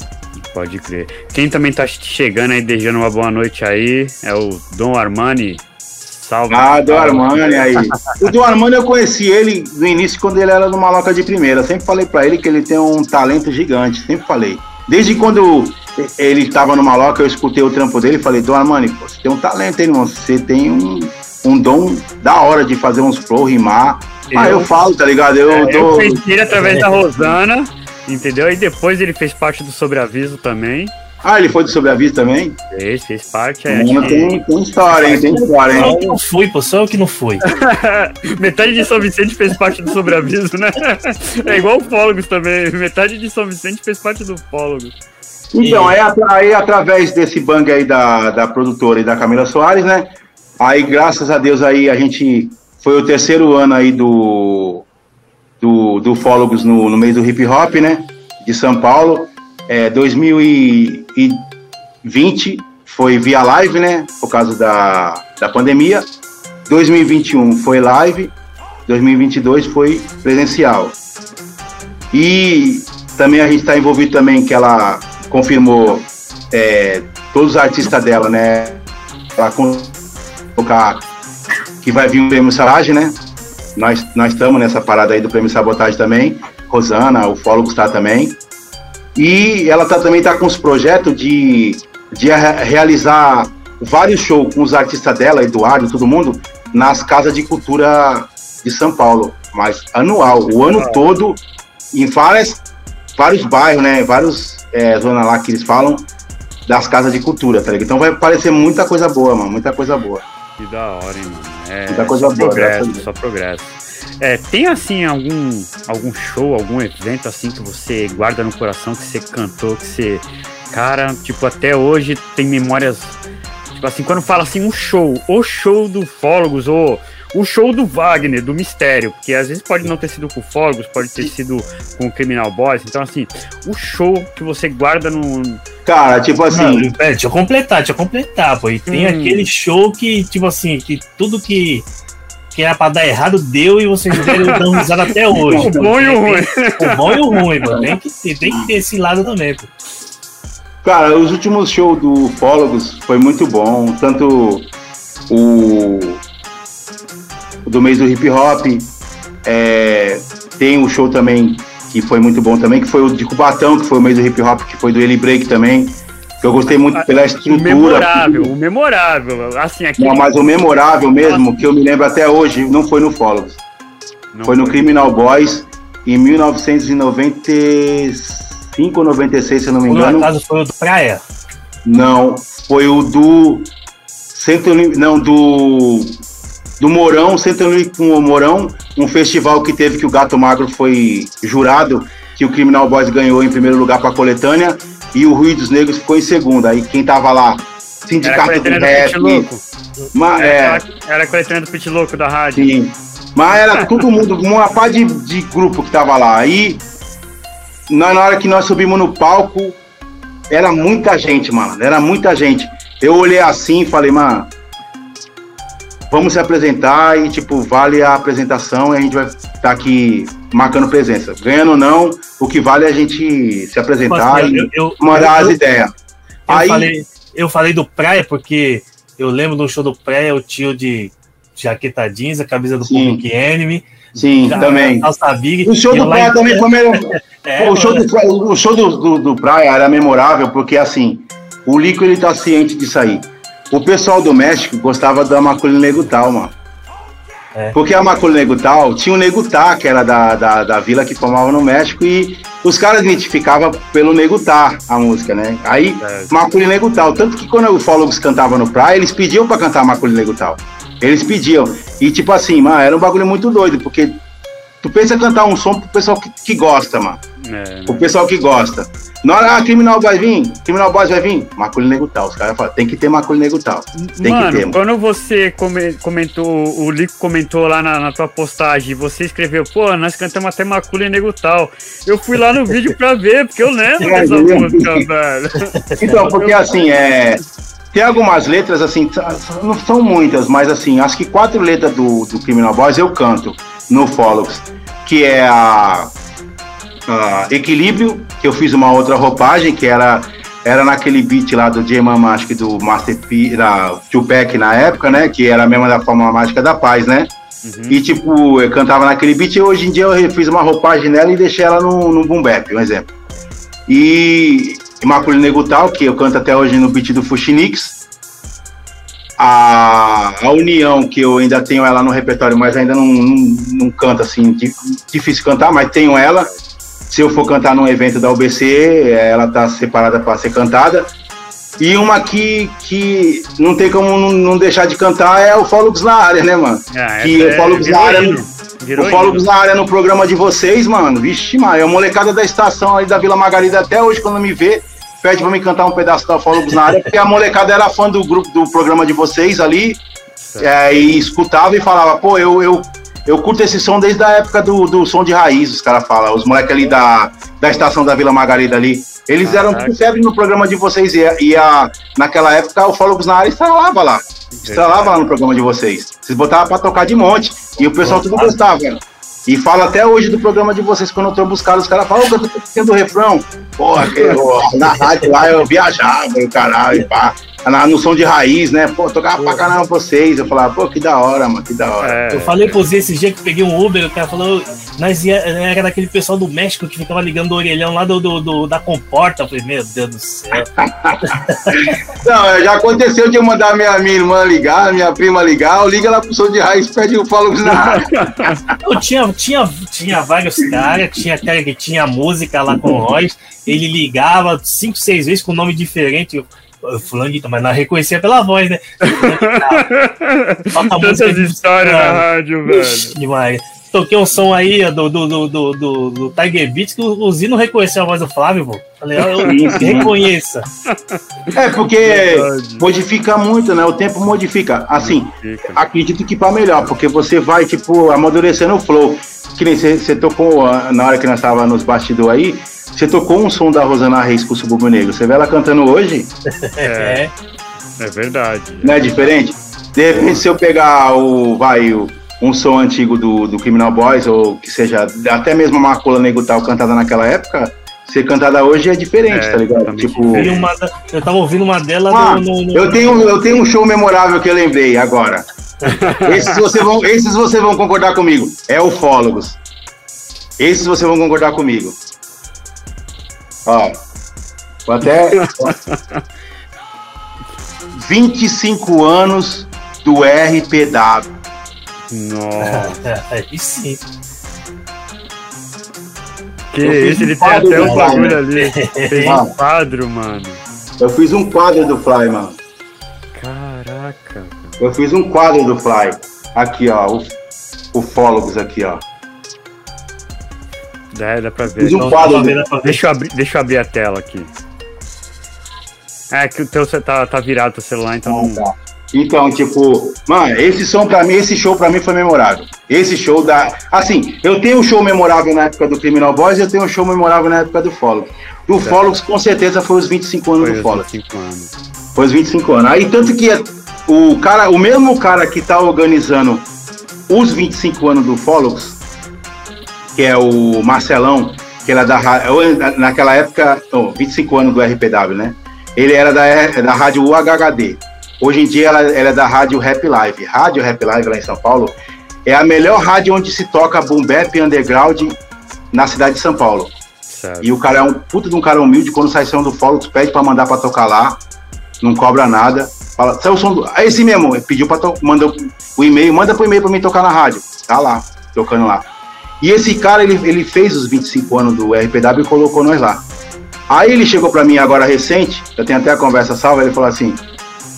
Pode crer. Quem também tá chegando aí, desejando uma boa noite aí, é o Dom Armani. Salve. Ah, Dom Armani aí. o Dom Armani eu conheci ele no início quando ele era no Maloca de primeira. Sempre falei para ele que ele tem um talento gigante. Sempre falei. Desde quando ele tava no Maloca, eu escutei o trampo dele e falei, Dom Armani, pô, você tem um talento, hein, irmão? Você tem um, um dom da hora de fazer uns flow, rimar. Eu, ah, eu falo, tá ligado? Eu, é, eu conheci ele através da Rosana, entendeu? E depois ele fez parte do Sobreaviso também. Ah, ele foi do Sobreaviso também? Fez, fez parte. É, Mano, tem, tem história, hein? Tem história, hein? Só que não fui, pô, só eu que não fui. Metade de São Vicente fez parte do Sobreaviso, né? É igual o Fólogos também. Metade de São Vicente fez parte do Fólogos. Então, aí, aí através desse bang aí da, da produtora e da Camila Soares, né? Aí, graças a Deus, aí a gente foi o terceiro ano aí do, do, do Fólogos no, no meio do hip hop, né? De São Paulo. É, 2020 foi via live, né? Por causa da, da pandemia. 2021 foi live. 2022 foi presencial. E também a gente está envolvido também que ela confirmou é, todos os artistas dela, né? Para colocar que vai vir o prêmio Sabotagem, né? Nós, nós estamos nessa parada aí do prêmio Sabotagem também. Rosana, o Fólogo está também. E ela tá, também está com os projetos de, de realizar vários shows com os artistas dela, Eduardo, todo mundo, nas casas de cultura de São Paulo. Mas anual, o ano todo, em várias, vários bairros, né? Vários é, zonas lá que eles falam das casas de cultura, tá ligado? Então vai parecer muita coisa boa, mano, muita coisa boa. Que da hora, hein, mano. É, Muita coisa só boa, progresso, só progresso. É, tem assim algum algum show, algum evento assim que você guarda no coração, que você cantou, que você. Cara, tipo, até hoje tem memórias. Tipo assim, quando fala assim, um show, o show do Fólogos, ou o show do Wagner, do Mistério, porque às vezes pode não ter sido com o Fólogos, pode ter sido com o Criminal Boys. Então, assim, o show que você guarda no. Cara, tipo assim. Não, é, deixa eu completar, deixa eu completar, pô. E tem hum. aquele show que, tipo assim, que tudo que que era pra dar errado, deu e vocês deram risada até hoje. O bom e o ruim. O bom e o ruim, mano. Tem que, ter, tem que ter esse lado também, pô. Cara, os últimos shows do Fólogos foi muito bom. Tanto o do mês do hip hop. É, tem um show também que foi muito bom também, que foi o de Cubatão, que foi o mês do hip hop, que foi do Eli Break também. Que eu gostei muito pela estrutura. O memorável, o memorável. Assim, aqui. Não, mas o memorável mesmo, que eu me lembro até hoje, não foi no Follows. Não foi no Criminal Boys em 1995 ou 96, se eu não me engano. No caso foi o do Praia? Não, foi o do. Centro, não, do do Mourão, Centro com o Mourão, um festival que teve que o Gato Magro foi jurado, que o Criminal Boys ganhou em primeiro lugar para a coletânea, e o Ruídos Negros ficou em segundo. Aí quem tava lá, Sindicato do Rap. Mas, é, era a coletânea do Pit Louco da rádio. Sim. Mas era todo mundo, uma par de, de grupo que tava lá. Aí, na, na hora que nós subimos no palco, era muita gente, mano. Era muita gente. Eu olhei assim e falei, mano, vamos se apresentar e, tipo, vale a apresentação e a gente vai estar tá aqui marcando presença. Ganhando ou não, o que vale é a gente se apresentar assim, e eu, mandar eu, as ideias. Eu, Aí, falei, eu falei do Praia porque eu lembro do show do Praia, o tio de jaqueta jeans, a camisa do sim. Public Enemy. Sim, também. O show do Praia também foi melhor. é, o, show do, o show do, do, do, Praia era memorável porque, assim, o Lico ele tá ciente disso aí. O pessoal do México gostava da Maculina Negutal, mano. É. Porque a Maculina Negutal tinha o Negutá, que era da, da, da vila que formava no México, e os caras identificavam pelo Negutá a música, né? Aí, é. Maculina Negutal. Tanto que quando o Fólogos cantava no Praia, eles pediam pra cantar Maculina Negutal. Eles pediam. E tipo assim, mano, era um bagulho muito doido, porque tu pensa cantar um som pro pessoal que, que gosta, mano. É, o pessoal que gosta. Na hora, ah, criminal vai vir, criminal boys vai vir, Maculino Negutal. Os caras falam, tem que ter Maculino Negutal. Tem mano, que ter. Quando você comentou, o Lico comentou lá na, na, tua postagem, você escreveu, pô, nós cantamos até Maculino Negutal. Eu fui lá no vídeo pra ver, porque eu lembro é, dessa música, velho. Então, porque assim, é. Tem algumas letras, assim, não são muitas, mas assim, acho que quatro letras do, do Criminal Boys eu canto no Follows, que é a, a, Equilíbrio, que eu fiz uma outra roupagem, que era, era naquele beat lá do J Mama, acho que do Master P, da Tupac na época, né? Que era a mesma da forma mágica da paz, né? Uhum. E tipo, eu cantava naquele beat e hoje em dia eu fiz uma roupagem nela e deixei ela no, no boom bap, um exemplo. E Imaculado Negutal, que eu canto até hoje no beat do Fuxinix. A, a União, que eu ainda tenho ela no repertório, mas ainda não, não, não canto assim, difícil cantar, mas tenho ela. Se eu for cantar num evento da UBC, ela tá separada para ser cantada. E uma que, que não tem como não, não deixar de cantar é o Fólogos na área, né, mano? Ah, que o Fólogos é na área. Virou o Fólogos na área no programa de vocês, mano. Vixe, mano. É a molecada da estação aí da Vila Margarida até hoje, quando me vê, pede pra me cantar um pedaço da Fólogos na área, porque a molecada era fã do grupo do programa de vocês ali. É, e escutava e falava, pô, eu, eu, eu curto esse som desde a época do, do som de raiz, os caras falam. Os moleques ali da, da estação da Vila Margarida ali. Eles eram tudo febre no programa de vocês. E, e a, naquela época o Fólogos na área estralava lá. Estralava lá no programa de vocês. Vocês botavam pra tocar de monte. E o pessoal tudo gostava. E fala até hoje do programa de vocês, quando eu tô buscando, os caras falam, oh, eu tô tendo o refrão. Porra, que, na rádio lá eu viajava, caralho, pá na, no som de raiz, né? Pô, tocava pra caramba vocês. Eu falava, pô, que da hora, mano, que da hora. É. Eu falei pro Zé esse dia que peguei um Uber, o cara falou, nós ia, era daquele pessoal do México que ficava ligando o orelhão lá do, do, do da comporta. Eu falei, meu Deus do céu. Não, já aconteceu de eu mandar minha, minha irmã ligar, minha prima ligar, eu liga lá pro som de raiz, pede o falo na Eu tinha, tinha, tinha vários caras, tinha cara que tinha música lá com o Royce, ele ligava cinco, seis vezes com nome diferente. Eu, Fulanguito, mas não reconhecia pela voz, né? Tantas histórias na rádio, velho. Demais. Toquei um som aí do, do, do, do, do, do Tiger Beats que o Zino reconheceu a voz do Flávio, pô. Falei, eu, reconheça. É, porque Verdade. modifica muito, né? O tempo modifica. Assim, modifica. acredito que para melhor, porque você vai, tipo, amadurecendo o flow. Que nem você tocou na hora que nós estávamos nos bastidores aí, você tocou um som da Rosana Reis com o Subúrbio Negro. Você vê ela cantando hoje? É. É verdade. Não é diferente? De repente, se eu pegar o. Vai, o, um som antigo do, do Criminal Boys, ou que seja, até mesmo uma Marcola Negutal cantada naquela época, ser cantada hoje é diferente, é, tá ligado? Tipo. Uma, eu tava ouvindo uma dela ah, no, no, Eu, tenho, eu tenho um show memorável que eu lembrei agora. esses, vocês vão, esses vocês vão concordar comigo. É ufólogos. Esses vocês vão concordar comigo. Ó, vou até. 25 anos do RPW. Nossa. Aí sim. Que esse, ele tem até um bagulho ali. Tem um quadro, mano. Eu fiz um quadro do Fly, mano. Caraca. Eu fiz um quadro do Fly. Aqui, ó. O, ufólogos aqui, ó. É, dá pra ver. Fiz um então, quadro. Ver, pra ver. Deixa, eu abrir, deixa eu abrir a tela aqui. É que o teu tá, tá virado o celular, então. Ah, tá. Então, tipo, mano, esse som pra mim, esse show pra mim foi memorável. Esse show da. Assim, eu tenho um show memorável na época do Criminal Boys e eu tenho um show memorável na época do Follow. Do Follow, com certeza, foi os 25 anos foi do Follow. 25 anos. Foi os 25 anos. Aí, tanto que o cara, o mesmo cara que tá organizando os 25 anos do Follow, que é o Marcelão, que era da naquela época, oh, 25 anos do RPW, né? Ele era da, da rádio UHHD. Hoje em dia ela, ela, é da rádio Rap Live. Rádio Rap Live lá em São Paulo é a melhor rádio onde se toca boom bap underground na cidade de São Paulo. Certo. E o cara é um puta de um cara humilde, quando sai som do Follow, pede para mandar para tocar lá, não cobra nada. Fala, sai o som do. É esse mesmo, pediu para mandar o e-mail, manda pro e-mail para mim tocar na rádio. Tá lá, tocando lá. E esse cara, ele, ele fez os 25 anos do RPW e colocou nós lá. Aí ele chegou para mim agora recente, eu tenho até a conversa salva, ele falou assim: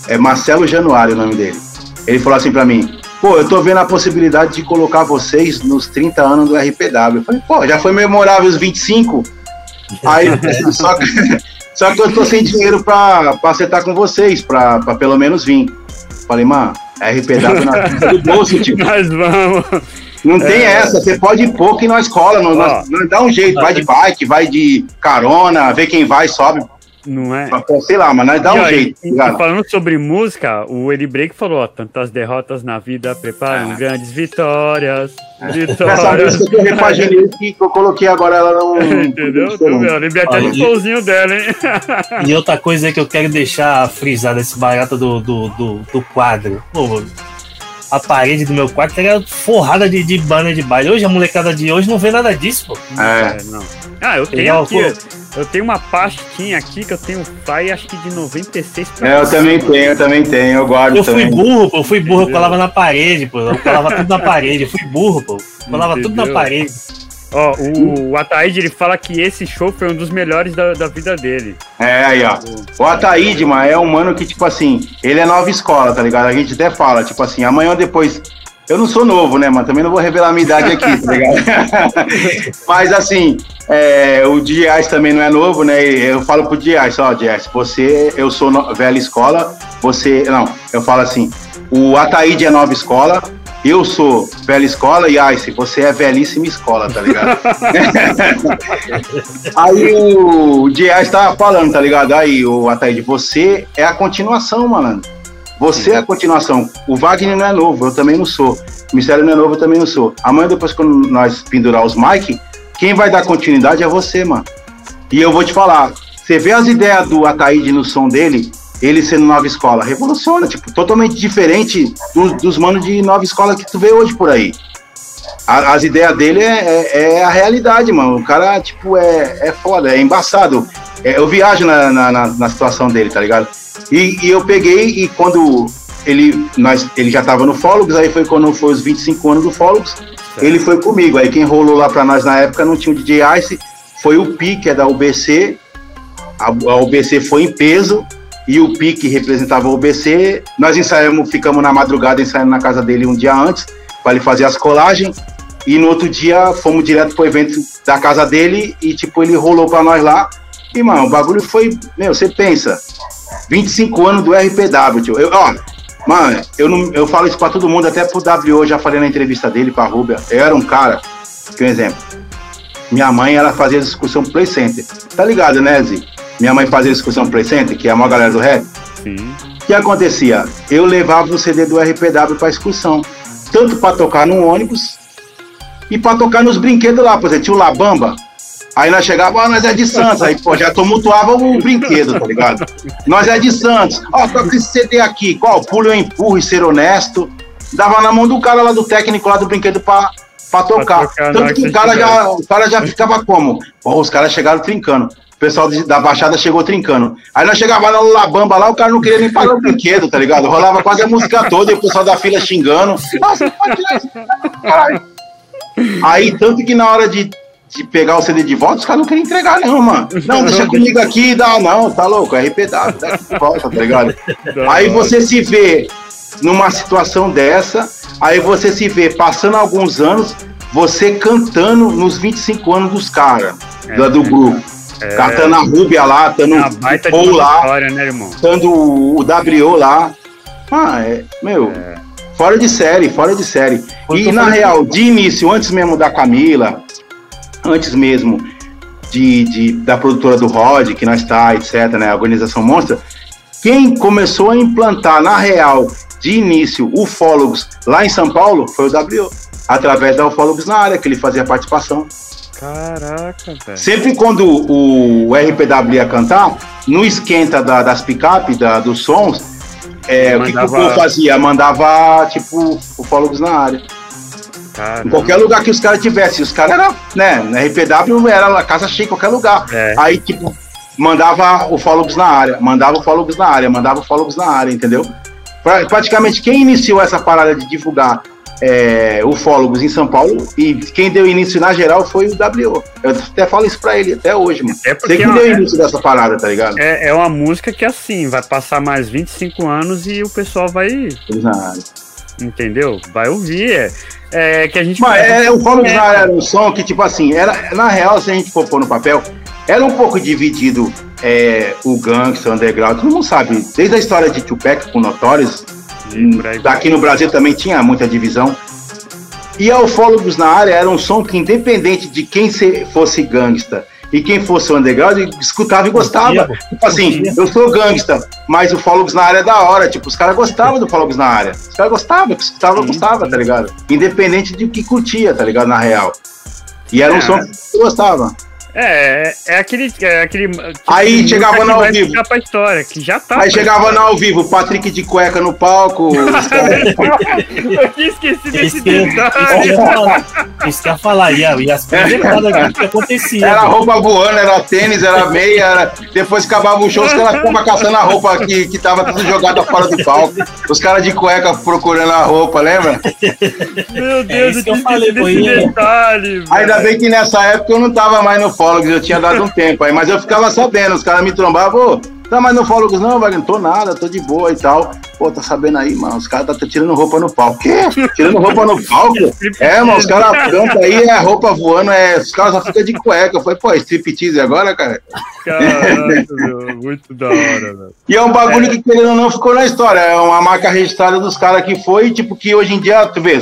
é Marcelo Januário o nome dele. Ele falou assim para mim: pô, eu tô vendo a possibilidade de colocar vocês nos 30 anos do RPW. Eu falei, pô, já foi memorável os 25. Aí, só que, só que eu tô sem dinheiro pra, pra acertar com vocês, pra, pra pelo menos vir. Falei, mano, RPW na do bolso, tipo. Nós vamos. Não tem é... essa, você pode ir pouco e nós cola, nós, nós, nós dá um jeito, vai de bike, vai de carona, vê quem vai, sobe, não é? Sei lá, mas nós dá um jeito. E, falando sobre música, o Eli Break falou: ó, tantas derrotas na vida preparam ah. grandes vitórias. É. Vitórias. Essa música que eu repaginei que eu coloquei agora, ela não. Entendeu? Tu Eu lembrei até do flowzinho dela, hein? e outra coisa que eu quero deixar frisada esse barato do, do, do, do quadro. Pô, a parede do meu quarto era forrada de, de banner de baile. Hoje a molecada de hoje não vê nada disso, pô. É, é não. Ah, eu tenho aqui. Eu tenho uma pastinha aqui que eu tenho pai, acho que de 96 pra É, eu também tenho, eu também tenho, eu guardo eu também. fui burro, pô, eu fui burro, eu colava na parede, pô. Eu colava tudo na parede, eu fui burro, pô. Colava Entendeu? tudo na parede. Ó, o, o Ataíde, ele fala que esse show foi um dos melhores da, da vida dele. É, aí, ó. O Ataíde, mano, é um mano que, tipo assim, ele é nova escola, tá ligado? A gente até fala, tipo assim, amanhã ou depois. Eu não sou novo, né, mano? Também não vou revelar a minha idade aqui, tá ligado? Mas, assim, é, o Dias também não é novo, né? Eu falo pro Dias, ó, Dias, você, eu sou velha escola, você. Não, eu falo assim, o Ataíde é nova escola, eu sou velha escola e Ice, você é velhíssima escola, tá ligado? aí o Dias tava falando, tá ligado? Aí o Ataíde, você é a continuação, malandro. Você é a continuação. O Wagner não é novo, eu também não sou. O Mistério não é novo, eu também não sou. Amanhã, depois, quando nós pendurar os Mike, quem vai dar continuidade é você, mano. E eu vou te falar, você vê as ideias do Ataíde no som dele, ele sendo nova escola, revoluciona, tipo, totalmente diferente dos, dos manos de nova escola que tu vê hoje por aí. A, as ideias dele é, é, é, a realidade, mano. O cara, tipo, é, é foda, é embaçado. É, eu viajo na, na, na, situação dele, tá ligado? E, e, eu peguei e quando ele, nós, ele já tava no Fólogos, aí foi quando foi os 25 anos do Fólogos, ele foi comigo. Aí quem rolou lá pra nós na época não tinha o DJ Ice, foi o Pi, que é da UBC. A, a UBC foi em peso e o Pi, que representava o UBC. Nós ensaiamos, ficamos na madrugada ensaiando na casa dele um dia antes, para ele fazer as colagens. E no outro dia fomos direto pro evento da casa dele e, tipo, ele rolou pra nós lá. E, mano, o bagulho foi. Meu, você pensa, 25 anos do RPW, tio. Eu, ó, mano, eu, não, eu falo isso pra todo mundo, até pro W, já falei na entrevista dele pra Rubia. Eu era um cara, que um exemplo. Minha mãe, ela fazia discussão Play Center. Tá ligado, né, Zi? Minha mãe fazia discussão Play Center, que é a maior galera do rap. Sim. O que acontecia? Eu levava o CD do RPW pra excursão. Tanto pra tocar no ônibus e pra tocar nos brinquedos lá. Por exemplo, tinha o Labamba. Aí nós chegava, ah, nós é de Santos. Aí, pô, já tumultuava o brinquedo, tá ligado? Nós é de Santos. Ó, toca esse CD aqui. Qual? Pulo eu empurro e ser honesto. Dava na mão do cara lá do técnico lá do brinquedo pra, pra tocar. Pra tocar Tanto que o cara, já, o cara já ficava como? Pô, os caras chegaram trincando. Pessoal da Baixada chegou trincando. Aí nós chegava lá no Labamba lá, o cara não queria nem pagar o brinquedo, tá ligado? Rolava quase a música toda e o pessoal da fila xingando. Nossa, Aí, tanto que na hora de de pegar o CD de volta, os caras não queriam entregar, não, mano. Não, deixa comigo aqui, dá, não, tá louco, é RPW, dá de volta, tá ligado? Aí você se vê numa situação dessa, aí você se vê passando alguns anos, você cantando nos 25 anos dos caras, é, do grupo. É. Catando a Rúbia lá, dando o lá, história, né, irmão? dando o W lá. Ah, é, meu, é. fora de série, fora de série. e na real, de início, antes mesmo da Camila, antes mesmo de, de, da produtora do Rod, que nós está, etc., né, a organização Monstra, quem começou a implantar, na real, de início, ufólogos lá em São Paulo foi o W, através da Ufólogos na área, que ele fazia participação. Caraca, velho. Sempre quando o, RPW ia cantar, no esquenta da, das picape, da, dos sons, é, o que, que o povo fazia? Mandava, tipo, ufólogos na área. Caramba. Em qualquer lugar que os caras tivessem. Os caras eram, né? RPW era casa cheia em qualquer lugar. É. Aí, tipo, mandava ufólogos na área, mandava ufólogos na área, mandava ufólogos na área, entendeu? Praticamente quem iniciou essa parada de divulgar é, ufólogos em São Paulo e quem deu início na geral foi o W. Eu até falo isso pra ele até hoje, mano. É porque Você que é deu é, início dessa parada, tá ligado? É, é uma música que assim, vai passar mais 25 anos e o pessoal vai. Entendeu? Vai ouvir. É, é que a gente. Mas é, o área era um som que, tipo assim, era, na real, se a gente for pôr no papel, era um pouco dividido é, o gangster, o underground. Todo mundo sabe, desde a história de Tupac com Notorious Daqui no Brasil também tinha muita divisão. E ufólogos na área era um som que, independente de quem fosse gangsta e quem fosse underground, escutava e gostava. Tipo assim, eu sou gangsta, mas ufólogos na área é da hora. Tipo, os caras gostavam do ufólogos na área. Os caras gostavam, escutavam, gostava, tá ligado? Independente de que curtia, tá ligado? Na real. E era um é. som que gostava. É, é aquele. É aquele aí chegava no ao vivo. Pra história, que já tá. Aí chegava no ao vivo, Patrick de cueca no palco. eu tinha esquecido desse isso detalhe. Isso que eu ia falar, e, e as coisas que acontecia. Era roupa voando, era tênis, era meia, era... depois acabava o show, os caras ficavam caçando a roupa que, que tava tudo jogada fora do palco. Os caras de cueca procurando a roupa, lembra? Meu Deus, é eu, eu falei desse detalhe. Ainda bem que nessa época eu não tava mais no ufólogos, eu tinha dado um tempo aí, mas eu ficava sabendo, os caras me trombavam, tá mais no ufólogos não, velho, não tô nada, tô de boa e tal. Pô, tá sabendo aí, mano, os caras tá tirando roupa no palco. Quê? Tirando roupa no palco? É, mano, os caras cantam aí, é roupa voando, é, os caras só ficam de cueca. Eu falei, pô, striptease agora, cara? Caralho, meu, muito da hora, velho. E é um bagulho é. que, querendo ou não, ficou na história. É uma marca registrada dos caras que foi, tipo, que hoje em dia, tu vê,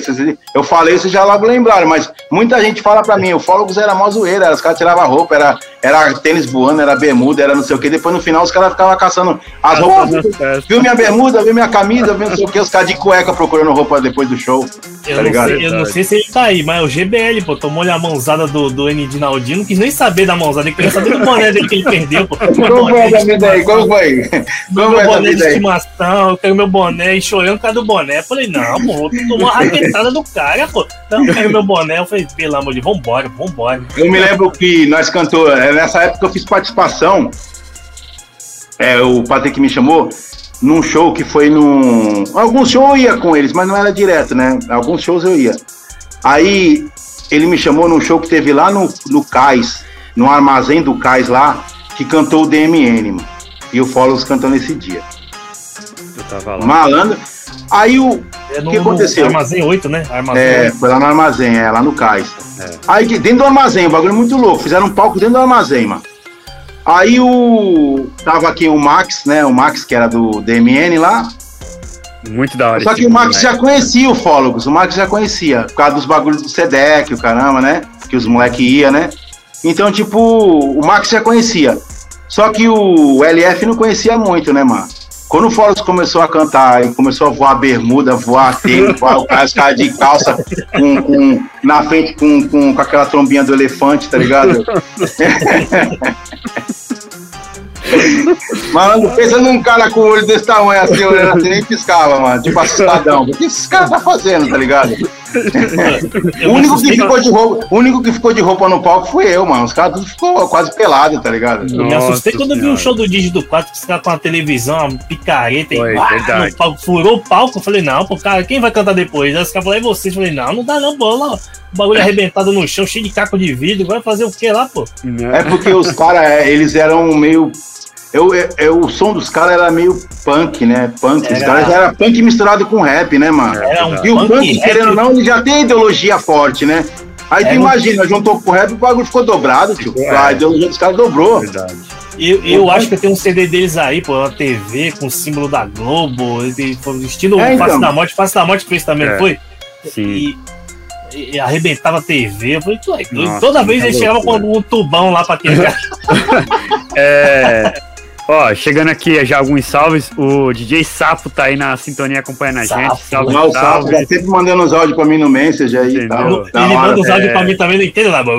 eu falei, vocês já logo lembraram, mas muita gente fala pra mim, o Fólogos era mó zoeira, os caras tiravam roupa, era, era tênis voando, era bermuda, era não sei o que, depois no final os caras ficavam caçando as roupas. Viu minha bermuda, viu minha camisa, não sei o que, os caras de cueca procurando roupa depois do show. Eu, tá não, sei, eu não sei se ele tá aí, mas o GBL, pô, tomou-lhe a mãozada do, do N. Dinaldino, não quis nem saber da mãozada, ele queria saber do boné dele que ele perdeu, pô. Como foi essa vida aí? Como foi? Como meu boné de estimação, eu quero meu boné e chorando por causa do boné. Eu falei, não, pô, tu tomou uma raquetada do cara, pô. Não, eu quero meu boné. Eu falei, pelo amor de Deus, vambora, vambora. Eu me lembro que nós cantou, é, nessa época eu fiz participação. É, o Patrick me chamou num show que foi num. Alguns shows eu ia com eles, mas não era direto, né? Alguns shows eu ia. Aí ele me chamou num show que teve lá no, no Cais, no armazém do Cais lá, que cantou o DMN, mano. E o Follows cantou nesse dia. Eu tava lá. Malandro. Aí o. É no, que aconteceu? No armazém 8, né? Armazém é, 8. foi lá no armazém, é, lá no Cais. É. Aí dentro do armazém, o bagulho é muito louco. Fizeram um palco dentro do armazém, mano. Aí o. Tava aqui o Max, né? O Max, que era do DMN lá. Muito da hora. Só que o Max já conhecia o Fólogos, o Max já conhecia, por causa dos bagulhos do SEDEC, o caramba, né? Que os moleques iam, né? Então, tipo, o Max já conhecia. Só que o LF não conhecia muito, né, mano? Quando o Fólogos começou a cantar e começou a voar bermuda, voar tempo, voar os caras de calça com, com, na frente com, com, com aquela trombinha do elefante, tá ligado? Mano, pensa num cara com o olho desse tamanho assim, olhando assim, nem piscava, mano. Tipo assustadão. O que esses caras tá fazendo, tá ligado? o, único que ficou de roupa, o único que ficou de roupa no palco foi eu, mano. Os caras tudo ficou quase pelado, tá ligado? Eu me assustei quando eu vi o show do Dígito 4, que os caras com a televisão, uma picareta foi, e palco, furou o palco. Eu falei, não, pô, cara, quem vai cantar depois? Aí os caras falaram, é vocês. Eu falei, não, não dá não, bola. O bagulho arrebentado no chão, cheio de caco de vidro. Vai fazer o que lá, pô? É porque os caras, é, eles eram meio eu, eu, eu, o som dos caras era meio punk, né? Punk. Era... Os caras já era punk misturado com rap, né, mano? Era um e o punk, querendo ou não, ele já tem ideologia forte, né? Aí é, tu imagina, juntou com o rap e o bagulho ficou dobrado, tio. É. A ideologia dos caras dobrou. Verdade. Eu, eu acho que tem um CD deles aí, pô, uma TV com o símbolo da Globo, estilo é, então. Face da Morte. Face da Morte fez também, é. foi? Sim. E, e arrebentava a TV. Eu falei, Nossa, toda vez ele chegava com um tubão lá pra quebrar. é. Ó, chegando aqui já alguns salves. O DJ Sapo tá aí na sintonia acompanhando a gente. Salve, salve. O Sapo tá sempre mandando os áudios pra mim no Message aí. Tá, ele manda os áudios é... pra mim também, não entendo lá.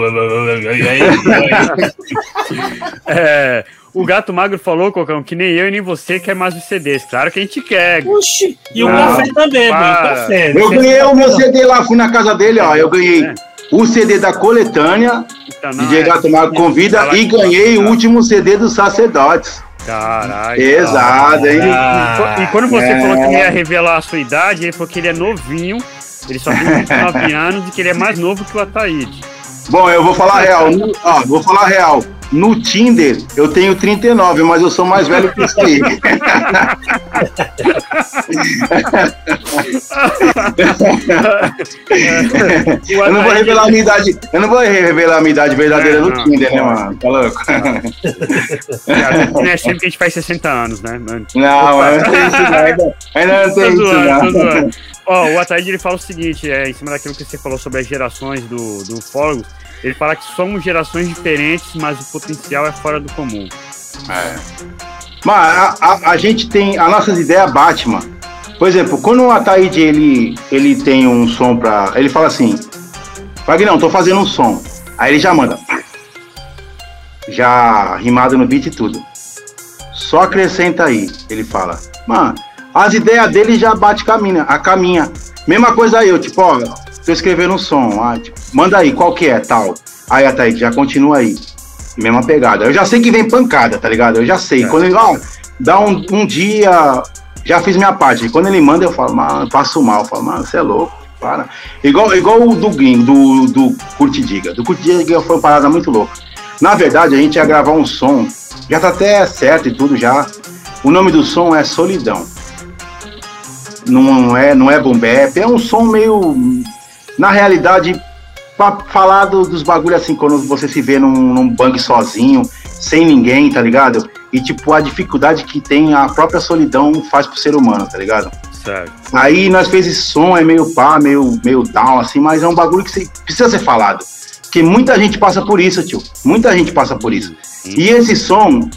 é, o Gato Magro falou, Cocão, que nem eu e nem você quer mais os CDs. Claro que a gente quer. Oxi, e o café também, mano. Café. Eu ganhei o meu CD lá, fui na casa dele, ó. Eu ganhei é. o CD da coletânea. Então, DJ é, Gato Magro convida e ganhei o último CD dos sacerdotes. Caralho. Pesado, hein? E, e, quando você é. falou que ia revelar a sua idade, ele falou que ele é novinho, ele só tem 29 anos e que ele é mais novo que o Ataíde. Bom, eu vou falar real. Ó, vou falar real. No Tinder, eu tenho 39, mas eu sou mais velho que isso aí. eu não vou revelar a minha idade. Eu não vou revelar a minha idade verdadeira é, no não, Tinder, né, mano? Tá louco? Não é sempre que a gente faz 60 anos, né? Mano? Não, eu não tenho isso, não. Ainda, não tenho isso, não. Ó, o Ataíde ele fala o seguinte, é, em cima daquilo que você falou sobre as gerações do, do fórum, ele fala que somos gerações diferentes, mas o potencial é fora do comum. É. Mas a, a, a gente tem. As nossas ideias bate, mano. Por exemplo, quando o Ataíde ele, ele tem um som pra. Ele fala assim: Wagner, tô fazendo um som. Aí ele já manda. Já rimado no beat e tudo. Só acrescenta aí. Ele fala: Mano, as ideias dele já bate caminha, a caminha. Mesma coisa aí, eu, tipo, ó, tô escrevendo um som, ah, tipo, manda aí, qual que é, tal. Aí a Thaís já continua aí. Mesma pegada. Eu já sei que vem pancada, tá ligado? Eu já sei. É. Quando ele, ó, dá um, um dia, já fiz minha parte. Quando ele manda, eu falo, mano, passo mal. Eu falo, mano, você é louco, para. Igual, igual o do Gringo, do, do Curtidiga. Do Curtidiga foi uma parada muito louca. Na verdade, a gente ia gravar um som, já tá até certo e tudo já. O nome do som é Solidão não é, não é boom bap, é um som meio, na realidade, pra falar do, dos bagulho assim, quando você se vê num, num bang sozinho, sem ninguém, tá ligado? E tipo, a dificuldade que tem a própria solidão faz pro ser humano, tá ligado? Certo. Aí nós fez esse som, é meio pá, meio, meio down, assim, mas é um bagulho que precisa ser falado. Porque muita gente passa por isso, tio. Muita gente passa por isso. E esse som,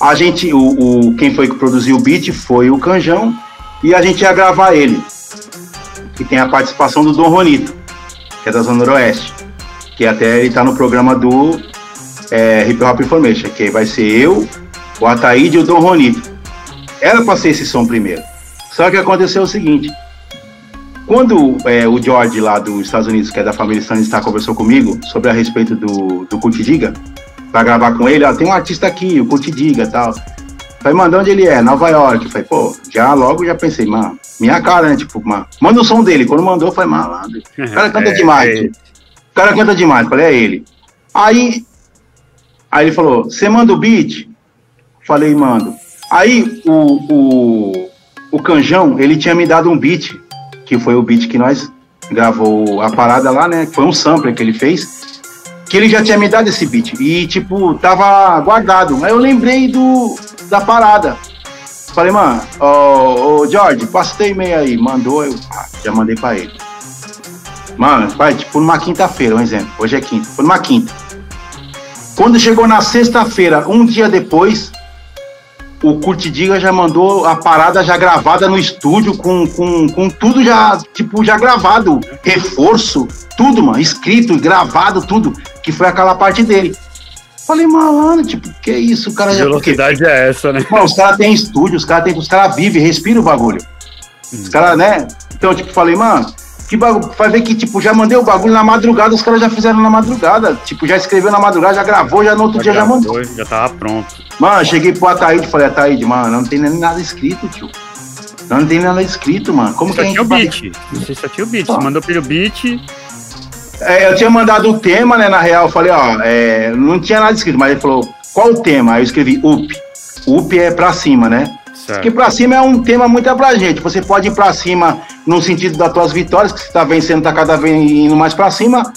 a gente, o, o, quem foi que produziu o beat foi o Canjão, e a gente ia gravar ele. Que tem a participação do Dom Ronito, que é da Zona Noroeste. Que até ele tá no programa do é, Hip Hop Information, que vai ser eu, o Ataíde e o Dom Ronito. Era pra ser esse som primeiro. Só que aconteceu o seguinte. Quando é, o George lá dos Estados Unidos, que é da família Stanistar, conversou comigo sobre a respeito do, do Curtidiga, para gravar com ele, ó, tem um artista aqui, o Curtidiga e tal. Falei, mano, de onde ele é? Nova York. Falei, pô, já logo já pensei, mano, minha cara, né? Tipo, mano, manda o som dele. Quando mandou, foi malandro. O cara canta é, demais. É. O cara canta demais. Falei, é ele. Aí, aí ele falou, você manda o beat? Falei, mando. Aí o, o, o Canjão, ele tinha me dado um beat, que foi o beat que nós gravou a parada lá, né? Foi um sampler que ele fez, que ele já tinha me dado esse beat. E, tipo, tava guardado. Aí eu lembrei do, da parada. Falei, mano, ô, ô George, passa teu e-mail aí. Mandou, eu ah, já mandei pra ele. Mano, vai, tipo, numa quinta-feira, um exemplo. Hoje é quinta. Foi numa quinta. Quando chegou na sexta-feira, um dia depois, o Curtidiga já mandou a parada já gravada no estúdio, com, com, com tudo já, tipo, já gravado. Reforço, tudo, mano. Escrito, gravado, tudo. Que foi aquela parte dele. Falei, malandro, tipo, que isso? O cara já. velocidade é essa, né? Mano, os caras têm estúdio, os caras os caras vivem, respiram o bagulho. Hum. Os caras, né? Então, tipo, falei, mano, que bagulho. Vai ver que, tipo, já mandei o bagulho na madrugada, os caras já fizeram na madrugada. Tipo, já escreveu na madrugada, já gravou, já no outro já dia gravou, já mandou. Já tava pronto. Mano, cheguei pro Ataíde e falei, Ataíde, mano, não tem nem nada escrito, tio. Não tem nada escrito, mano. Como só que a gente. Tinha o beat. Você só tinha o beat. Você mandou pelo beat é, eu tinha mandado o tema, né? Na real, eu falei, ó, é, não tinha nada escrito, mas ele falou, qual o tema? Aí eu escrevi UP. UP é pra cima, né? Certo. Porque pra cima é um tema muito abrangente. Você pode ir pra cima no sentido das tuas vitórias, que você tá vencendo, tá cada vez indo mais pra cima.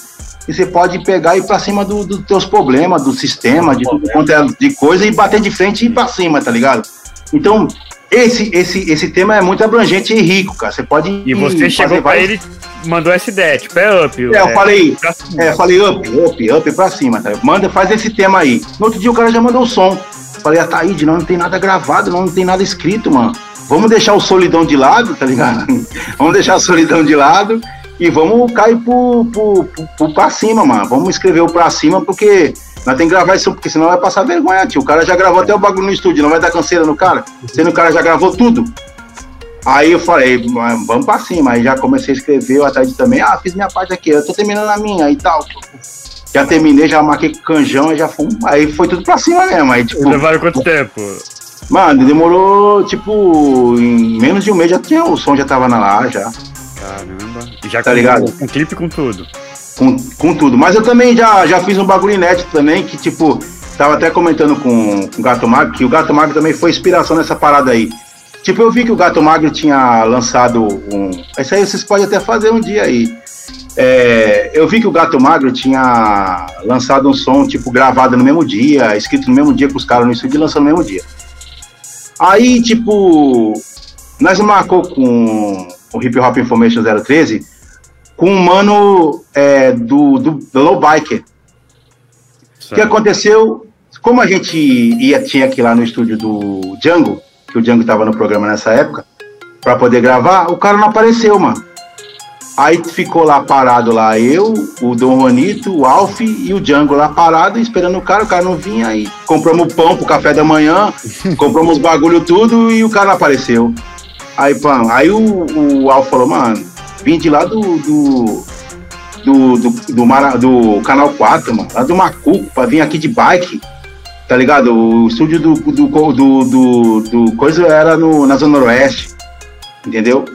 e você pode pegar e ir pra cima dos do teus problemas, do sistema, de tudo quanto é de coisa, e bater de frente e ir pra cima, tá ligado? Então, esse, esse, esse tema é muito abrangente e rico, cara. Você pode. E você chegou pra vários... ele mandou essa ideia, tipo, é up. É, eu é, falei, é, eu falei up, up, up pra cima, tá? Manda, faz esse tema aí. No outro dia o cara já mandou o som. Falei, ah, Taíde, não, não tem nada gravado, não, não tem nada escrito, mano. Vamos deixar o solidão de lado, tá ligado? vamos deixar a solidão de lado e vamos cair pro, pro, pro, pro pra cima, mano. Vamos escrever o pra cima, porque nós temos que gravar isso, porque senão vai passar vergonha, tio. O cara já gravou até o bagulho no estúdio, não vai dar canseira no cara, sendo o cara já gravou tudo. Aí eu falei, vamos pra cima. Aí já comecei a escrever, eu atrás também, ah, fiz minha parte aqui, eu tô terminando a minha e tal. Já terminei, já marquei com o canjão e já fui. Aí foi tudo pra cima mesmo. Aí, tipo, Levaram quanto tempo? Mano, demorou, tipo, em menos de um mês já tinha, o som já tava na lá já. Caramba. E já tá com, ligado? com clipe com tudo. Com, com tudo. Mas eu também já, já fiz um bagulho inédito também, que tipo, tava até comentando com, com o Gato Magro, que o Gato Magro também foi inspiração nessa parada aí. Tipo, eu vi que o Gato Magro tinha lançado um. Isso aí vocês podem até fazer um dia aí. É, eu vi que o Gato Magro tinha lançado um som, tipo, gravado no mesmo dia, escrito no mesmo dia com os caras no estúdio lançando no mesmo dia. Aí, tipo, nós marcou com o Hip Hop Information 013 com um mano é, do, do, do Low Biker. O que aconteceu? Como a gente ia, tinha aqui lá no estúdio do Django, que o Django estava no programa nessa época, para poder gravar, o cara não apareceu, mano. Aí ficou lá parado lá, eu, o Dom Juanito, o Alf e o Django lá parado, esperando o cara, o cara não vinha, aí compramos pão pro café da manhã, compramos bagulho tudo e o cara não apareceu. Aí, pão, aí o, o Alf falou, mano, vim de lá do. do. do, do, do, Mara, do Canal 4, mano, lá do Macuco, pra vir aqui de bike, tá ligado? O estúdio do, do, do, do, do coisa era no, na Zona Noroeste, entendeu?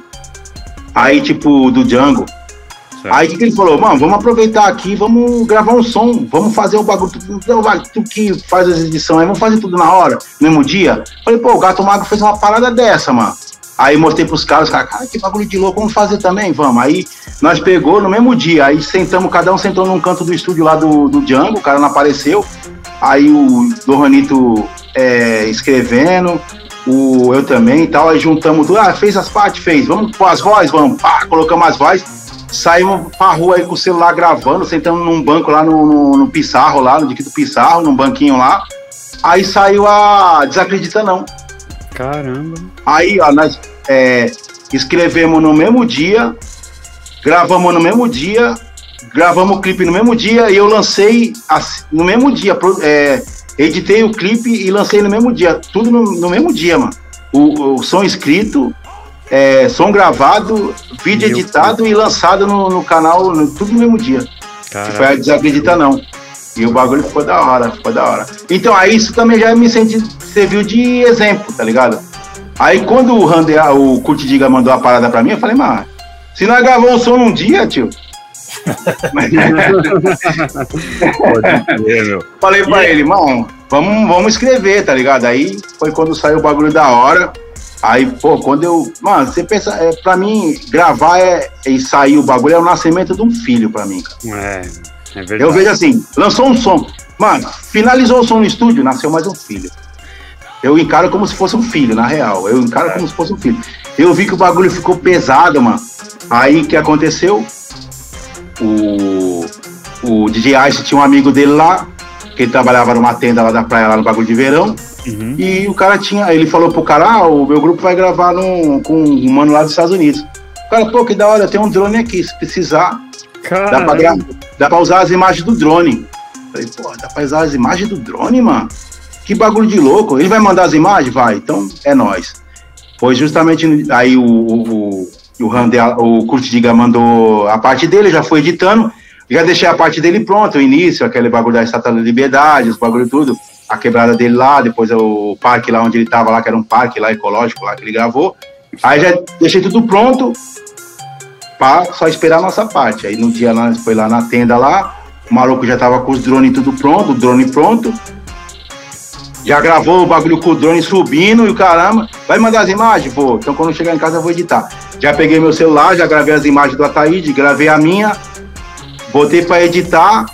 Aí, tipo, do Django. Certo. Aí que ele falou? Mano, vamos aproveitar aqui, vamos gravar um som, vamos fazer o bagulho, tu, tu que faz as edições aí, vamos fazer tudo na hora, no mesmo dia. Falei, pô, o Gato Mago fez uma parada dessa, mano. Aí mostrei pros caras, os caras, cara, que bagulho de louco, vamos fazer também, vamos. Aí nós pegou no mesmo dia, aí sentamos, cada um sentou num canto do estúdio lá do, do Django, o cara não apareceu. Aí o Doranito é, escrevendo, o eu também e tal, aí juntamos tudo, ah, fez as partes, fez, vamos pôr as vozes, vamos, pá, colocamos as vozes, saímos pra rua aí com o celular gravando, sentamos num banco lá no, no, no Pissarro, lá, no Diquito Pissarro, num banquinho lá, aí saiu a Desacredita Não. Caramba. Aí, ó, nós é, escrevemos no mesmo dia, gravamos no mesmo dia, gravamos o clipe no mesmo dia e eu lancei no mesmo dia, é, editei o clipe e lancei no mesmo dia. Tudo no, no mesmo dia, mano. O, o som escrito, é, som gravado, vídeo Meu editado Deus. e lançado no, no canal, no, tudo no mesmo dia. Caraca. Foi a Desacredita Não. E o bagulho ficou da hora, ficou da hora. Então, aí isso também já me serviu de exemplo, tá ligado? Aí quando o Randy, o Kurt Diga mandou a parada pra mim, eu falei, mano, se nós gravamos um som num dia, tio, Falei pra ele, mano, vamos, vamos escrever, tá ligado? Aí foi quando saiu o bagulho da hora. Aí, pô, quando eu. Mano, você pensa, é, pra mim, gravar é, e sair o bagulho é o nascimento de um filho pra mim, cara. É, é. Eu vejo assim, lançou um som. Mano, finalizou o som no estúdio, nasceu mais um filho. Eu encaro como se fosse um filho, na real. Eu encaro como se fosse um filho. Eu vi que o bagulho ficou pesado, mano. Aí que aconteceu? o, o DJ Ice tinha um amigo dele lá, que ele trabalhava numa tenda lá da praia, lá no bagulho de verão. Uhum. E o cara tinha, ele falou pro cara, ah, o meu grupo vai gravar num, com um mano lá dos Estados Unidos. O cara, pô, que da hora, tem um drone aqui, se precisar. Dá pra, dá pra usar as imagens do drone. Falei, pô, dá pra usar as imagens do drone, mano? Que bagulho de louco. Ele vai mandar as imagens? Vai, então é nós. Foi justamente aí o, o, o, o Kurt Diga mandou a parte dele, já foi editando, já deixei a parte dele pronta, o início, aquele bagulho da Estátua da Liberdade, os bagulho tudo, a quebrada dele lá, depois o parque lá onde ele tava lá, que era um parque lá ecológico lá que ele gravou. Aí já deixei tudo pronto para só esperar a nossa parte. Aí no dia lá, foi lá na tenda lá, o maluco já tava com os drones tudo pronto, o drone pronto. Já gravou o bagulho com o drone subindo e o caramba. Vai mandar as imagens? Vou. Então quando chegar em casa eu vou editar. Já peguei meu celular, já gravei as imagens do Ataíde, gravei a minha. botei pra editar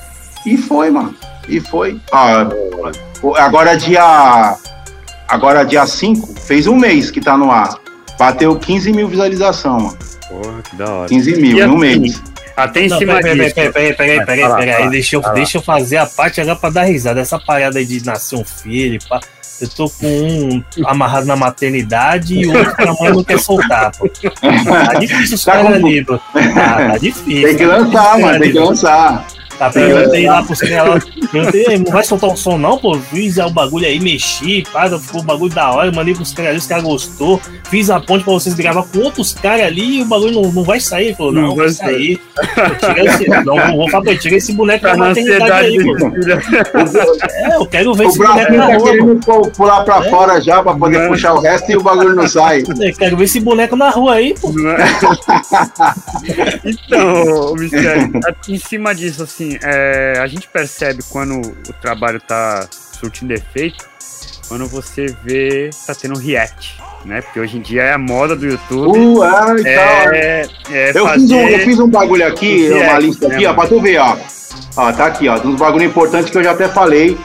e foi, mano. E foi. Ah, agora dia. Agora dia 5, fez um mês que tá no ar. Bateu 15 mil visualização, mano. Porra, que da hora. 15 mil assim, mês. Até em não, cima peraí, disso. Peraí, peraí, peraí, peraí, peraí, peraí. Deixa, eu, deixa eu fazer a parte agora pra dar risada. Essa parada aí de nascer um filho, pá. Eu tô com um amarrado na maternidade e o outro que a mãe não quer soltar, pô. Tá difícil os tá caras ali, pô. Tá, tá difícil. Tem que lançar, mano, tem que lançar. Tá perguntei lá pros caras. Perguntei, não vai soltar um som, não, pô? Fiz o bagulho aí, mexi, pá, ficou o bagulho da hora, mandei pros caras ali, os caras gostou. Fiz a ponte pra vocês gravar com outros caras ali e o bagulho não, não vai sair. Ele falou, não, não vai sair. Esse, não, vou falar pra tira esse boneco tá da maternidade aí, pô. É, eu quero ver o esse boneco na tá rua. querendo pular pra é. fora já pra poder não. puxar o resto e o bagulho não sai. Eu quero ver esse boneco na rua aí, pô. É? então, Mistério, em cima disso, assim, é, a gente percebe quando o trabalho tá surtindo efeito, quando você vê tá tendo react, né? Porque hoje em dia é a moda do YouTube. Uh, é, é, é eu, fazer... fiz um, eu fiz um bagulho aqui, react, uma lista aqui, né, ó, pra tu ver, ó. Ó, tá aqui, ó, uns bagulho importante que eu já até falei.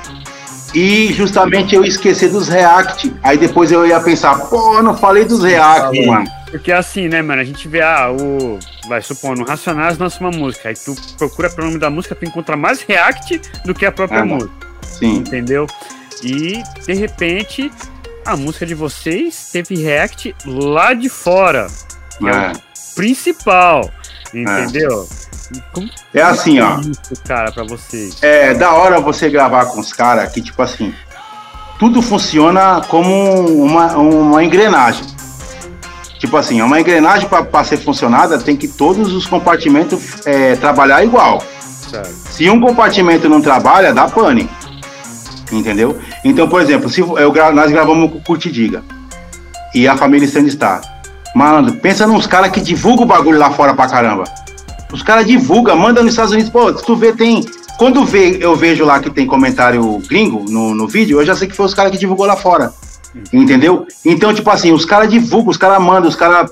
E justamente eu esqueci dos React. Aí depois eu ia pensar, pô, não falei dos React, mano. Porque assim, né, mano, a gente vê, ah, o. Vai supor, no Racionais lança uma música. Aí tu procura pelo nome da música, tu encontra mais React do que a própria ah, música. Sim. Entendeu? E, de repente, a música de vocês teve React lá de fora. Que é, é o principal. Entendeu? É. Como é assim, ó. Isso, cara, para vocês. É da hora você gravar com os caras que, tipo assim, tudo funciona como uma, uma engrenagem. Tipo assim, uma engrenagem para ser funcionada tem que todos os compartimentos é, trabalhar igual. Certo. Se um compartimento não trabalha, dá pane. Entendeu? Então, por exemplo, se eu, nós gravamos com o Curtidiga e a família Standstar. Mano, pensa nos caras que divulgam o bagulho lá fora pra caramba. Os caras divulgam, mandam nos Estados Unidos. Pô, tu vê, tem. Quando vê, eu vejo lá que tem comentário gringo no, no vídeo, eu já sei que foi os caras que divulgou lá fora. Entendeu? Então, tipo assim, os caras divulgam, os caras mandam, os caras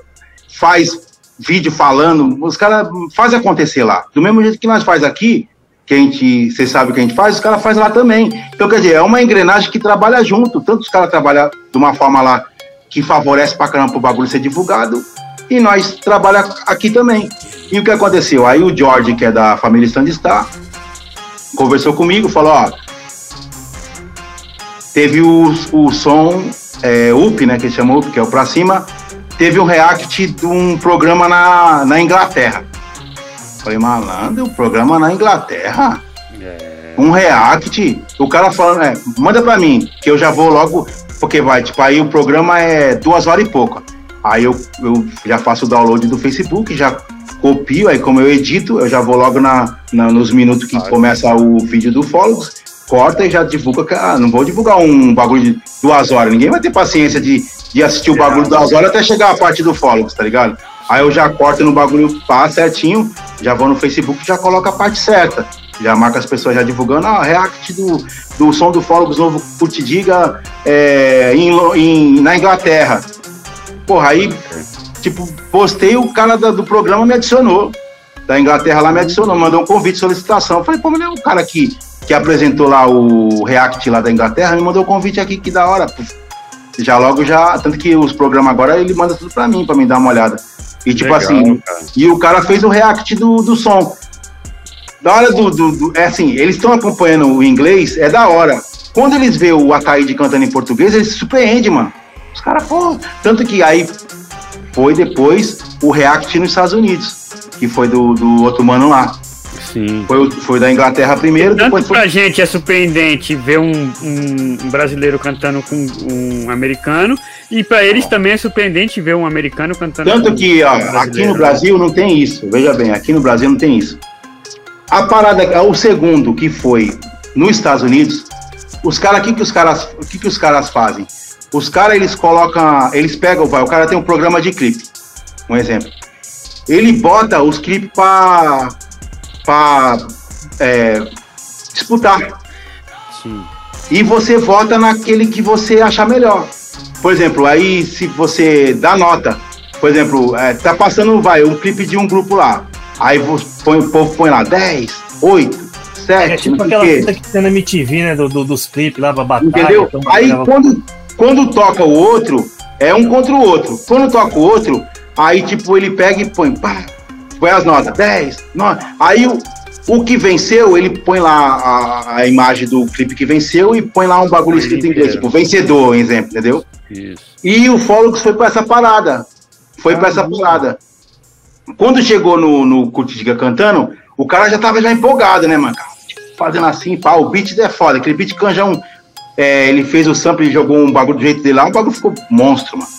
faz vídeo falando, os caras fazem acontecer lá. Do mesmo jeito que nós faz aqui, que a gente, você sabe o que a gente faz, os caras fazem lá também. Então, quer dizer, é uma engrenagem que trabalha junto. Tanto os caras trabalham de uma forma lá que favorece pra caramba pro bagulho ser divulgado, e nós trabalhamos aqui também. E o que aconteceu? Aí o George, que é da família Standstar, conversou comigo, falou, ó, teve o, o som é, UP, né, que chama UP, que é o Pra Cima, teve um react de um programa na, na Inglaterra. Falei, malandro, o programa na Inglaterra? É. Um react? O cara falando, é, manda pra mim, que eu já vou logo, porque vai, tipo, aí o programa é duas horas e pouca. Aí eu, eu já faço o download do Facebook, já copio, aí como eu edito, eu já vou logo na, na nos minutos que começa o vídeo do Follows, corta e já divulga. Ah, não vou divulgar um bagulho de duas horas. Ninguém vai ter paciência de, de assistir o bagulho duas horas até chegar a parte do Follows, tá ligado? Aí eu já corto no bagulho pá certinho, já vou no Facebook já coloco a parte certa. Já marca as pessoas já divulgando, ah, react do, do som do Follows novo Curtidiga é, em, em, na Inglaterra. Porra, aí Tipo, postei, o cara do programa me adicionou. Da Inglaterra lá me adicionou, mandou um convite, solicitação. Eu falei, pô, mas é o cara que, que apresentou lá o React lá da Inglaterra, me mandou o um convite aqui, que da hora. Já logo já, tanto que os programas agora ele manda tudo pra mim, pra mim dar uma olhada. E tipo Legal, assim, cara. e o cara fez o react do, do som. Da hora do, do, do É assim, eles estão acompanhando o inglês, é da hora. Quando eles vê o Ataíde cantando em português, eles se surpreendem, mano. Os caras, pô. Tanto que aí foi depois o React nos Estados Unidos, que foi do, do outro mano lá. Sim. Foi, foi da Inglaterra primeiro, Tanto depois foi... pra gente é surpreendente ver um, um, brasileiro cantando com um americano, e para eles também é surpreendente ver um americano cantando Tanto que, ó, um aqui no Brasil não tem isso, veja bem, aqui no Brasil não tem isso. A parada, o segundo que foi nos Estados Unidos, os caras, o que, que os caras, o que, que os caras fazem? Os caras, eles colocam, eles pegam, vai, o cara tem um programa de clipe, um exemplo. Ele bota os clipes para para é, disputar. Sim. E você vota naquele que você achar melhor. Por exemplo, aí se você dá nota, por exemplo, é, tá passando, vai, um clipe de um grupo lá. Aí põe, o povo põe lá 10, 8, 7. É tipo aquela fita que tem na MTV, né? Do, do, dos clipes lá pra batalha. Entendeu? Então, aí quando, quando toca o outro, é um contra o outro. Quando toca o outro, aí tipo ele pega e põe, pá, põe as notas, 10, 9. Aí o, o que venceu, ele põe lá a, a imagem do clipe que venceu e põe lá um bagulho escrito em inglês, tipo, vencedor, exemplo, entendeu? Isso. E o Fólogos foi pra essa parada. Foi ah, pra essa parada. Quando chegou no, no Curtidiga cantando, o cara já tava já empolgado, né, mano? Fazendo assim, pá, o beat é foda. Aquele beat canjão. É, ele fez o sample e jogou um bagulho do jeito dele lá, o bagulho ficou monstro, mano.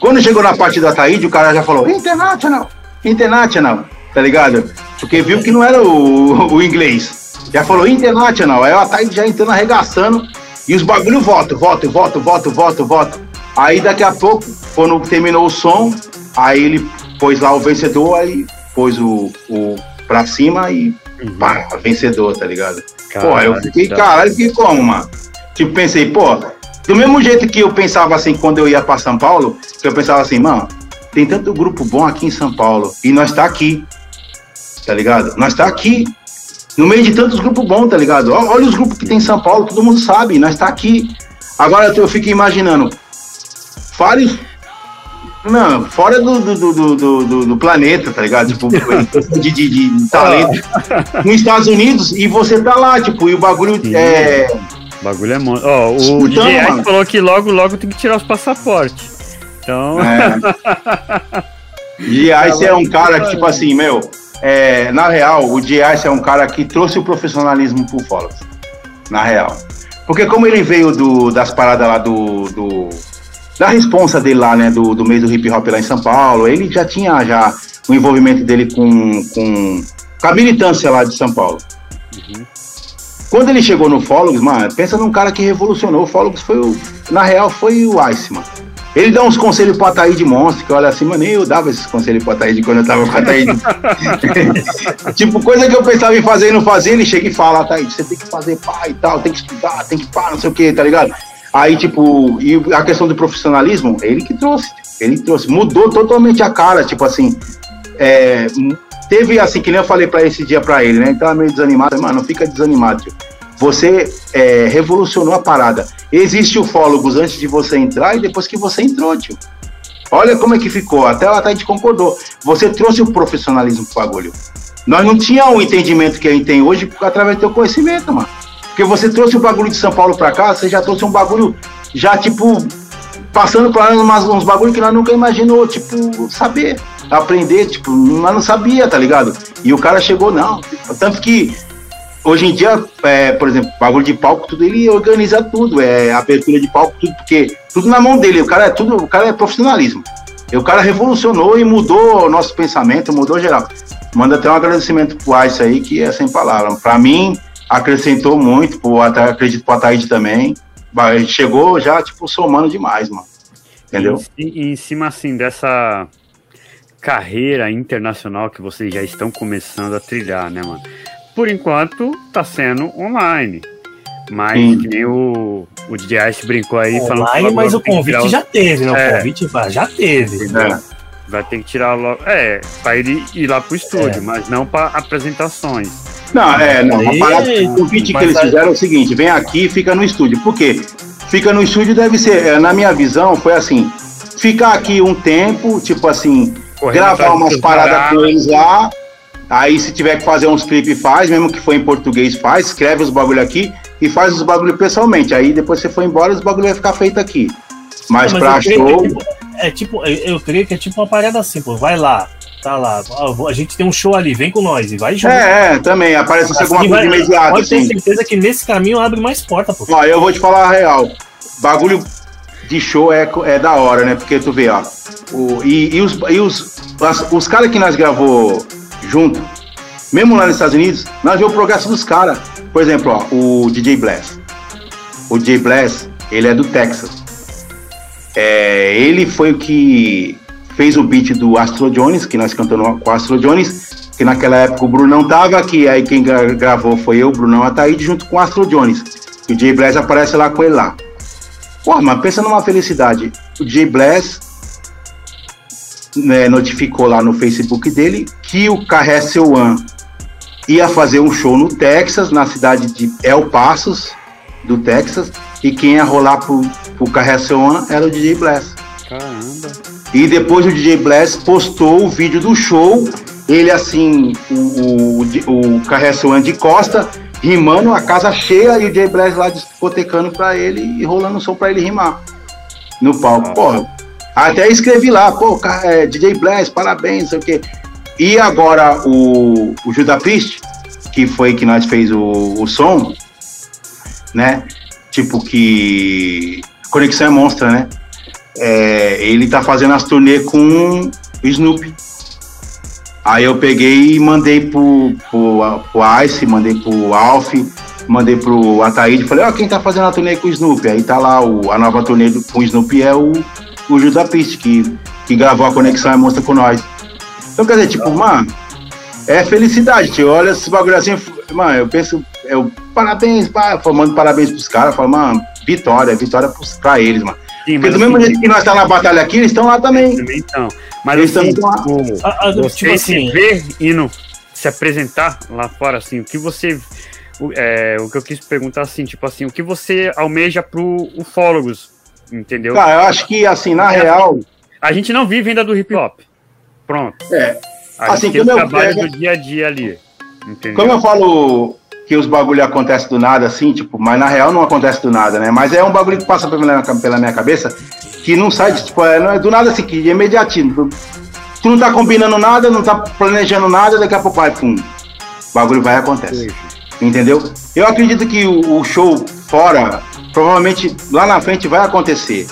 Quando chegou na parte da Taíde, o cara já falou, International, International, tá ligado? Porque viu que não era o, o inglês. Já falou International, aí o Ataíde já entrando arregaçando, e os bagulho voto, voto, voto, voto, voto, voto. Aí daqui a pouco, quando terminou o som, aí ele pôs lá o vencedor, aí pôs o, o pra cima e uhum. pá, vencedor, tá ligado? Caralho, pô, eu fiquei, tá. caralho, fiquei como, mano? Tipo, pensei, pô, do mesmo jeito que eu pensava assim quando eu ia pra São Paulo, que eu pensava assim, mano, tem tanto grupo bom aqui em São Paulo e nós tá aqui, tá ligado? Nós tá aqui, no meio de tantos grupos bons, tá ligado? Olha os grupos que tem em São Paulo, todo mundo sabe, nós tá aqui. Agora eu fico imaginando, fale não, fora do, do, do, do, do planeta, tá ligado? Tipo, de, de, de talento. Nos Estados Unidos, e você tá lá, tipo, e o bagulho Sim. é. O bagulho é monstro. Ó, o então, DJ falou que logo, logo tem que tirar os passaportes. Então. É. G.I. é um cara que, tipo assim, meu, é, na real, o G.I. é um cara que trouxe o profissionalismo pro Follows. Na real. Porque como ele veio do, das paradas lá do, do da responsa dele lá, né, do, do meio do hip hop lá em São Paulo, ele já tinha já o envolvimento dele com, com, com a militância lá de São Paulo. Uhum. Quando ele chegou no Fólogos, mano, pensa num cara que revolucionou. O Fólogos foi o, na real, foi o Iceman. Ele dá uns conselhos pro Ataíde Monstro, que olha assim, mano, eu dava esses conselhos pro Ataíde quando eu tava com o Ataíde. tipo, coisa que eu pensava em fazer e não fazia, ele chega e fala, Ataíde, você tem que fazer pá e tal, tem que estudar, tem que pá, não sei o que, tá ligado? Aí, tipo, e a questão do profissionalismo, ele que trouxe. Ele trouxe. Mudou totalmente a cara, tipo assim. É, teve assim, que nem eu falei para esse dia para ele, né? Ele tava meio desanimado. Mano, não fica desanimado, tio. Você é, revolucionou a parada. Existe ufólogos antes de você entrar e depois que você entrou, tio. Olha como é que ficou. Até a gente concordou. Você trouxe o profissionalismo pro bagulho. Nós não tínhamos o entendimento que a gente tem hoje através do teu conhecimento, mano. Porque você trouxe o bagulho de São Paulo pra cá, você já trouxe um bagulho já, tipo, passando para nós uns bagulho que nós nunca imaginou, tipo, saber, aprender, tipo, nós não sabia, tá ligado? E o cara chegou, não. Tanto que hoje em dia, é, por exemplo, bagulho de palco, tudo ele organiza tudo, é abertura de palco, tudo, porque tudo na mão dele, o cara é tudo, o cara é profissionalismo. E o cara revolucionou e mudou o nosso pensamento, mudou geral. Manda até um agradecimento pro Ice aí, que é sem palavras. Para mim, acrescentou muito, pro, até, acredito pro Ataíde também. Chegou já, tipo, somando demais, mano. Entendeu? E, e em cima, assim, dessa carreira internacional que vocês já estão começando a trilhar, né, mano? Por enquanto, tá sendo online. Mas que nem o, o DJ Ice brincou aí online, falando Online, mas o convite já teve, né? O é. convite já teve. Né? Vai ter que tirar logo. É, pra ele ir lá pro estúdio, é. mas não para apresentações. Não, é, não. A parada, o convite que eles fizeram é o seguinte: vem aqui e fica no estúdio. Por quê? Fica no estúdio deve ser, é, na minha visão, foi assim: ficar aqui um tempo, tipo assim, Correndo gravar umas paradas com eles lá. Aí, se tiver que fazer uns clipes, faz, mesmo que for em português, faz, escreve os bagulho aqui e faz os bagulho pessoalmente. Aí depois você for embora, os bagulho vai ficar feito aqui. Mas, Não, mas pra show. É tipo, é tipo, eu creio que é tipo uma parada assim, pô, vai lá, Tá lá, a gente tem um show ali, vem com nós e vai junto. É, é também, aparece assim, alguma coisa imediata. Pode ter assim. certeza que nesse caminho abre mais porta, pô. Ó, eu vou te falar a real. Bagulho de show é, é da hora, né? Porque tu vê, ó. O, e, e os, e os, as, os caras que nós gravou junto, mesmo lá nos Estados Unidos, nós vemos o progresso dos caras. Por exemplo, ó, o DJ Bless. O DJ Bless, ele é do Texas. É, ele foi o que fez o beat do Astro Jones, que nós cantamos com o Astro Jones, que naquela época o Bruno não tava aqui, aí quem gravou foi eu, Brunão Ataíde, junto com o Astro Jones. E o Jay Bless aparece lá com ele lá. Pô, mas pensa numa felicidade. O Jay Bless né, notificou lá no Facebook dele que o Carressel One ia fazer um show no Texas, na cidade de El Pasos, do Texas, e quem ia rolar pro, pro Carressel One era o DJ Bless. Caramba. E depois o DJ Bless postou o vídeo do show, ele assim, o, o, o Carressel One de costa, rimando a casa cheia e o DJ Bless lá discotecando pra ele e rolando o som pra ele rimar no palco. Porra, até escrevi lá, pô, é, DJ Bless, parabéns, sei o quê. E agora o, o Judapist, que foi que nós fez o, o som, né? Tipo que. Conexão é monstra, né? É, ele tá fazendo as turnês com o Snoopy. Aí eu peguei e mandei pro, pro, pro Ice, mandei pro Alf, mandei pro Ataíde, falei, ó, oh, quem tá fazendo a turnê com o Snoopy? Aí tá lá, o, a nova turnê com o Snoopy é o o Judas Priest, que, que gravou a Conexão é Monstra com nós. Então, quer dizer, tipo, mano, é felicidade, tio. Olha esses bagulho assim, mano, eu penso, eu, parabéns, pá, mando parabéns pros caras, falo, mano, vitória, vitória pros, pra eles, mano. Sim, Porque do mesmo assim, jeito que nós estamos na batalha aqui, eles estão lá também. Então, mas eles assim, estão lá. O, ah, ah, você tipo assim, se vê indo se apresentar lá fora, assim, o que você é, o que eu quis perguntar assim, tipo assim, o que você almeja pro ufólogos, entendeu? Cara, eu acho que, assim, na real. A gente não vive ainda do hip hop. Pronto. É. A assim, gente tem o trabalho do dia a dia ali. Entendeu? Como eu falo que os bagulho acontecem do nada, assim, tipo, mas na real não acontece do nada, né? Mas é um bagulho que passa pela minha, pela minha cabeça que não sai, de, tipo, é, não é do nada assim, que é imediatinho. Tu não tá combinando nada, não tá planejando nada, daqui a pouco vai, pum. O bagulho vai e acontece. Entendeu? Eu acredito que o, o show fora provavelmente lá na frente vai acontecer,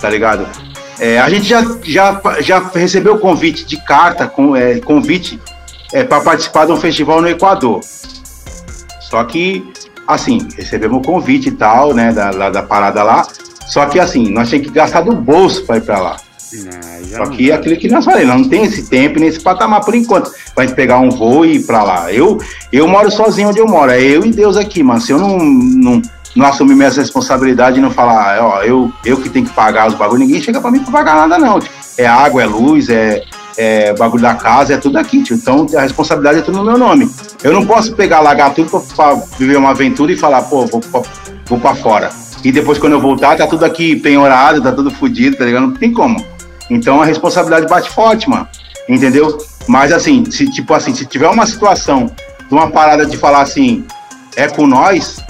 tá ligado? É, a gente já, já, já recebeu convite de carta, com, é, convite é, para participar de um festival no Equador. Só que, assim, recebemos o convite e tal, né, da, da parada lá. Só que, assim, nós temos que gastar do bolso para ir para lá. Só que é aquilo que nós falamos, não tem esse tempo nesse patamar por enquanto. Pra gente pegar um voo e ir pra lá. Eu, eu moro sozinho onde eu moro. É eu e Deus aqui, mano. Se eu não, não, não assumir minhas responsabilidades e não falar, ah, ó, eu, eu que tenho que pagar os bagulhos, ninguém chega para mim para pagar nada, não. Tipo, é água, é luz, é, é bagulho da casa, é tudo aqui, tio. Então a responsabilidade é tudo no meu nome. Eu não posso pegar, largar tudo para viver uma aventura e falar, pô, vou, vou para fora. E depois, quando eu voltar, tá tudo aqui penhorado, tá tudo fodido, tá ligado? Não tem como. Então a responsabilidade bate forte, mano. Entendeu? Mas assim, se tipo assim, se tiver uma situação de uma parada de falar assim, é com nós,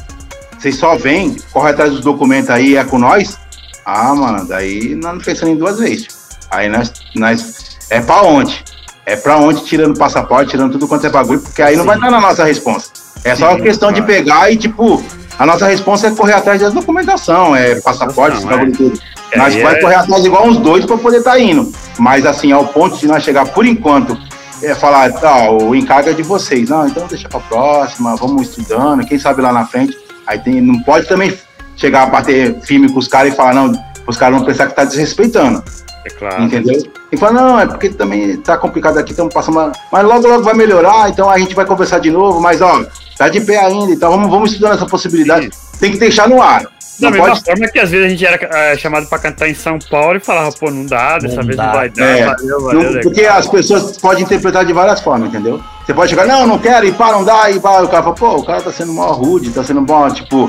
vocês só vêm, corre atrás dos documentos aí, é com nós? Ah, mano, daí nós não pensamos em duas vezes. Aí nós, nós é pra onde? É pra onde tirando passaporte, tirando tudo quanto é bagulho, porque aí Sim. não vai estar na nossa resposta. É só Sim, questão claro. de pegar e, tipo, a nossa resposta é correr atrás da documentação, é passaporte, não, bagulho é. tudo. É, nós é, vai correr atrás igual uns dois para poder estar tá indo. Mas assim, ao ponto de nós chegar por enquanto, é falar, tá, o encargo é de vocês. Não, então deixa pra próxima, vamos estudando, quem sabe lá na frente. Aí tem, não pode também chegar a bater firme com os caras e falar, não, os caras vão pensar que tá desrespeitando. É claro. Entendeu? E fala, não, é porque também tá complicado aqui, estamos passando. Mas logo, logo vai melhorar, então a gente vai conversar de novo, mas ó, tá de pé ainda, então vamos, vamos estudando essa possibilidade. Sim. Tem que deixar no ar. Da mesma pode... forma que às vezes a gente era é, chamado para cantar em São Paulo e falava, pô, não dá, dessa não vez dá. não vai dar, é, valeu, valeu, não, Porque as pessoas podem interpretar de várias formas, entendeu? Você pode chegar, não, não quero, e pá, não dá, e pá, o cara fala, pô, o cara tá sendo mó rude, tá sendo bom, tipo.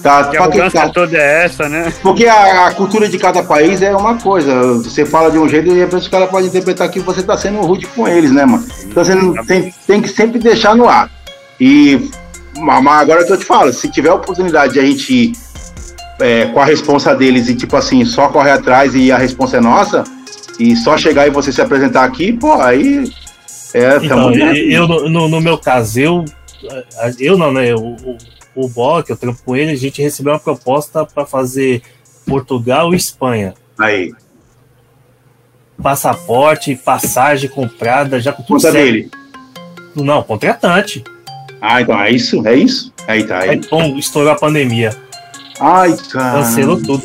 Tá, que a mudança tá... toda é essa, né? Porque a, a, cultura de cada país é uma coisa. Você fala de um jeito e de repente o cara pode interpretar que você tá sendo rude com eles, né, mano? Então você não, tem, tem que sempre deixar no ar. E mas agora que eu te falo, se tiver a oportunidade de a gente é, com a responsa deles e, tipo assim, só correr atrás e a resposta é nossa, e só chegar e você se apresentar aqui, pô, aí. É, então, eu, no, no, meu caso, eu. Eu não, né? O, o, o Bock, eu trampo com ele, a gente recebeu uma proposta para fazer Portugal e Espanha. Aí. Passaporte, passagem comprada, já com tudo Conta certo. dele. Não, contratante. Ah, então é isso, é isso. Aí tá. Aí. Aí, estourou a pandemia. Ai, cara. Cancelou tudo.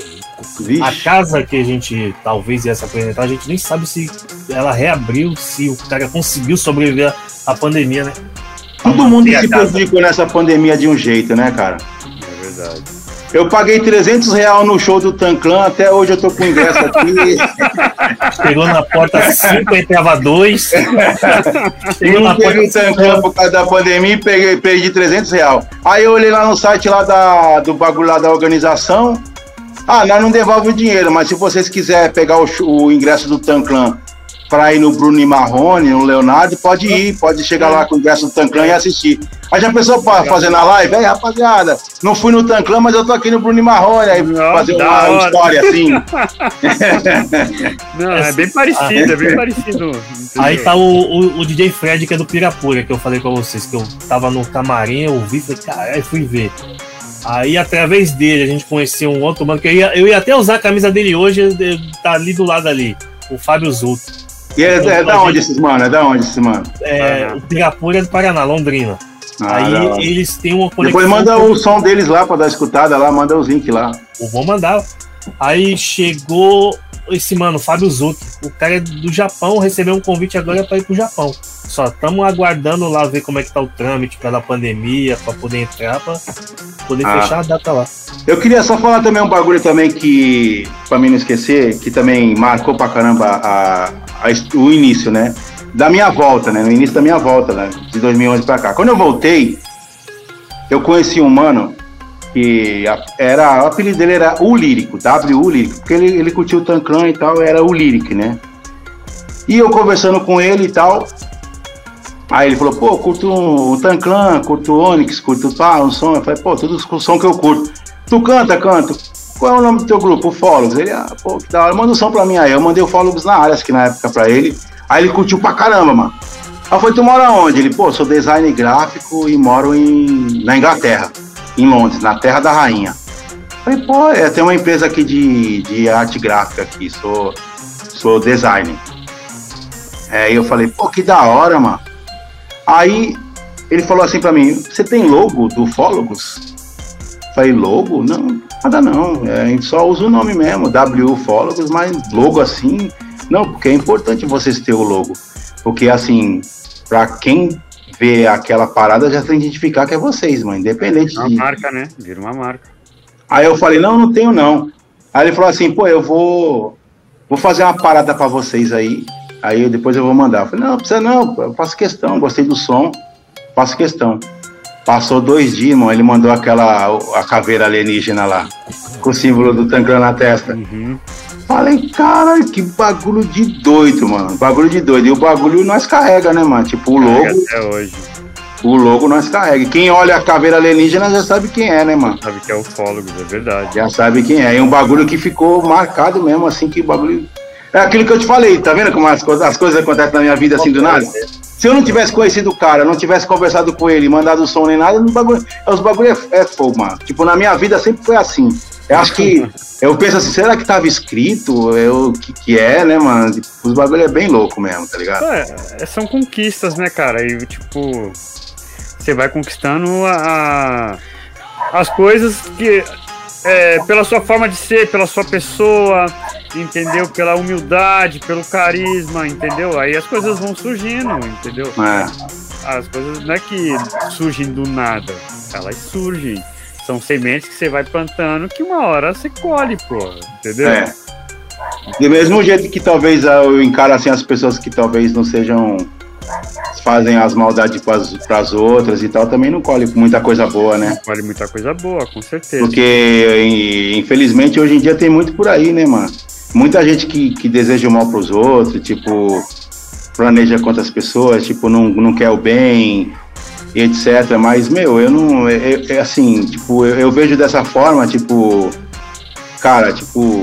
Vixe. A casa que a gente talvez ia se apresentar, a gente nem sabe se ela reabriu, se o cara conseguiu sobreviver à pandemia, né? Todo mundo se prejudicou nessa pandemia de um jeito, né, cara? É verdade. Eu paguei 300 reais no show do Tanclan, até hoje eu tô com ingresso aqui. Chegou na porta 5, entrava 2. Chegou na porta. o Tanclan por causa da pandemia e peguei, perdi 300 reais. Aí eu olhei lá no site lá da, do bagulho lá da organização. Ah, nós não devolve o dinheiro, mas se vocês quiserem pegar o, o ingresso do Tanclan para ir no Bruno e Marrone, no Leonardo, pode ir, pode chegar lá com o ingresso do Tanclan e assistir. Aí já pensou pra fazer na live? Aí, rapaziada, não fui no Tanclan, mas eu tô aqui no Bruno e Marrone, aí não, fazer uma, uma história assim. não, é bem parecido, é bem parecido. Entendeu? Aí tá o, o, o, DJ Fred, que é do Pirapura, que eu falei pra vocês, que eu tava no camarim, eu vi, falei, caralho, fui ver. Aí, através dele, a gente conheceu um outro mano, que eu ia, eu ia até usar a camisa dele hoje, tá ali do lado ali, o Fábio Zuto. E é, é da onde esses mano? É da onde esses mano? É, o Pirapura é do Paraná, Londrina. Ah, aí não. eles têm uma conexão. Depois manda o som deles lá pra dar escutada lá, manda os links lá. Eu vou mandar. Aí chegou esse mano, Fábio Zucchi. O cara é do Japão, recebeu um convite agora para ir pro Japão. Só estamos aguardando lá ver como é que tá o trâmite pela pandemia, para poder entrar, para poder ah. fechar a data lá. Eu queria só falar também um bagulho também que, para mim não esquecer, que também marcou pra caramba a, a, o início, né? Da minha volta, né? No início da minha volta, né? De 2011 pra cá. Quando eu voltei, eu conheci um mano que era, o apelido dele era O Lírico, W Lírico, porque ele, ele curtiu o Tancran e tal, era o Lyric, né? E eu conversando com ele e tal, aí ele falou, pô, curto o Tanclan, curto o Onix, curto pá, um som. Eu falei, pô, tudo o som que eu curto. Tu canta, canto. Qual é o nome do teu grupo? O Fólogos. Ele, ah, pô, que da hora, manda um som pra mim aí. Eu mandei o Fólogos na área, que na época pra ele. Aí ele curtiu pra caramba, mano. Aí foi, tu mora onde? Ele, pô, sou design gráfico e moro em, na Inglaterra em Londres, na Terra da Rainha. Falei, pô, é, tem uma empresa aqui de, de arte gráfica aqui, sou, sou designer. Aí eu falei, pô, que da hora, mano. Aí ele falou assim pra mim, você tem logo do Fólogos? Falei, logo? Não, nada não. É, a gente só usa o nome mesmo, W Fólogos, mas logo assim. Não, porque é importante vocês terem o logo. Porque assim, pra quem ver aquela parada, já tem que identificar que é vocês, mano. Independente uma de. Uma marca, né? Vira uma marca. Aí eu falei, não, não tenho não. Aí ele falou assim, pô, eu vou. Vou fazer uma parada para vocês aí. Aí depois eu vou mandar. Eu falei, não, precisa não, eu faço questão, gostei do som, faço questão. Passou dois dias, mano, ele mandou aquela a caveira alienígena lá, com o símbolo do Tancran na testa. Uhum. Falei, cara, que bagulho de doido, mano. Bagulho de doido. E o bagulho nós carrega, né, mano? Tipo, o logo. Até hoje. O logo nós carrega. Quem olha a caveira alienígena já sabe quem é, né, mano? Sabe que é o fólogo, é verdade. Já sabe quem é. E um bagulho que ficou marcado mesmo, assim, que bagulho. É aquilo que eu te falei, tá vendo como as, coisas, as coisas acontecem na minha vida assim do nada? Se eu não tivesse conhecido o cara, não tivesse conversado com ele, mandado som nem nada, bagulho, os bagulho é, é fogo, mano. Tipo, na minha vida sempre foi assim. Eu acho que. Eu penso assim, será que tava escrito? Eu, que, que é, né, mano? Tipo, os bagulho é bem louco mesmo, tá ligado? É, são conquistas, né, cara? E tipo. Você vai conquistando a, as coisas que. É, pela sua forma de ser, pela sua pessoa, entendeu? Pela humildade, pelo carisma, entendeu? Aí as coisas vão surgindo, entendeu? É. As coisas não é que surgem do nada, elas surgem. São sementes que você vai plantando que uma hora você colhe, pô. Entendeu? É. Do mesmo jeito que talvez eu encaro assim as pessoas que talvez não sejam fazem as maldades para as outras e tal, também não colhe muita coisa boa, né? colhe muita coisa boa, com certeza. Porque, infelizmente, hoje em dia tem muito por aí, né, mano? Muita gente que, que deseja o mal para os outros, tipo, planeja contra as pessoas, tipo, não, não quer o bem, etc. Mas, meu, eu não. É, é, é assim, tipo, eu, eu, vejo dessa forma, tipo. Cara, tipo.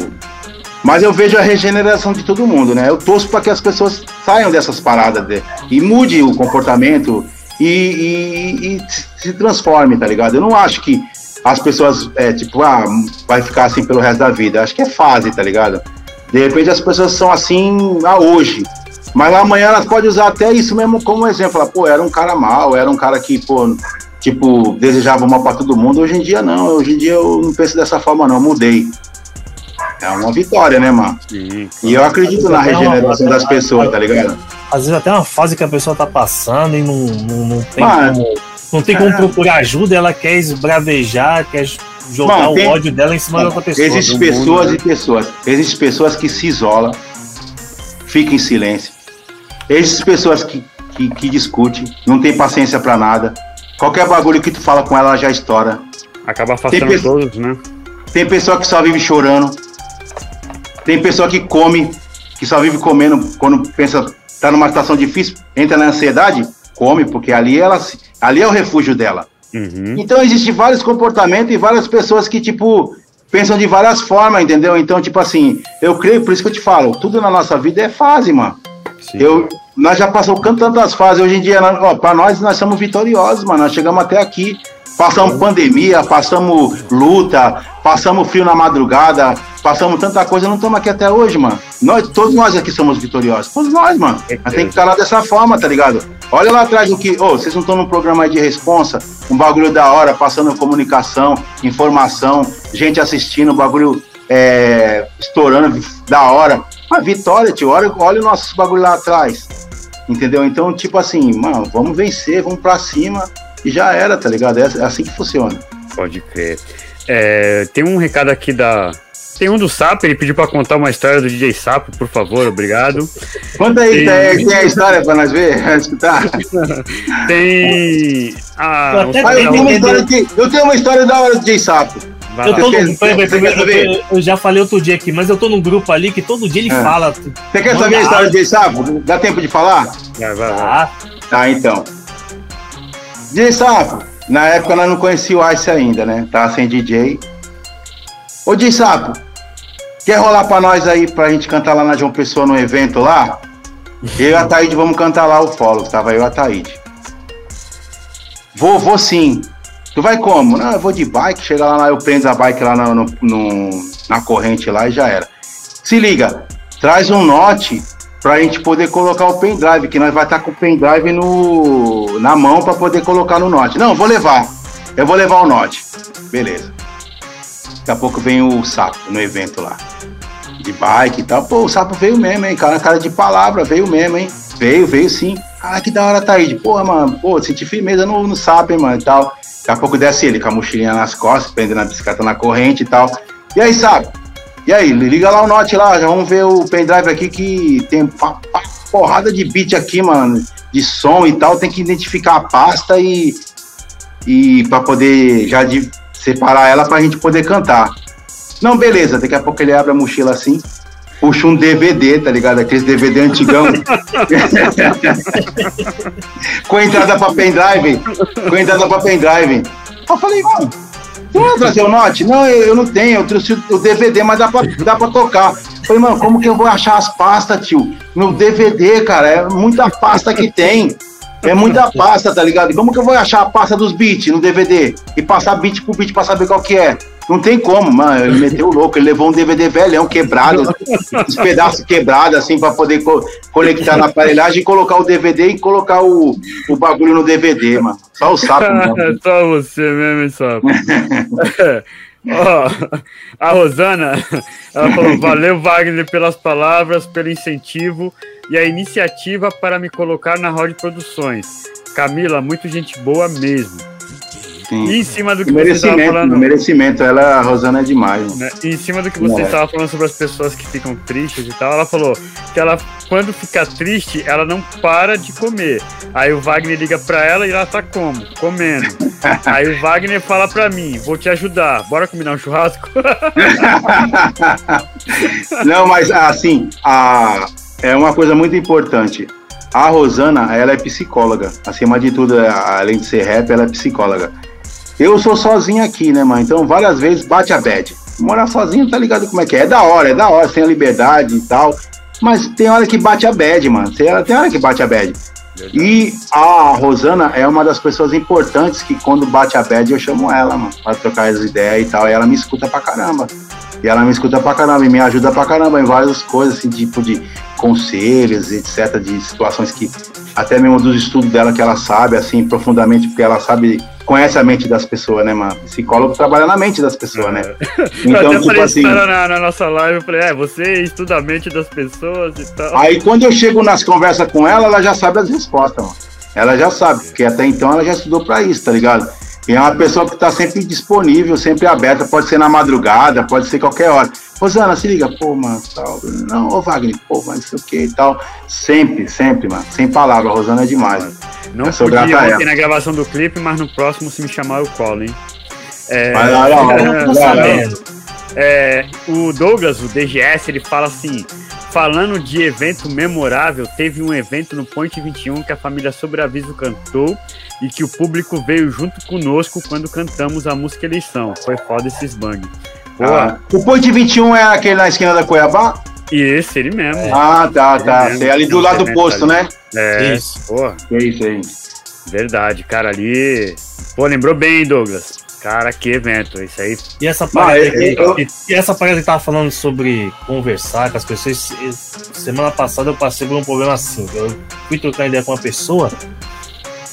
Mas eu vejo a regeneração de todo mundo, né? Eu torço para que as pessoas saiam dessas paradas de, e mude o comportamento e, e, e, se transforme, tá ligado? Eu não acho que as pessoas, é, tipo, ah, vai ficar assim pelo resto da vida. Acho que é fase, tá ligado? De repente as pessoas são assim a hoje. Mas amanhã elas podem usar até isso mesmo como exemplo. Falar, pô, era um cara mal, era um cara que, pô, tipo, desejava mal para todo mundo. Hoje em dia não, hoje em dia eu não penso dessa forma não, eu mudei. É uma vitória, né, mano? Sim. E eu acredito na regeneração das pessoas, tá ligado? Às vezes até uma fase que a pessoa tá passando e não, não, não tem mano, como. Não tem como é. procurar ajuda, ela quer esbravejar, quer jogar Bom, tem, o ódio dela em cima da outra pessoa. Existem pessoas mundo, né? e pessoas. Existem pessoas que se isolam, ficam em silêncio. Existem pessoas que, que, que discutem, não tem paciência para nada. Qualquer bagulho que tu fala com ela, ela já estoura. Acaba afastando todos, né? Tem pessoa que só vive chorando. Tem pessoa que come, que só vive comendo quando pensa, tá numa situação difícil, entra na ansiedade, come, porque ali ela ali é o refúgio dela. Uhum. Então existem vários comportamentos e várias pessoas que, tipo, pensam de várias formas, entendeu? Então, tipo assim, eu creio, por isso que eu te falo, tudo na nossa vida é fase, mano. Sim. Eu, nós já passamos tantas fases, hoje em dia, ó, pra nós, nós somos vitoriosos, mano. Nós chegamos até aqui. Passamos pandemia, passamos luta, passamos frio na madrugada, passamos tanta coisa, não estamos aqui até hoje, mano. Nós, todos nós aqui somos vitoriosos. Todos nós, mano. Mas tem que estar lá dessa forma, tá ligado? Olha lá atrás do que. Ô, oh, vocês não estão num programa de responsa, um bagulho da hora, passando comunicação, informação, gente assistindo, bagulho é, estourando da hora. A vitória, tio, olha, olha o nosso bagulho lá atrás. Entendeu? Então, tipo assim, mano, vamos vencer, vamos pra cima e já era, tá ligado? É assim que funciona. Pode crer. É, tem um recado aqui da. Tem um do Sapo, ele pediu pra contar uma história do DJ Sapo, por favor, obrigado. Conta aí, tem, tem a história pra nós ver, escutar. tem. Ah, eu, tenho uma história eu tenho uma história da hora do DJ Sapo. Eu, tô num, eu, eu, já falei outro dia aqui, mas eu tô num grupo ali que todo dia ele é. fala. Você quer saber a história do DJ Sapo? Dá tempo de falar? Vai, vai, vai. Tá, então. DJ Sapo, na época nós não conhecíamos o Ice ainda, né? Tava sem DJ. Ô DJ Sapo, quer rolar pra nós aí pra gente cantar lá na João Pessoa no evento lá? Eu e a Taíde vamos cantar lá o follow, tava eu e a Taíde. Vou, vou sim. Tu vai como? Não, eu vou de bike, chega lá, eu prendo a bike lá no, no, na corrente lá e já era. Se liga, traz um note pra gente poder colocar o pendrive, que nós vai estar tá com o pendrive no, na mão para poder colocar no note. Não, vou levar. Eu vou levar o note. Beleza. Daqui a pouco vem o sapo no evento lá. De bike e tal. Pô, o sapo veio mesmo, hein? Cara, cara de palavra, veio mesmo, hein? Veio, veio sim. Ah, que da hora tá aí. Porra, mano, pô, senti firmeza no, no sapo, hein, mano, e tal. Daqui a pouco desce ele com a mochilinha nas costas, prendendo a bicicleta na corrente e tal. E aí, sapo? E aí, liga lá o note lá, já vamos ver o pendrive aqui que tem porrada de beat aqui, mano, de som e tal, tem que identificar a pasta e e para poder já de separar ela pra gente poder cantar. Não, beleza, daqui a pouco ele abre a mochila assim, puxa um DVD, tá ligado? Aqueles DVD antigão. com entrada pra pendrive. Com entrada pra pendrive. Eu falei, mano, vai trazer o note? Não, eu, eu, não tenho, eu trouxe o DVD, mas dá pra, dá pra tocar. falei, mano, como que eu vou achar as pastas, tio? No DVD, cara, é muita pasta que tem. É muita pasta, tá ligado? Como que eu vou achar a pasta dos beats no DVD? E passar beat por beat pra saber qual que é? Não tem como, mano. Ele meteu o louco, ele levou um DVD velhão quebrado, os pedaços quebrados, assim, pra poder co conectar na aparelhagem e colocar o DVD e colocar o, o bagulho no DVD, mano. Só o sapo, mano. Só você mesmo, sapo. Oh, a Rosana, ela falou: valeu, Wagner, pelas palavras, pelo incentivo e a iniciativa para me colocar na Rod Produções. Camila, muito gente boa mesmo. Sim. E em cima do que você estava falando. Merecimento, ela, a Rosana é demais. Né? Em cima do que você estava é. falando sobre as pessoas que ficam tristes e tal, ela falou que ela, quando fica triste, ela não para de comer. Aí o Wagner liga pra ela e ela tá como? Comendo. Aí o Wagner fala pra mim: vou te ajudar, bora combinar um churrasco? não, mas assim, a, é uma coisa muito importante. A Rosana, ela é psicóloga. Acima de tudo, além de ser rap, ela é psicóloga. Eu sou sozinho aqui, né, mano? Então várias vezes bate a bad. Morar sozinho, tá ligado como é que é? É da hora, é da hora, sem a liberdade e tal. Mas tem hora que bate a bad, mano. Tem hora que bate a bad. E a Rosana é uma das pessoas importantes que quando bate a bad eu chamo ela, mano, pra trocar as ideias e tal. E ela me escuta pra caramba. E ela me escuta pra caramba e me ajuda pra caramba em várias coisas, assim, tipo de conselhos, etc., de situações que, até mesmo dos estudos dela que ela sabe, assim, profundamente, porque ela sabe conhece a mente das pessoas, né, mano? Psicólogo trabalha na mente das pessoas, né? Então, eu tipo assim. Na, na, nossa live, eu falei, é, você estuda a mente das pessoas e tal. Aí quando eu chego nas conversas com ela, ela já sabe as respostas, mano. Ela já sabe, porque até então ela já estudou pra isso, tá ligado? E é uma pessoa que está sempre disponível, sempre aberta, pode ser na madrugada, pode ser qualquer hora. Rosana, se liga, pô, mano, tal. Não, ô Wagner, pô, mas não sei o que e tal. Sempre, sempre, mano. Sem palavra, Rosana é demais. Mano. Não eu podia ontem na gravação do clipe, mas no próximo, se me chamar, eu colo, hein? É, mas, olha, olha. É, o Douglas, o DGS, ele fala assim: falando de evento memorável, teve um evento no Point 21 que a família Sobreaviso cantou e que o público veio junto conosco quando cantamos a música Eleição. Foi foda esses bang. Ah, o Point 21 é aquele na esquina da Cuiabá? Isso, ele mesmo. É. Ah, tá, tá. É ali do lado do posto, ali. né? É, isso. Porra. É isso aí. Verdade, cara, ali. Pô, lembrou bem, Douglas. Cara, que evento, isso aí. E essa parada, ah, que, eu... e essa parada que tava falando sobre conversar com as pessoas. Semana passada eu passei por um problema assim. Eu fui trocar ideia com uma pessoa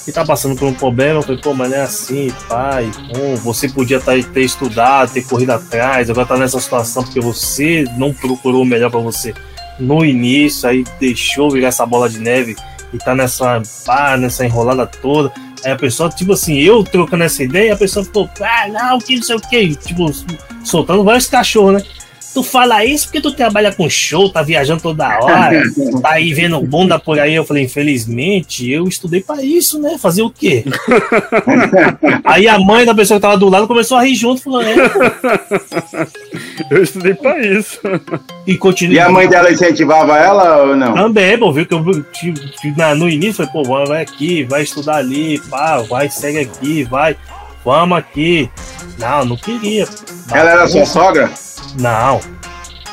que tá passando por um problema. Eu falei, pô, mas não é assim, pai. Pô, você podia tá, ter estudado, ter corrido atrás, agora tá nessa situação porque você não procurou o melhor para você no início, aí deixou virar essa bola de neve e tá nessa, pá, nessa enrolada toda. Aí a pessoa, tipo assim, eu trocando essa ideia, a pessoa ficou, ah, não, que não sei o que, tipo, soltando vários cachorros, né? Tu fala isso porque tu trabalha com show, tá viajando toda hora, tá aí vendo bunda por aí. Eu falei, infelizmente, eu estudei para isso, né? Fazer o quê? aí a mãe da pessoa que tava do lado começou a rir junto, falou, é. Eu estudei para isso. E, continua... e a mãe dela incentivava ela ou não? Também, pô, viu que eu no início falei, pô, vai aqui, vai estudar ali, pá, vai, segue aqui, vai, vamos aqui. Não, não queria. Ela era sua sogra? Não.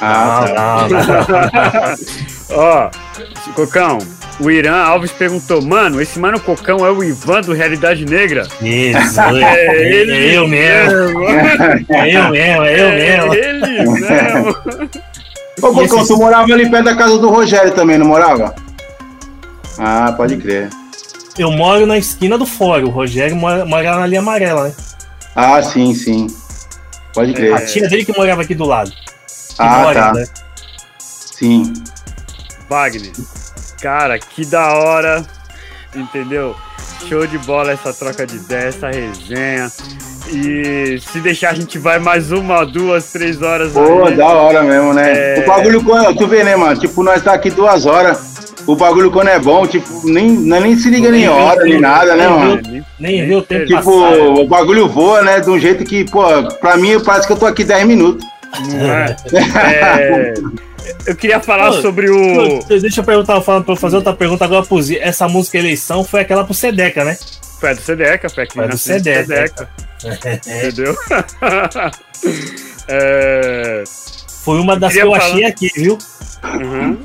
Ah, não, tá. não, Ó, Cocão, o Irã Alves perguntou, mano, esse mano Cocão é o Ivan do Realidade Negra? Isso, é, ele é eu mesmo. É eu mesmo, é eu é mesmo. ele mesmo. Ô, Cocão, esse... tu morava ali perto da casa do Rogério também, não morava? Ah, pode crer. Eu moro na esquina do fórum, o Rogério mora, mora na linha amarela, né? Ah, sim, sim. Pode crer. A tia dele que morava aqui do lado. Ah, mora, tá. Né? Sim. Wagner, cara, que da hora, entendeu? Show de bola essa troca de ideia, essa resenha. E se deixar, a gente vai mais uma, duas, três horas. Pô, aí. da hora mesmo, né? É... O bagulho, tu vê, né, mano? Tipo, nós tá aqui duas horas o bagulho quando é bom, tipo, nem, nem se liga nem, nem hora, nem nada, né, mano? Nem, nem viu o tempo Tipo, passar. o bagulho voa, né, de um jeito que, pô, pra mim parece que eu tô aqui 10 minutos. É. é... Eu queria falar Pô, sobre o. Deixa eu perguntar, falando pra fazer outra pergunta agora pro Z. Essa música eleição foi aquela pro Sedeca, né? Foi a do Sedeca, foi aqui foi do Sedeca. Sedeca. Entendeu? é... Foi uma das que eu falar... achei aqui, viu? Uhum.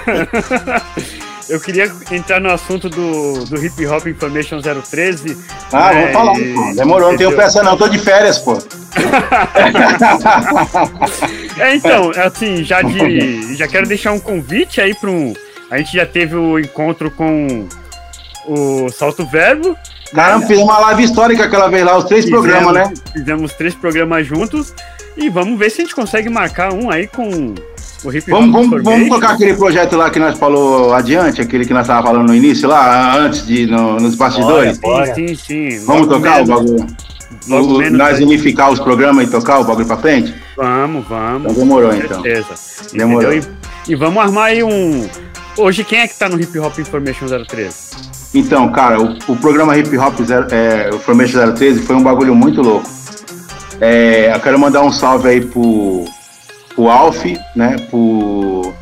Eu queria entrar no assunto do, do Hip Hop Information 013. Ah, né, vamos falar, e... pô. Demorou, não tenho pressa não, tô de férias, pô. é, então, assim, já de. Já quero deixar um convite aí para um. A gente já teve o encontro com o Salto Verbo. Caramba, né? fizemos uma live histórica aquela vez lá, os três fizemos, programas, né? Fizemos três programas juntos. E vamos ver se a gente consegue marcar um aí com vamos, vamos, vamos tocar aquele projeto lá que nós falou adiante, aquele que nós estávamos falando no início, lá, antes de no, nos bastidores? Bora, Sim, sim, sim. Vamos Logo tocar menos. o bagulho? Logo o, nós unificar os programas e tocar o bagulho pra frente? Vamos, vamos. Então demorou, então. Certeza. Demorou. E, e, vamos armar aí um. Hoje, quem é que tá no Hip Hop Information 013? Então, cara, o, o programa Hip Hop zero, é, Information 013 foi um bagulho muito louco. É, eu quero mandar um salve aí pro pro Alf, né? Pro,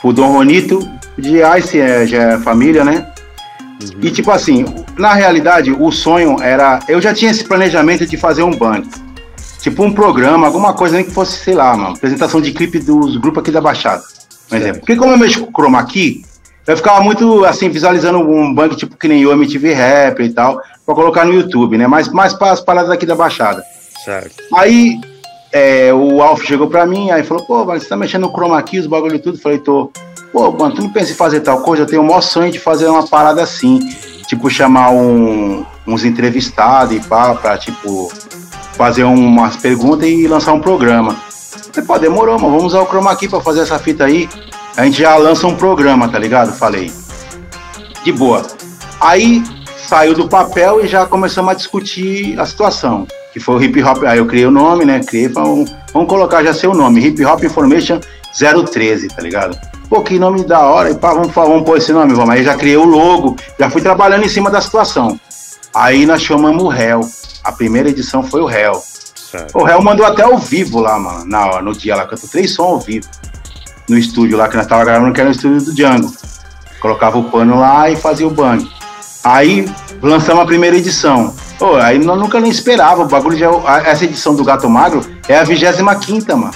pro Dom Ronito, de Ice é, já é família, né? Uhum. E tipo assim, na realidade, o sonho era. Eu já tinha esse planejamento de fazer um band. Tipo um programa, alguma coisa nem que fosse, sei lá, uma apresentação de clipe dos grupos aqui da Baixada. Por exemplo. Porque como eu mexo com chroma key, eu ficava muito assim, visualizando um banco tipo que nem o MTV Rap e tal, pra colocar no YouTube, né? Mas mais para as paradas aqui da Baixada. Certo. Aí é, o Alf chegou pra mim, aí falou, pô, mas você tá mexendo no chroma key, os bagulho e tudo? falei, tô. Pô, mano, tu não pensa em fazer tal coisa? Eu tenho o maior sonho de fazer uma parada assim. Tipo, chamar um, uns entrevistados e pá, pra, tipo, fazer umas perguntas e lançar um programa. falei, pô, demorou, mano, vamos usar o chroma key pra fazer essa fita aí. A gente já lança um programa, tá ligado? Falei. De boa. Aí saiu do papel e já começamos a discutir a situação. Que foi o hip hop. Aí eu criei o nome, né? Criei, vamos, vamos colocar já seu nome, Hip Hop Information 013, tá ligado? Pô, que nome da hora, e pá, vamos, vamos pôr esse nome, vamos. Aí já criei o logo, já fui trabalhando em cima da situação. Aí nós chamamos o réu. A primeira edição foi o réu. Certo. O réu mandou até ao vivo lá, mano, na no dia lá, cantou três sons ao vivo. No estúdio lá que nós tava gravando, que era no estúdio do Django. Colocava o pano lá e fazia o bang. Aí lançamos a primeira edição. Pô, aí nós nunca nem esperava. O bagulho já. Essa edição do Gato Magro é a 25, mano.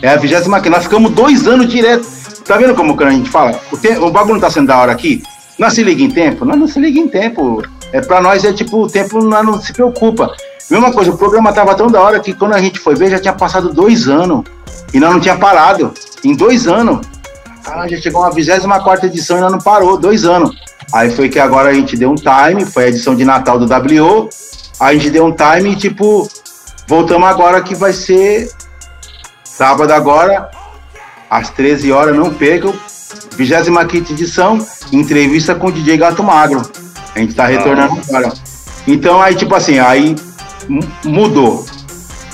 É a 25. Nós ficamos dois anos direto. Tá vendo como a gente fala? O, te, o bagulho não tá sendo da hora aqui? Nós se liga em tempo? Nós não se liga em tempo. É, pra nós é tipo, o tempo não, não se preocupa. Mesma coisa, o programa tava tão da hora que quando a gente foi ver, já tinha passado dois anos. E nós não tinha parado. Em dois anos. Ah, já chegou uma 24 edição e nós não parou, dois anos. Aí foi que agora a gente deu um time, foi a edição de Natal do WO. A gente deu um time e, tipo, voltamos agora que vai ser sábado agora, às 13 horas, não percam. 25 edição, entrevista com o DJ Gato Magro. A gente tá retornando ah. agora. Então aí, tipo assim, aí mudou.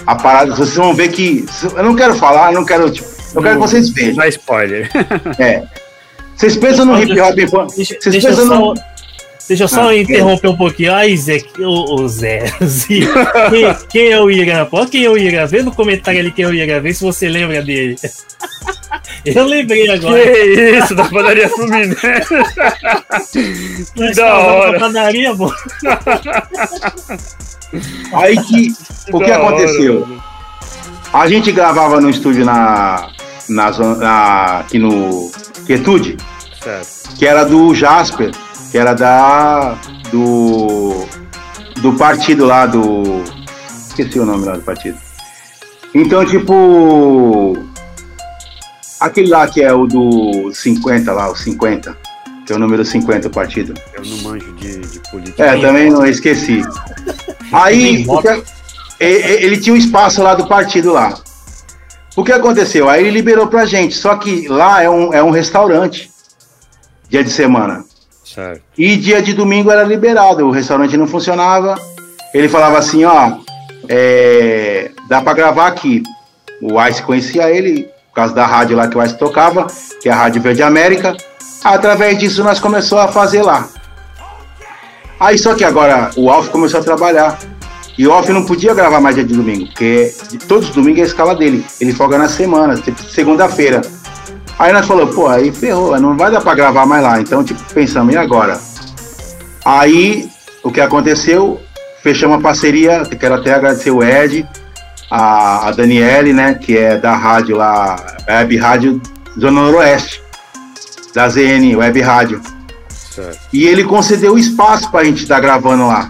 A parada, vocês vão ver que. Eu não quero falar, não quero. Tipo, eu quero que vocês vejam. Não spoiler. É. Vocês pensam no hip hop. Vocês pensam no. Deixa eu só ah, interromper um pouquinho. Ai, Zé, o, o Zé. quem, quem é o Irã? Pô, quem é o Irã? Vê no comentário ali quem é o Irã, vê se você lembra dele. Eu lembrei agora. Que isso, da padaria Fluminense. que da hora. Padaria, pô. Aí que. O que aconteceu? A gente gravava no estúdio na, na, na aqui no Quietude, certo. que era do Jasper, que era da do do partido lá do esqueci o nome lá do partido. Então, tipo, aquele lá que é o do 50 lá, o 50, que é o número 50 do partido. Eu não manjo de, de política. É, também não esqueci. Aí, ele tinha um espaço lá do partido lá. O que aconteceu? Aí ele liberou pra gente, só que lá é um, é um restaurante, dia de semana. Certo. E dia de domingo era liberado, o restaurante não funcionava. Ele falava assim, ó, é, dá pra gravar aqui. O Ice conhecia ele, por causa da rádio lá que o Ice tocava, que é a Rádio Verde América. Através disso nós começamos a fazer lá. Aí só que agora o Alf começou a trabalhar. E o Off não podia gravar mais dia de domingo, porque todos os domingos é a escala dele. Ele folga na semana, tipo, segunda-feira. Aí nós falamos, pô, aí ferrou, não vai dar pra gravar mais lá. Então, tipo, pensamos, e agora? Aí, o que aconteceu? Fechamos a parceria, quero até agradecer o Ed, a, a Daniele, né, que é da rádio lá, Web Rádio Zona Noroeste, da ZN, Web Rádio. Certo. E ele concedeu espaço pra gente estar tá gravando lá.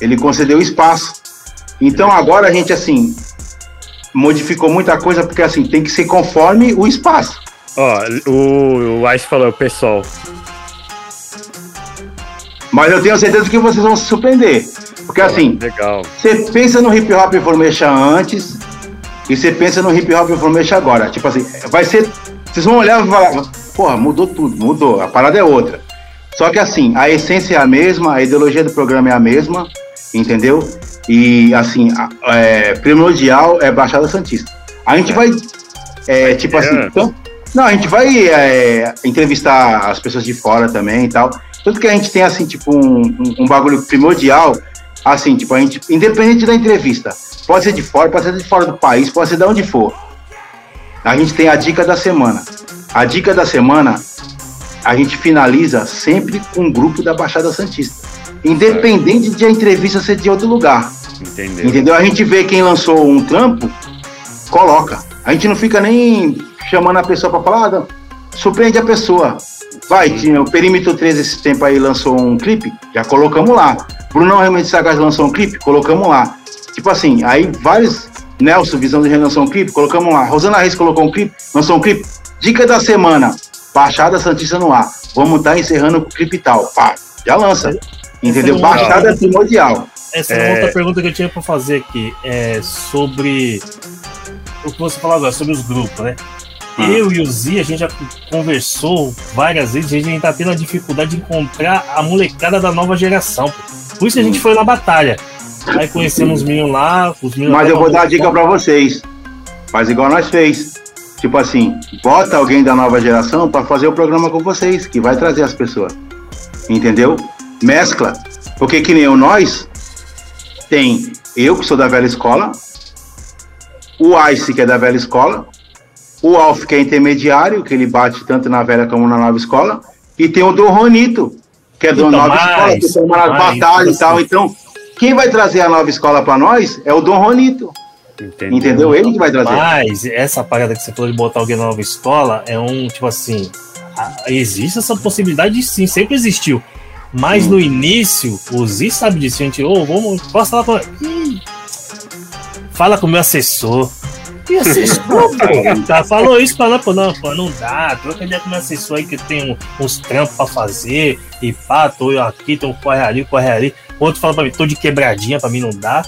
Ele concedeu espaço. Então agora a gente, assim, modificou muita coisa, porque assim, tem que ser conforme o espaço. Ó, o, o Ice falou, pessoal. Mas eu tenho certeza que vocês vão se surpreender. Porque assim, legal. você pensa no hip hop information antes e você pensa no hip hop information agora. Tipo assim, vai ser. Vocês vão olhar e falar, porra, mudou tudo, mudou, a parada é outra. Só que assim, a essência é a mesma, a ideologia do programa é a mesma, entendeu? E, assim, é, primordial é Baixada Santista. A gente é. vai, é, tipo assim, então, não, a gente vai é, entrevistar as pessoas de fora também e tal. Tanto que a gente tem, assim, tipo, um, um, um, bagulho primordial, assim, tipo, a gente, independente da entrevista, pode ser de fora, pode ser de fora do país, pode ser de onde for. A gente tem a dica da semana. A dica da semana, a gente finaliza sempre com um grupo da Baixada Santista. Independente de a entrevista ser de outro lugar. Entendeu? Entendeu? A gente vê quem lançou um trampo, coloca. A gente não fica nem chamando a pessoa para falar, ah, surpreende a pessoa. Vai, tinha o Perímetro 13 esse tempo aí lançou um clipe, já colocamos lá. Brunão Realmente Sagaz lançou um clipe, colocamos lá. Tipo assim, aí vários. Nelson, Visão de lançou um clipe, colocamos lá. Rosana Reis colocou um clipe, lançou um clipe. Dica da semana, Baixada Santista no ar. Vamos estar tá encerrando o clipe tal. Pá, já lança. Entendeu? Baixada é primordial. Essa é uma outra pergunta que eu tinha para fazer aqui. É sobre o que você falou agora, sobre os grupos, né? eu e o Zi, a gente já conversou várias vezes, a gente tá tendo a dificuldade de encontrar a molecada da nova geração. Por isso a gente foi na batalha. Aí conhecemos os meninos lá, os meninos Mas eu vou dar a dica para vocês. Faz igual nós fez. Tipo assim, bota alguém da nova geração para fazer o programa com vocês, que vai trazer as pessoas. Entendeu? Mescla. Porque que nem eu, nós, tem eu, que sou da velha escola, o Ice, que é da velha escola, o Alf, que é intermediário, que ele bate tanto na velha como na nova escola, e tem o do Ronito, que é da nova mais, escola, que toma nas batalhas e tal. Então, quem vai trazer a nova escola para nós é o Dom Ronito. Entendeu? Entendeu? Ele que vai trazer. Mas essa parada que você falou de botar alguém na nova escola é um, tipo assim, existe essa possibilidade sim, sempre existiu. Mas hum. no início, o Zi sabe disso, a gente, ô, oh, vamos, posso falar com. Fala com o meu assessor. E assessor, pô, tá, falou isso pra lá, pô, não, pô, não dá, troca ideia com o meu assessor aí que tem uns trampos pra fazer, e pá, tô aqui, tô corre ali, corre ali. Outro fala pra mim, tô de quebradinha, pra mim não dá.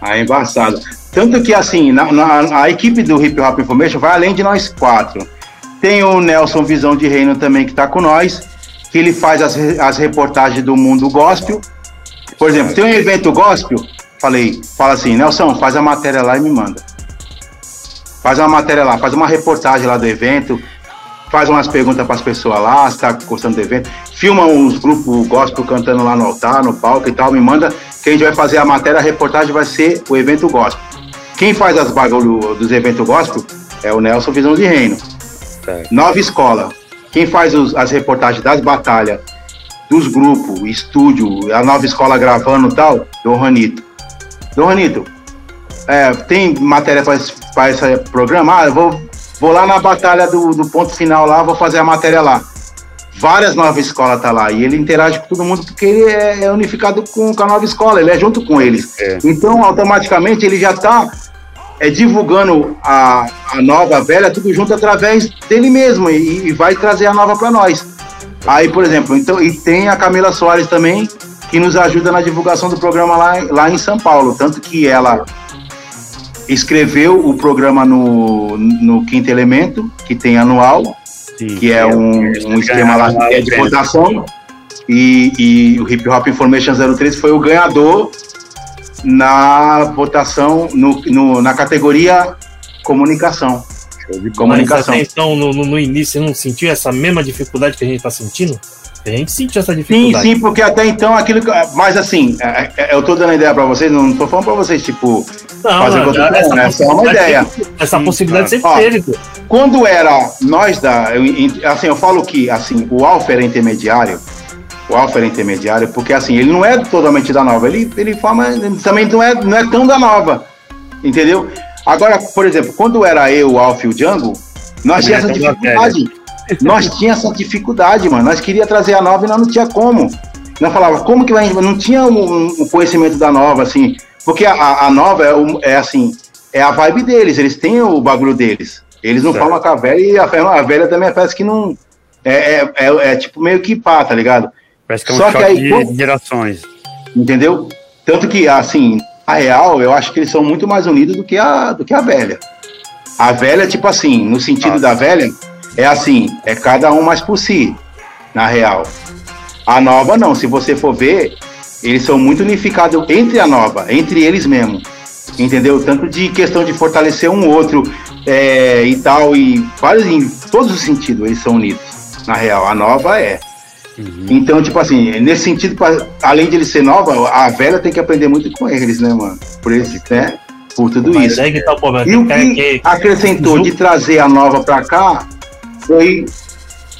Ah, é embaçado. Tanto que, assim, na, na, a equipe do Hip Hop Information vai além de nós quatro. Tem o Nelson Visão de Reino também que tá com nós, que ele faz as, as reportagens do mundo gospel. Por exemplo, tem um evento gospel, falei, fala assim, Nelson, faz a matéria lá e me manda. Faz uma matéria lá, faz uma reportagem lá do evento, faz umas perguntas para as pessoas lá, se tá gostando do evento, filma uns grupos gospel cantando lá no altar, no palco e tal, me manda, que a gente vai fazer a matéria, a reportagem vai ser o evento gospel. Quem faz as bagulho dos eventos gospel é o Nelson Visão de Reino. Nova Escola. Quem faz os, as reportagens das batalhas, dos grupos, estúdio, a Nova Escola gravando e tal, Dom Ranito. Dom Ranito, é, tem matéria para esse programa? Ah, eu vou Vou lá na batalha do, do ponto final lá, vou fazer a matéria lá. Várias novas escolas tá lá e ele interage com todo mundo porque ele é, é unificado com, com, a nova escola, ele é junto com eles. É. Então, automaticamente, ele já está é, divulgando a, a nova, a velha, tudo junto através dele mesmo e, e vai trazer a nova para nós. Aí, por exemplo, então, e tem a Camila Soares também, que nos ajuda na divulgação do programa lá, lá em São Paulo. Tanto que ela escreveu o programa no, no Quinto Elemento, que tem anual, Sim, que é, é um, um esquema lá é de votação. E, e, o Hip Hop Information 03 foi o ganhador na votação, no, no na categoria comunicação. Comunicação. Mas, então, no, no início, você não sentiu essa mesma dificuldade que a gente está sentindo? A gente sentiu essa dificuldade. Sim, sim, porque até então aquilo. Mas assim, é, é, eu tô dando ideia para vocês, não tô falando para vocês, tipo, não, fazer não, essa né? é só uma ideia. essa possibilidade sempre teve. Quando era nós da. Eu, assim, eu falo que assim, o Alfa era intermediário. O Alfa era intermediário, porque assim, ele não é totalmente da nova, ele, ele forma. Também não é, não é tão da nova. Entendeu? Agora, por exemplo, quando era eu, o Alfa e o Django, nós tínhamos essa dificuldade. Nós tinha essa dificuldade, mano. Nós queria trazer a nova e nós não tinha como. Nós falava, como que vai. Não tinha um, um conhecimento da nova, assim. Porque a, a nova é, é, assim, é a vibe deles, eles têm o bagulho deles. Eles não certo. falam com a velha e a, a velha também parece que não. É, é, é, é, tipo meio que pá, tá ligado? Parece que é um Só que aí, de gerações. Entendeu? Tanto que, assim, a real, eu acho que eles são muito mais unidos do que a, do que a velha. A velha, tipo assim, no sentido ah. da velha, é assim, é cada um mais por si, na real. A nova não, se você for ver, eles são muito unificados entre a nova, entre eles mesmo. Entendeu? Tanto de questão de fortalecer um outro é, e tal, e vários, em todos os sentidos, eles são unidos. Na real, a nova é. Uhum. Então, tipo assim, nesse sentido, além de ele ser nova, a velha tem que aprender muito com eles, né, mano? Por esse, né? Por tudo Mas isso. É que tá o problema. E o que, que acrescentou de trazer a nova pra cá foi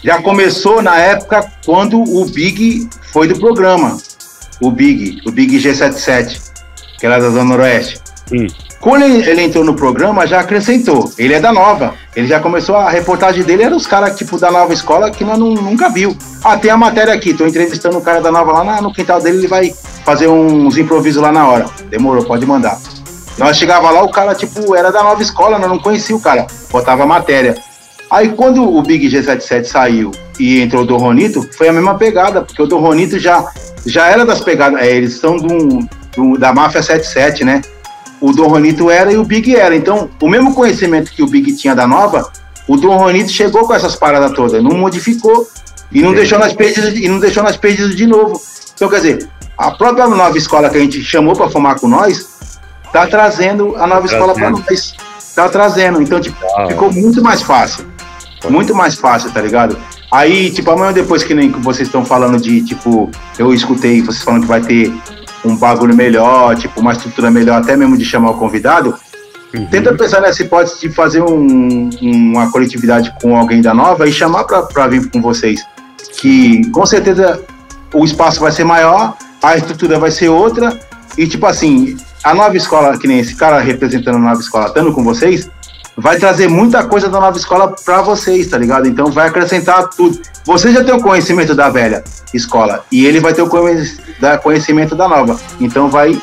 já começou na época quando o Big foi do programa. O Big, o Big G77, que era da Zona Noroeste. Sim. Quando ele, ele, entrou no programa, já acrescentou. Ele é da nova. Ele já começou a reportagem dele, era os caras tipo da nova escola que nós não, nunca viu. Ah, tem a matéria aqui, tô entrevistando o cara da nova lá no quintal dele, ele vai fazer uns improvisos lá na hora. Demorou, pode mandar. Nós chegava lá, o cara, tipo, era da nova escola, nós não conhecia o cara. Botava a matéria. Aí quando o Big G77 saiu e entrou o Dorronito, foi a mesma pegada, porque o Dorronito já, já era das pegadas, é, eles são do, do, da Máfia 77, né? O Dorronito era e o Big era. Então, o mesmo conhecimento que o Big tinha da nova, O Dom Ronito chegou com essas paradas todas, não modificou e não, deixou nas perdidas, e não deixou nas perdidas de novo. Então, quer dizer, a própria nova escola que a gente chamou para formar com nós, tá trazendo a nova escola para nós. Tá trazendo. Então, tipo, ah, ficou muito mais fácil. Muito mais fácil, tá ligado? Aí, tipo, amanhã depois que nem vocês estão falando de, tipo, eu escutei vocês falando que vai ter um bagulho melhor, tipo, uma estrutura melhor, até mesmo de chamar o convidado. Uhum. Tenta pensar nessa hipótese de fazer um, uma coletividade com alguém da nova e chamar para vir com vocês. Que com certeza o espaço vai ser maior, a estrutura vai ser outra, e tipo assim, a nova escola, que nem esse cara representando a nova escola, estando com vocês, vai trazer muita coisa da nova escola para vocês, tá ligado? Então vai acrescentar tudo. Você já tem o conhecimento da velha escola e ele vai ter o conhecimento da nova. Então vai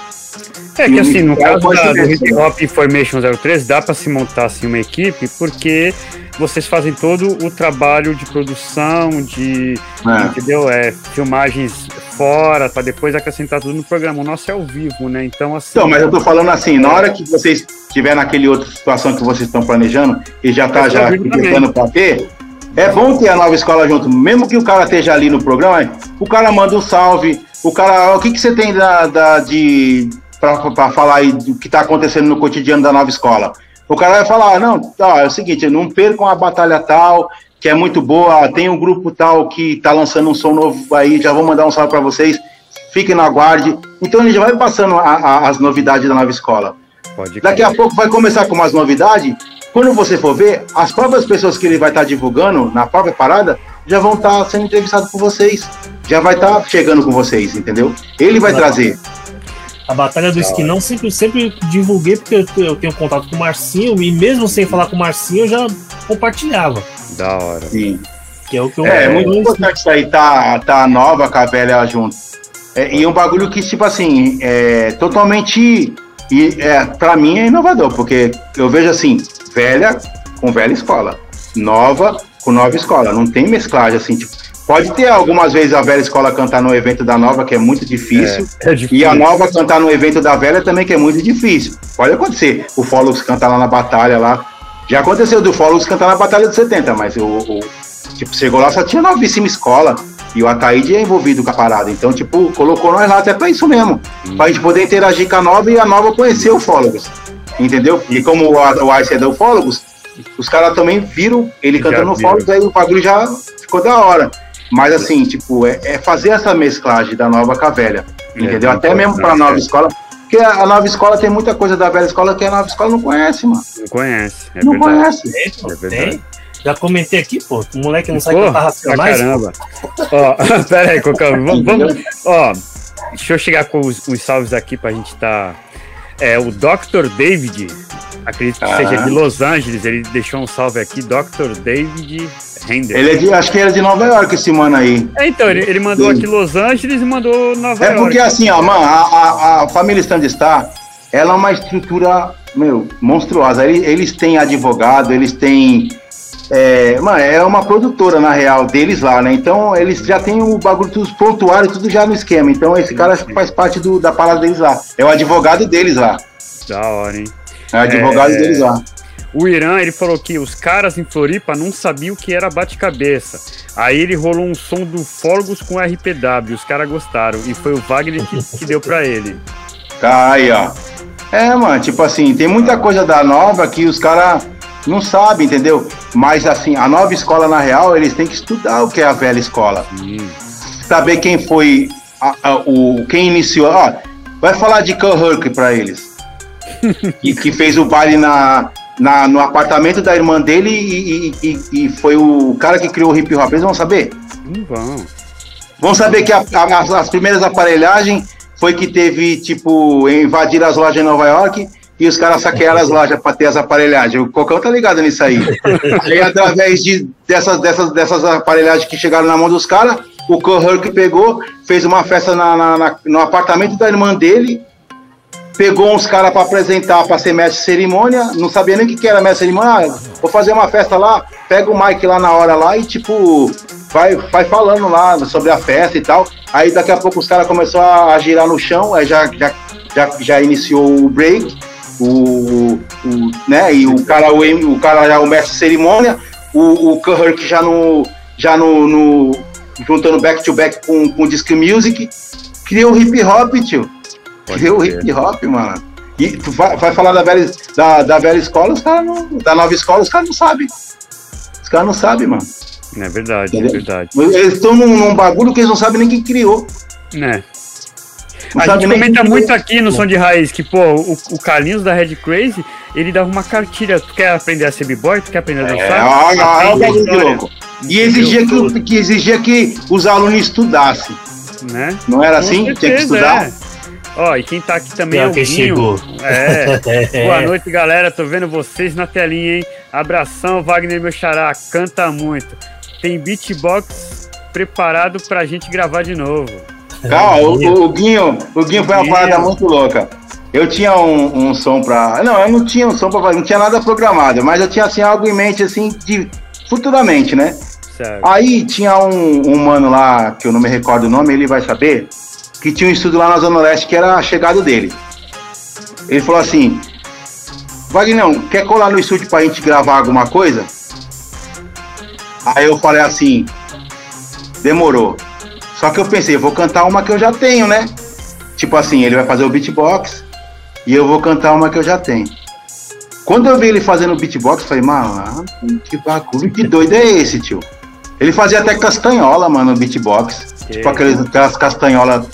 é que assim, no caso da, do Hip Hop Information 03, dá para se montar assim uma equipe, porque vocês fazem todo o trabalho de produção, de é. entendeu? É, filmagens fora, para depois acrescentar tudo no programa. O nosso é ao vivo, né? Então, assim. Então, mas eu tô falando assim, na hora que vocês tiver naquele outra situação que vocês estão planejando e já tá já tentando para ter, é bom ter a nova escola junto, mesmo que o cara esteja ali no programa, o cara manda um salve, o cara, o que que você tem da, da de para falar aí do que está acontecendo no cotidiano da nova escola. O cara vai falar, não, tá, é o seguinte, não percam a batalha tal, que é muito boa, tem um grupo tal que está lançando um som novo aí, já vou mandar um salve para vocês, fiquem no aguarde. Então ele já vai passando a, a, as novidades da nova escola. Pode Daqui a pouco vai começar com umas novidades, quando você for ver, as próprias pessoas que ele vai estar tá divulgando na própria parada já vão estar tá sendo entrevistados por vocês, já vai estar tá chegando com vocês, entendeu? Ele vai trazer. A Batalha do Esquinão sempre, sempre divulguei porque eu, eu, tenho contato com o Marcinho e mesmo sem falar com o Marcinho eu já compartilhava. Da hora. Sim. Que é o que eu É, é muito importante isso aí, tá, tá nova com a velha junto. É, e um bagulho que, tipo assim, é totalmente. E, é, pra mim é inovador, porque eu vejo assim, velha com velha escola, nova com nova escola. Não tem mesclagem assim, tipo, Pode ter algumas vezes a velha escola cantar no evento da nova, que é muito difícil, é, é difícil. E a nova cantar no evento da velha também, que é muito difícil. Pode acontecer. O Fólux cantar lá na batalha lá. Já aconteceu do Fólux cantar na batalha de 70, mas o, o tipo, chegou lá, só tinha novíssima escola. E o Ataíde é envolvido com a parada. Então, tipo, colocou nós lá até pra isso mesmo. Hum. Pra gente poder interagir com a nova e a nova conhecer o Fólogos. Entendeu? E como o, o Ice é do Fólogos, os caras também viram ele cantando no Fólogos, aí o bagulho já ficou da hora. Mas assim, tipo, é, é fazer essa mesclagem da nova com a velha. É, entendeu? Até mesmo pra nova escola. Porque a nova escola tem muita coisa da velha escola que a nova escola não conhece, mano. Não conhece. É não verdade. conhece. É, verdade. Já comentei aqui, pô. O moleque não sabe cantar racionais. Caramba. ó, pera aí, Cocão. Vamos, vamos. Ó, deixa eu chegar com os, os salves aqui pra gente tá. É, o Dr. David, acredito que ah. seja de Los Angeles, ele deixou um salve aqui. Dr. David Render. Ele é de, acho que era de Nova York esse mano aí. É, então, ele, ele mandou Sim. aqui Los Angeles e mandou Nova é York. É porque assim, ó, mano, a, a, a família Standstar, ela é uma estrutura, meu, monstruosa. Eles, eles têm advogado, eles têm. É, mano, é uma produtora, na real, deles lá, né? Então, eles já têm o bagulho, tudo prontuário, tudo já no esquema. Então, esse cara faz parte do, da parada deles lá. É o advogado deles lá. Da hora, hein? É o advogado é... deles lá. O Irã, ele falou que os caras em Floripa não sabiam o que era bate-cabeça. Aí ele rolou um som do Forgos com RPW, os caras gostaram. E foi o Wagner que, que deu pra ele. Aí, ó. É, mano, tipo assim, tem muita coisa da nova que os caras não sabem, entendeu? Mas assim, a nova escola, na real, eles têm que estudar o que é a velha escola. Hum. Saber quem foi a, a, o, quem iniciou. Ó, vai falar de Kirk pra eles. que, que fez o baile na, na, no apartamento da irmã dele e, e, e, foi o cara que criou o hip hop. Eles vão saber? Não vão. Vão saber que a, a, as, as, primeiras aparelhagens foi que teve, tipo, invadir as lojas em Nova York e os caras saquearam as lojas para ter as aparelhagens. O Cocão tá ligado nisso aí. aí, através de, dessas, dessas, dessas aparelhagens que chegaram na mão dos caras, o que pegou, fez uma festa na, na, na, no apartamento da irmã dele pegou uns caras para apresentar, para ser mestre de cerimônia, não sabia nem o que, que era mestre de cerimônia, ah, vou fazer uma festa lá, pega o Mike lá na hora lá e tipo, vai, vai falando lá sobre a festa e tal. Aí daqui a pouco os caras começaram a girar no chão, aí já, já, já, já iniciou o break, o, o, né, e o cara, o, o cara já o mestre de cerimônia, o, o Kirk já no. Já no, no juntando back-to-back -back com, com disc music, criou o hip hop, tio. Criou o hip hop, mano. E tu vai, vai falar da velha, da, da velha escola, os caras não. Da nova escola, os caras não sabem. Os caras não sabem, mano. É verdade, Entendeu? é verdade. Eles estão num, num, bagulho que eles não sabem nem quem criou. Né? A gente comenta muito aqui no Som de Raiz que, pô, o, o Carlinhos da Red Crazy, ele dava uma cartilha. Tu quer aprender a ser b-boy? Tu quer aprender a dançar? É, é, é um bagulho de louco. E exigia que, que, exigia que os alunos estudassem. Né? Não era Com assim? Certeza, Tinha que estudar? É. Ó, e quem tá aqui também é o Guinho. Chegou. É. Boa noite, galera. Tô vendo vocês na telinha, hein? Abração, Wagner, meu xará. Canta muito. Tem beatbox preparado pra gente gravar de novo. Calma, o, o, Guinho, o Guinho foi uma parada muito louca. Eu tinha um, um, som pra. Não, eu não tinha um som pra fazer, não tinha nada programado, mas eu tinha assim algo em mente, assim, de futuramente, né? Certo. Aí tinha um, um mano lá, que eu não me recordo o nome, ele vai saber, que tinha um estúdio lá na Zona Leste que era chegado dele. Ele falou assim: Wagner, quer colar no estúdio pra gente gravar alguma coisa? Aí eu falei assim: demorou. Só que eu pensei, vou cantar uma que eu já tenho, né? Tipo assim, ele vai fazer o beatbox e eu vou cantar uma que eu já tenho. Quando eu vi ele fazendo beatbox, eu falei, mano, que bagulho, que doido é esse, tio? Ele fazia até castanhola, mano, no beatbox. Que tipo aqueles, aquelas castanholas,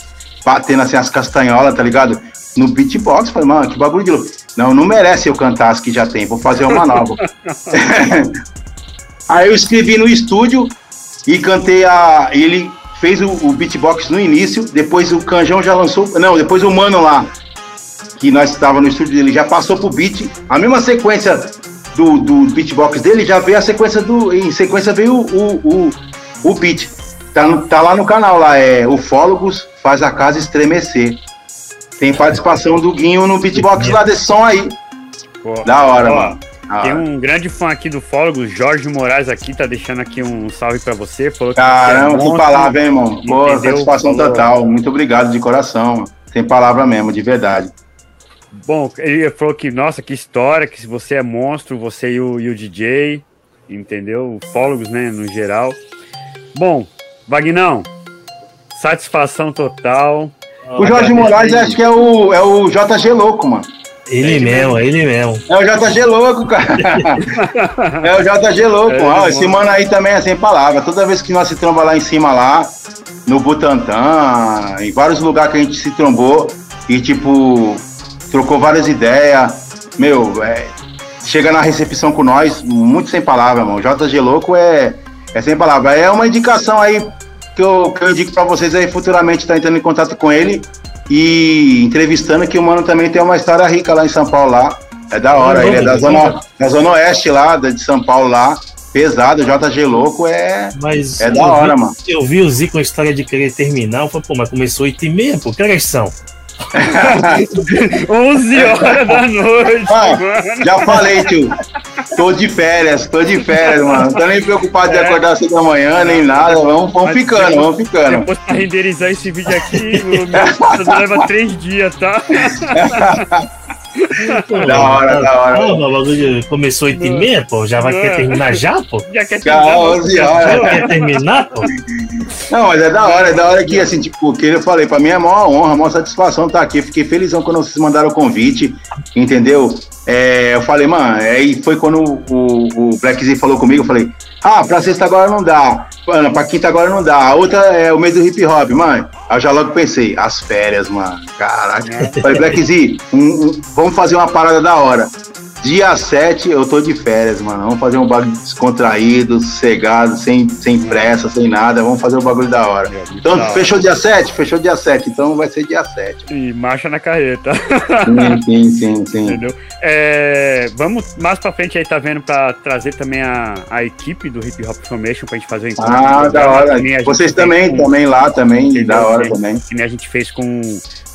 batendo assim as castanholas, tá ligado? No beatbox, eu falei, mano, que bagulho de louco. Não, não merece eu cantar as que já tem, vou fazer uma nova. Aí eu escrevi no estúdio e cantei a. Ele fez o, o beatbox no início, depois o Canjão já lançou. Não, depois o Mano lá, que nós estávamos no estúdio dele, já passou pro beat. A mesma sequência do, do beatbox dele já veio a sequência do. Em sequência veio o, o, o, o beat. Tá, no, tá lá no canal, lá é Ufólogos faz a casa estremecer. Tem participação do Guinho no beatbox lá desse som aí. Pô, da hora, mano. Ah. Tem um grande fã aqui do Fólogo, Jorge Moraes aqui, tá deixando aqui um salve pra você. Falou que Caramba, que palavra, hein, irmão? Pô, satisfação Falou. total. Muito obrigado de coração. Tem palavra mesmo, de verdade. Bom, ele falou que, nossa, que história, que você é monstro, você e o, e o DJ, entendeu? Fólogos, né, no geral. Bom, Vagnão, satisfação total. O Jorge Moraes acho que é o, é o JG Louco, mano. Ele mesmo, é ele mesmo. É o JG louco, cara. é o JG louco. É, Ó, esse mano aí também é sem palavra. Toda vez que nós se tromba lá em cima, lá, no Butantã, em vários lugares que a gente se trombou e, tipo, trocou várias ideias. Meu, é, chega na recepção com nós, muito sem palavra, mano. O JG louco é, é sem palavra. É uma indicação aí que eu, que eu indico pra vocês aí futuramente estar tá entrando em contato com ele e entrevistando que o mano também tem uma história rica lá em São Paulo lá. É da hora, ele é da zona, da zona oeste lá, de São Paulo lá. Pesado, JG Louco é, mas é da hora, vi, mano. Eu vi o Zico com a história de querer terminar, eu falei, pô, mas começou 8 e meia, pô, que horas são? 11 horas da noite. Ah, já falei, tio. Tô de férias, tô de férias, mano. Não tô nem preocupado é. de acordar cedo da manhã, nem nada. Vamos, vamos ficando, vamos ficando. Depois pra renderizar esse vídeo aqui, o meu leva três dias, tá? da hora, da hora. Pô, o bagulho começou 8 e meia, pô. Já vai querer terminar já, pô? Já quer terminar. 11 horas. Já quer terminar, pô? Não, mas é da hora, é da hora que, assim, tipo, que eu falei, pra mim é uma honra, uma satisfação estar aqui. Fiquei felizão quando vocês mandaram o convite, entendeu? É, eu falei, mano, aí foi quando o, o Black Z falou comigo, eu falei, ah, pra sexta agora não dá, mano, pra quinta agora não dá, a outra é o mês do hip hop, mano. Aí eu já logo pensei, as férias, mano, caraca. É. Falei, Black Z, um, um, vamos fazer uma parada da hora. Dia 7 eu tô de férias, mano. Vamos fazer um bagulho descontraído, sossegado, sem, sem pressa, sem nada. Vamos fazer um bagulho da hora. É, então, da fechou hora. dia 7? Fechou dia 7. Então vai ser dia 7. E marcha na carreta. Sim, sim, sim. sim. Entendeu? É, vamos mais pra frente aí, tá vendo, pra trazer também a, a equipe do Hip Hop Formation pra gente fazer o um encontro. Ah, da hora. Vocês também, com, também lá também, da hora também. Que nem a gente fez com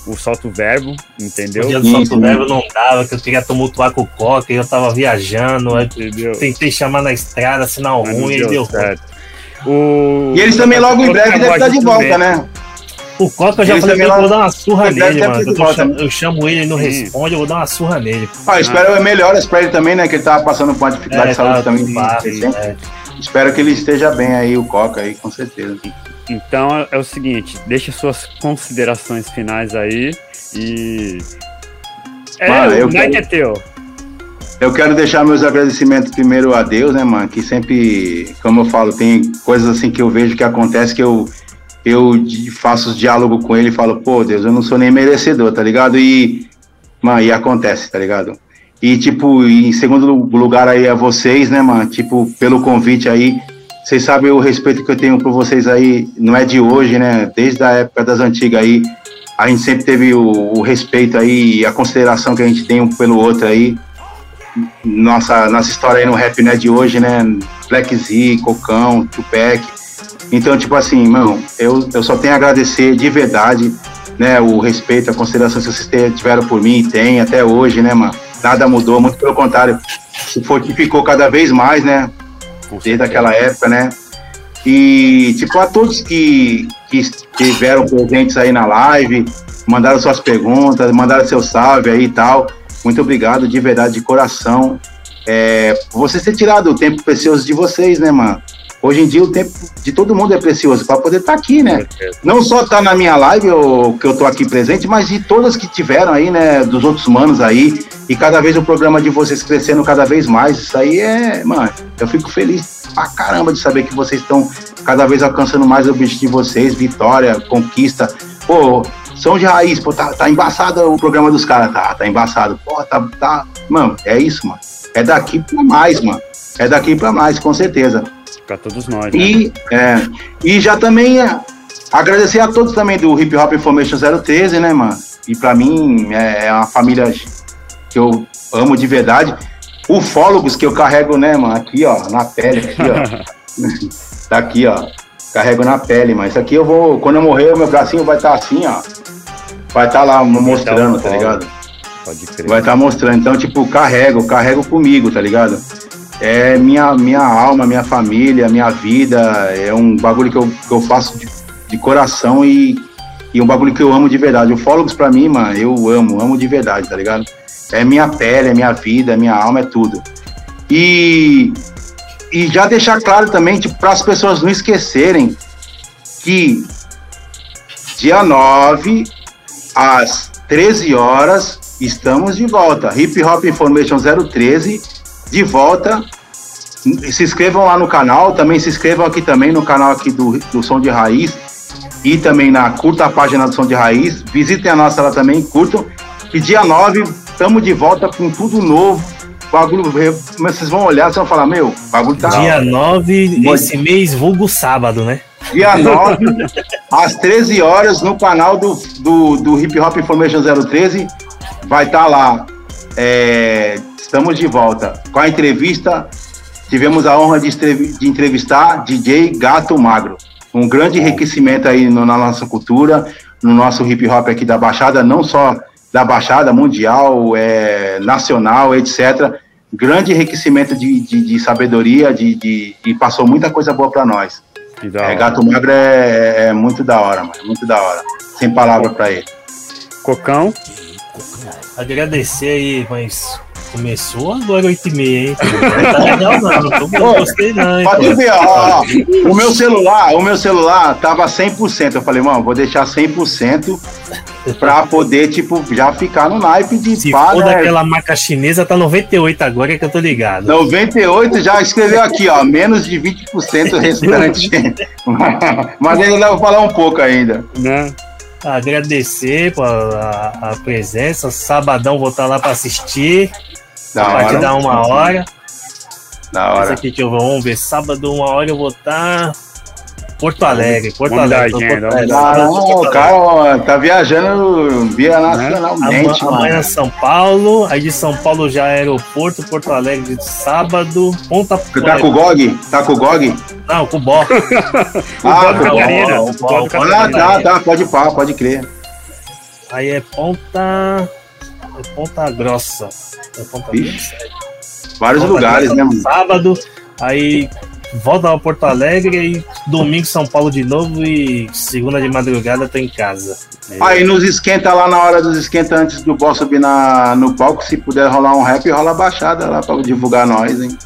o solto verbo, entendeu? O dia do solto verbo não dava, que eu queria tumultuar com o coque, eu tava viajando, entendeu? tentei chamar na estrada, sinal Mas ruim, e deu certo. O... E eles também logo em breve devem estar de volta, né? O Coca eu já falei que eu vou dar uma surra nele, mano. Eu, chamo, eu, chamo ele e não responde, eu vou dar uma surra nele. Ah, espero ah. melhoras pra ele também, né? Que ele tava passando por uma dificuldade é, de saúde tá, também. Fácil, é. Espero que ele esteja bem aí, o Coca aí, com certeza. Então é o seguinte, deixa suas considerações finais aí e. É, mano, o Nike quero... é teu. Eu quero deixar meus agradecimentos primeiro a Deus, né, mano? Que sempre, como eu falo, tem coisas assim que eu vejo que acontece que eu, eu faço diálogo com ele e falo, pô, Deus, eu não sou nem merecedor, tá ligado? E, mano, e acontece, tá ligado? E, tipo, em segundo lugar aí a vocês, né, mano? Tipo, pelo convite aí. Vocês sabem o respeito que eu tenho por vocês aí, não é de hoje, né? Desde a época das antigas aí, a gente sempre teve o, o respeito aí e a consideração que a gente tem um pelo outro aí nossa, nossa história aí no rap não é de hoje, né? Black Z, Cocão, Tupac. Então, tipo assim, mano, eu, eu só tenho a agradecer de verdade, né? O respeito, a consideração que vocês tiveram por mim e tem até hoje, né, mano? Nada mudou, muito pelo contrário, se fortificou cada vez mais, né? Desde aquela época, né? E, tipo, a todos que, que estiveram presentes aí na live, mandaram suas perguntas, mandaram seu salve aí e tal. Muito obrigado, de verdade, de coração. É, por vocês ter tirado o tempo precioso de vocês, né, mano? Hoje em dia o tempo de todo mundo é precioso para poder estar tá aqui, né? Não só estar tá na minha live, eu, que eu tô aqui presente, mas de todas que tiveram aí, né? Dos outros manos aí. E cada vez o programa de vocês crescendo cada vez mais. Isso aí é, mano, eu fico feliz pra caramba de saber que vocês estão cada vez alcançando mais o objetivo de vocês, vitória, conquista. Pô, som de raiz, pô, tá, tá embaçado o programa dos caras, tá, tá embaçado. Pô, tá, tá. Mano, é isso, mano. É daqui pra mais, mano. É daqui pra mais, com certeza. Pra todos nós. Né? E, é, e já também é, agradecer a todos também do Hip Hop Information 013, né, mano? E pra mim é, é uma família que eu amo de verdade. Ufólogos que eu carrego, né, mano, aqui, ó, na pele, aqui, ó. tá aqui, ó. Carrego na pele, mas isso aqui eu vou. Quando eu morrer, o meu bracinho vai estar tá assim, ó vai estar tá lá mostrando, tá ligado? Vai estar tá mostrando. Então, tipo, carrego, carrego comigo, tá ligado? É minha, minha alma, minha família, minha vida. É um bagulho que eu, que eu faço de, de coração e, e um bagulho que eu amo de verdade. O Fólogos pra mim, mano, eu amo, amo de verdade, tá ligado? É minha pele, é minha vida, é minha alma, é tudo. E, e já deixar claro também, tipo, para as pessoas não esquecerem que dia 9 às 13 horas, estamos de volta. Hip Hop Information 013, de volta. Se inscrevam lá no canal, também se inscrevam aqui também no canal aqui do, do Som de Raiz e também na curta página do Som de Raiz. Visitem a nossa lá também, curtam. E dia 9, estamos de volta com tudo novo. Bagulho, vocês vão olhar, vocês vão falar, meu, bagulho tá. Dia 9, esse mês, vulgo sábado, né? dia 9, às 13 horas, no canal do, do, do Hip Hop Information 013. Vai estar tá lá. É, estamos de volta com a entrevista. Tivemos a honra de, de entrevistar DJ Gato Magro. Um grande enriquecimento aí no, na nossa cultura, no nosso hip hop aqui da Baixada, não só da Baixada Mundial, é, nacional, etc. Grande enriquecimento de, de, de sabedoria, de, de, e passou muita coisa boa para nós. É, Gato Magro é, é, muito da hora, mano. Muito da hora. Sem palavra pra ele. Cocão. Agradecer aí, mas começou agora 8 e meia, hein? Não tá legal não, não tô, gostei não. Hein, Pode ver, ó, ó, o meu celular, o meu celular tava 100%. Eu falei, mano, vou deixar 100% pra poder, tipo, já ficar no naipe de Se pá, for né? daquela marca chinesa, tá 98 agora é que eu tô ligado. 98 já escreveu aqui, ó, menos de 20% restante. Mas ainda vou falar um pouco ainda. Né? Agradecer a, a, presença. Sabadão vou estar lá para assistir. Da a partir da uma hora. Da hora. Esse aqui que eu vou, vamos ver. Sábado, uma hora eu vou estar. Porto Alegre, Porto vamos Alegre. Agenda, Porto Alegre. o cara tá viajando via nacionalmente. Né? Amanhã São Paulo, aí de São Paulo já é aeroporto, Porto Alegre de sábado, Ponta Você tá com o GOG? Tá com o GOG? Não, com o Bó. ah, com o Bó. Ah, tá, tá, pode pá, pode crer. Aí é Ponta... É Ponta Grossa. É Ponta Grossa. Vários Ponta lugares, Grossa, né, mano? Sábado, aí volta a Porto Alegre e domingo São Paulo de novo e segunda de madrugada tô em casa. Aí nos esquenta lá na hora dos esquenta antes do boss subir na, no palco, se puder rolar um rap, rola baixada lá pra divulgar nós, hein?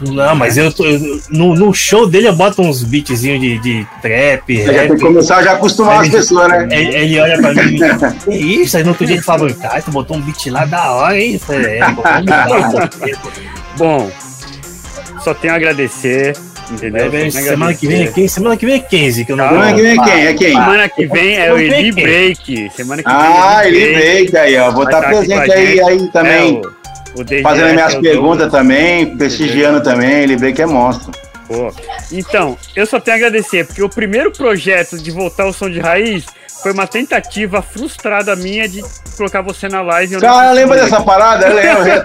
Não, mas eu, tô, eu no, no, show dele eu boto uns beatzinhos de, de trap. Você rap. Já tem que começar a já acostumar as pessoas, né? Ele, ele, olha pra mim e que isso? Aí no outro dia ele fala, cara, tu botou um beat lá da hora, hein? Falei, é, Bom, só tenho a agradecer. Semana que vem é quem? Semana que vem é 15, que eu não Semana que vem é quem? É quem? Semana que vem é o Eli Break. Semana que vem. Ah, Eli Break aí, ó. Vou estar tá presente aí, aí também. É, o, o fazendo minhas é perguntas também, prestigiando também. Eli Break é monstro. Pô. Então, eu só tenho a agradecer, porque o primeiro projeto de voltar ao som de raiz foi uma tentativa frustrada minha de colocar você na live. Cara, lembra dessa parada? Eu lembro.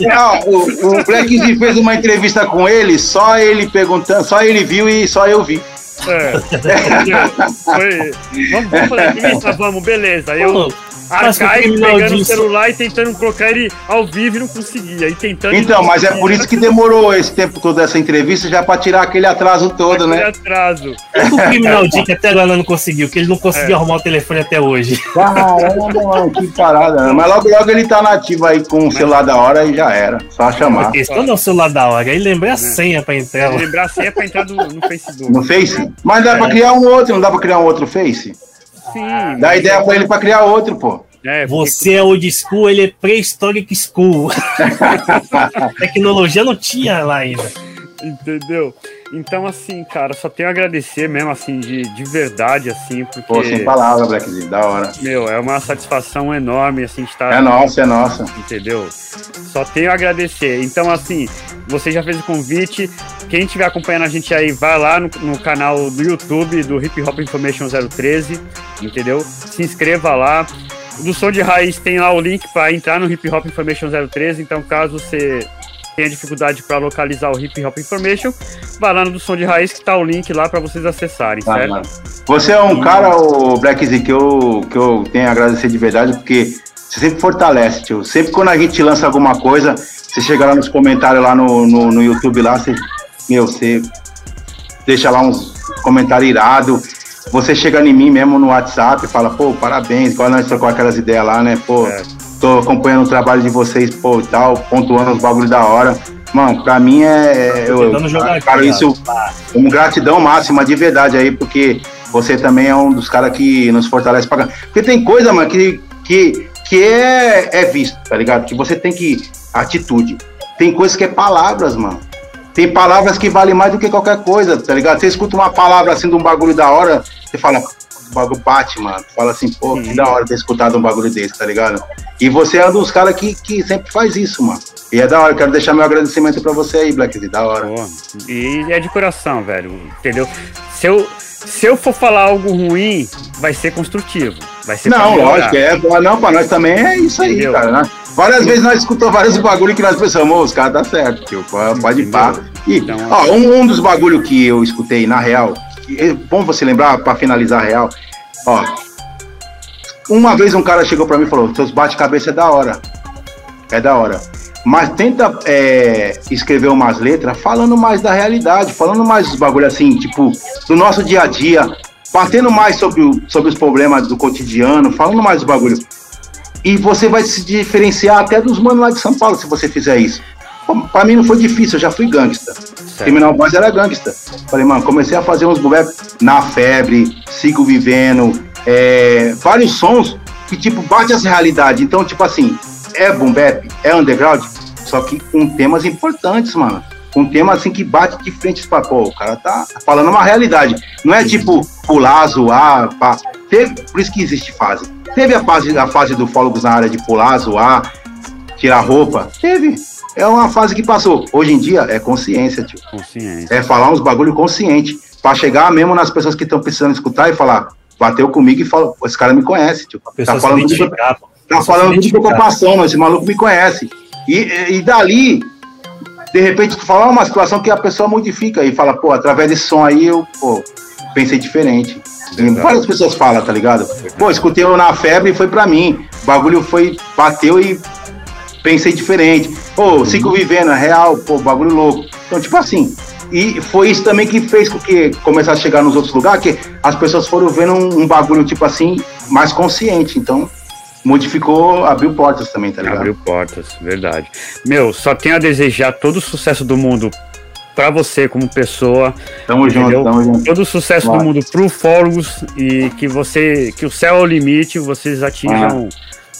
Não, o, o Black Z fez uma entrevista com ele, só ele perguntando, só ele viu e só eu vi. É. Foi, vamos, vamos fazer entrevista, vamos, beleza. Eu, Arcaico pegando disso. o celular e tentando colocar ele ao vivo e não conseguia. E tentando então, mas é por isso que demorou esse tempo todo essa entrevista já para tirar aquele atraso todo, aquele né? atraso. o Criminal Dick até agora não conseguiu, que ele não conseguiu é. arrumar o telefone até hoje. Caramba, que parada. Né? Mas logo, logo ele tá nativo aí com o celular da hora e já era. Só chamar. A questão não é o celular da hora, aí lembrar a é. senha pra entrar. Lembrar a senha pra entrar no, no Facebook. No Face? Mas dá é. pra criar um outro, não dá pra criar um outro Face? Sim. Dá ideia pra ele pra criar outro, pô. É, Você é old school, ele é pré-historic school. Tecnologia não tinha lá ainda. Entendeu? Então, assim, cara, só tenho a agradecer mesmo, assim, de, de verdade, assim, porque... Pô, sem palavras, Blackzinho, da hora. Meu, é uma satisfação enorme, assim, estar... É nossa, é nossa. Entendeu? Só tenho a agradecer. Então, assim, você já fez o convite, quem estiver acompanhando a gente aí, vai lá no, no canal do YouTube do Hip Hop Information 013, entendeu? Se inscreva lá, do Som de Raiz tem lá o link para entrar no Hip Hop Information 013, então caso você tenha dificuldade para localizar o Hip Hop Information, vai lá no do Som de Raiz que tá o link lá para vocês acessarem, ah, certo? Mano. Você é um cara, o Black Z, que eu, que eu tenho a agradecer de verdade, porque você sempre fortalece, tio. Sempre quando a gente lança alguma coisa, você chega lá nos comentários lá no, no, no YouTube lá, você, meu, você deixa lá uns comentários irados você chega em mim mesmo no WhatsApp e fala, pô, parabéns, igual nós trocou aquelas ideias lá, né? Pô, é. Tô acompanhando o trabalho de vocês, pô, e tal, pontuando os bagulhos da hora. Mano, pra mim é. é eu, eu cara, isso como gratidão máxima de verdade aí, porque você também é um dos caras que nos fortalece pra Porque tem coisa, mano, que, que, que é, é visto, tá ligado? Que você tem que. Atitude. Tem coisas que é palavras, mano. Tem palavras que valem mais do que qualquer coisa, tá ligado? Você escuta uma palavra assim de um bagulho da hora, você fala, o bagulho bate, mano. Fala assim, pô, que da hora ter escutado um bagulho desse, tá ligado? E você é um dos caras que, que sempre faz isso, mano. E é da hora, quero deixar meu agradecimento pra você aí, Black, da hora. E é de coração, velho, entendeu? Se eu, se eu for falar algo ruim, vai ser construtivo. Vai ser não, lógico, é. Não, pra nós também é isso aí, Entendeu? cara, né? Várias vezes nós escutamos vários bagulho que nós pensamos, os caras tá certo, tio, pode ir pá. E, então, ó, um, um dos bagulho que eu escutei, na real, é bom você lembrar, pra finalizar a real, ó, uma vez um cara chegou pra mim e falou, seus bate-cabeça é da hora, é da hora, mas tenta é, escrever umas letras falando mais da realidade, falando mais dos bagulho assim, tipo, do nosso dia a dia, batendo mais sobre, o, sobre os problemas do cotidiano, falando mais do bagulho. E você vai se diferenciar até dos manos lá de São Paulo se você fizer isso. Pra mim não foi difícil, eu já fui gangsta. Certo. Criminal Boys era gangsta. Falei, mano, comecei a fazer uns boom na febre, sigo vivendo, é, vários sons que, tipo, bate as realidades. Então, tipo assim, é boom bap, é underground, só que com temas importantes, mano. Com temas assim que bate de frente para pô, o cara tá falando uma realidade. Não é tipo pular, zoar, pá. Teve, por isso que existe fase. Teve a fase, a fase do fólogos na área de pular, zoar, tirar roupa. Teve. É uma fase que passou. Hoje em dia é consciência, tio. Consciência. É falar uns bagulho consciente. Pra chegar mesmo nas pessoas que estão precisando escutar e falar, bateu comigo e fala, esse cara me conhece, tio. Tá falando, de, tá falando de preocupação, mas esse maluco me conhece. E, e dali, de repente, tu fala uma situação que a pessoa modifica e fala, pô, através desse som aí eu, pô, pensei diferente. Exato. Várias pessoas falam, tá ligado? Pô, escutei eu na febre e foi pra mim. O bagulho foi, bateu e pensei diferente. Pô, sigo vivendo, é real, pô, bagulho louco. Então, tipo assim, e foi isso também que fez com que começasse a chegar nos outros lugares, que as pessoas foram vendo um, um bagulho, tipo assim, mais consciente. Então, modificou, abriu portas também, tá ligado? Abriu portas, verdade. Meu, só tenho a desejar todo o sucesso do mundo para você como pessoa. Tamo entendeu? junto, tamo junto. Todo o sucesso Vai. do mundo pro Fórgos e que você, que o céu é o limite, vocês atinjam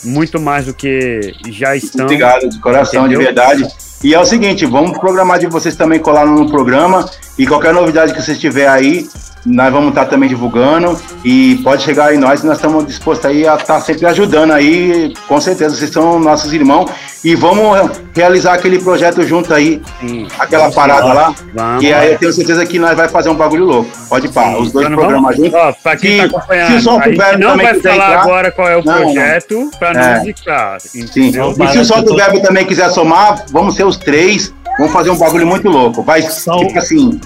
muito mais do que já estão. Obrigado, de coração, entendeu? de verdade. E é o seguinte, vamos programar de vocês também colar no programa. E qualquer novidade que vocês tiver aí, nós vamos estar também divulgando. E pode chegar aí nós, nós estamos dispostos aí a estar sempre ajudando aí, com certeza, vocês são nossos irmãos e vamos realizar aquele projeto junto aí, Sim. aquela parada lá, vamos, que aí eu tenho certeza que nós vai fazer um bagulho louco, pode pá, os dois programas juntos. Ó, pra quem se, tá acompanhando, se o Som Verbo não vai falar entrar, agora qual é o não, projeto para não é. indicar. Sim. E se o Som do Verbo também quiser somar, vamos ser os três, vamos fazer um bagulho muito louco, vai, tipo assim...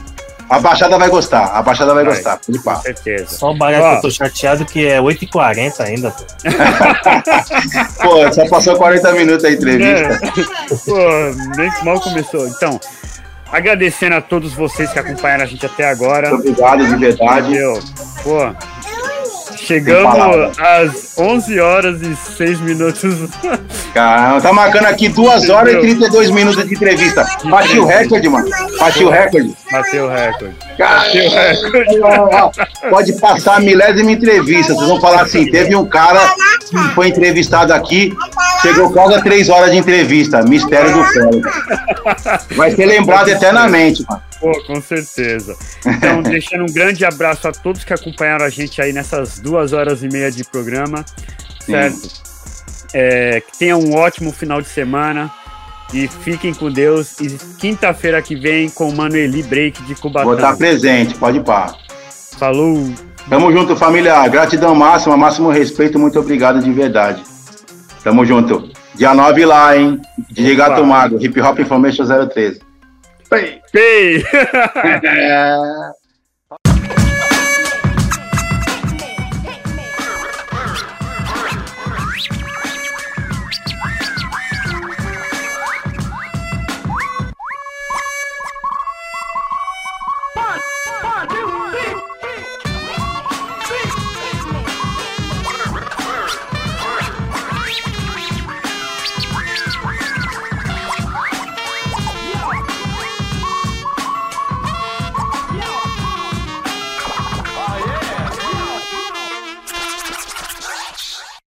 A Baixada vai gostar, a Baixada vai, vai gostar, de pá. Com certeza. Só o barato que eu tô chateado que é 8h40 ainda, pô. pô, só passou 40 minutos a entrevista. É. Pô, nem mal começou. Então, agradecendo a todos vocês que acompanharam a gente até agora. Muito obrigado, de verdade. Entendeu? Pô, Chegamos às 11 horas e 6 minutos. Caramba, tá marcando aqui 2 horas Entendeu? e 32 minutos de entrevista. Bati o recorde, mano. Bati o recorde. Bateu o recorde. Bateu o recorde. Pode passar a milésima entrevista. Vocês vão falar assim: teve um cara que foi entrevistado aqui, chegou quase a 3 horas de entrevista. Mistério do céu. Vai ser lembrado eternamente, mano. Pô, com certeza. Então, deixando um grande abraço a todos que acompanharam a gente aí nessas duas horas e meia de programa, certo? É, que tenham um ótimo final de semana e fiquem com Deus. E quinta-feira que vem com o Manueli Break de Cubatão. Vou estar presente, pode ir pá. Falou. Tamo junto, família. Gratidão máxima, máximo respeito. Muito obrigado de verdade. Tamo junto. Dia 9 lá, hein? DJ Gato Mago, Hip Hop Information 013. 背，哈哈哈哈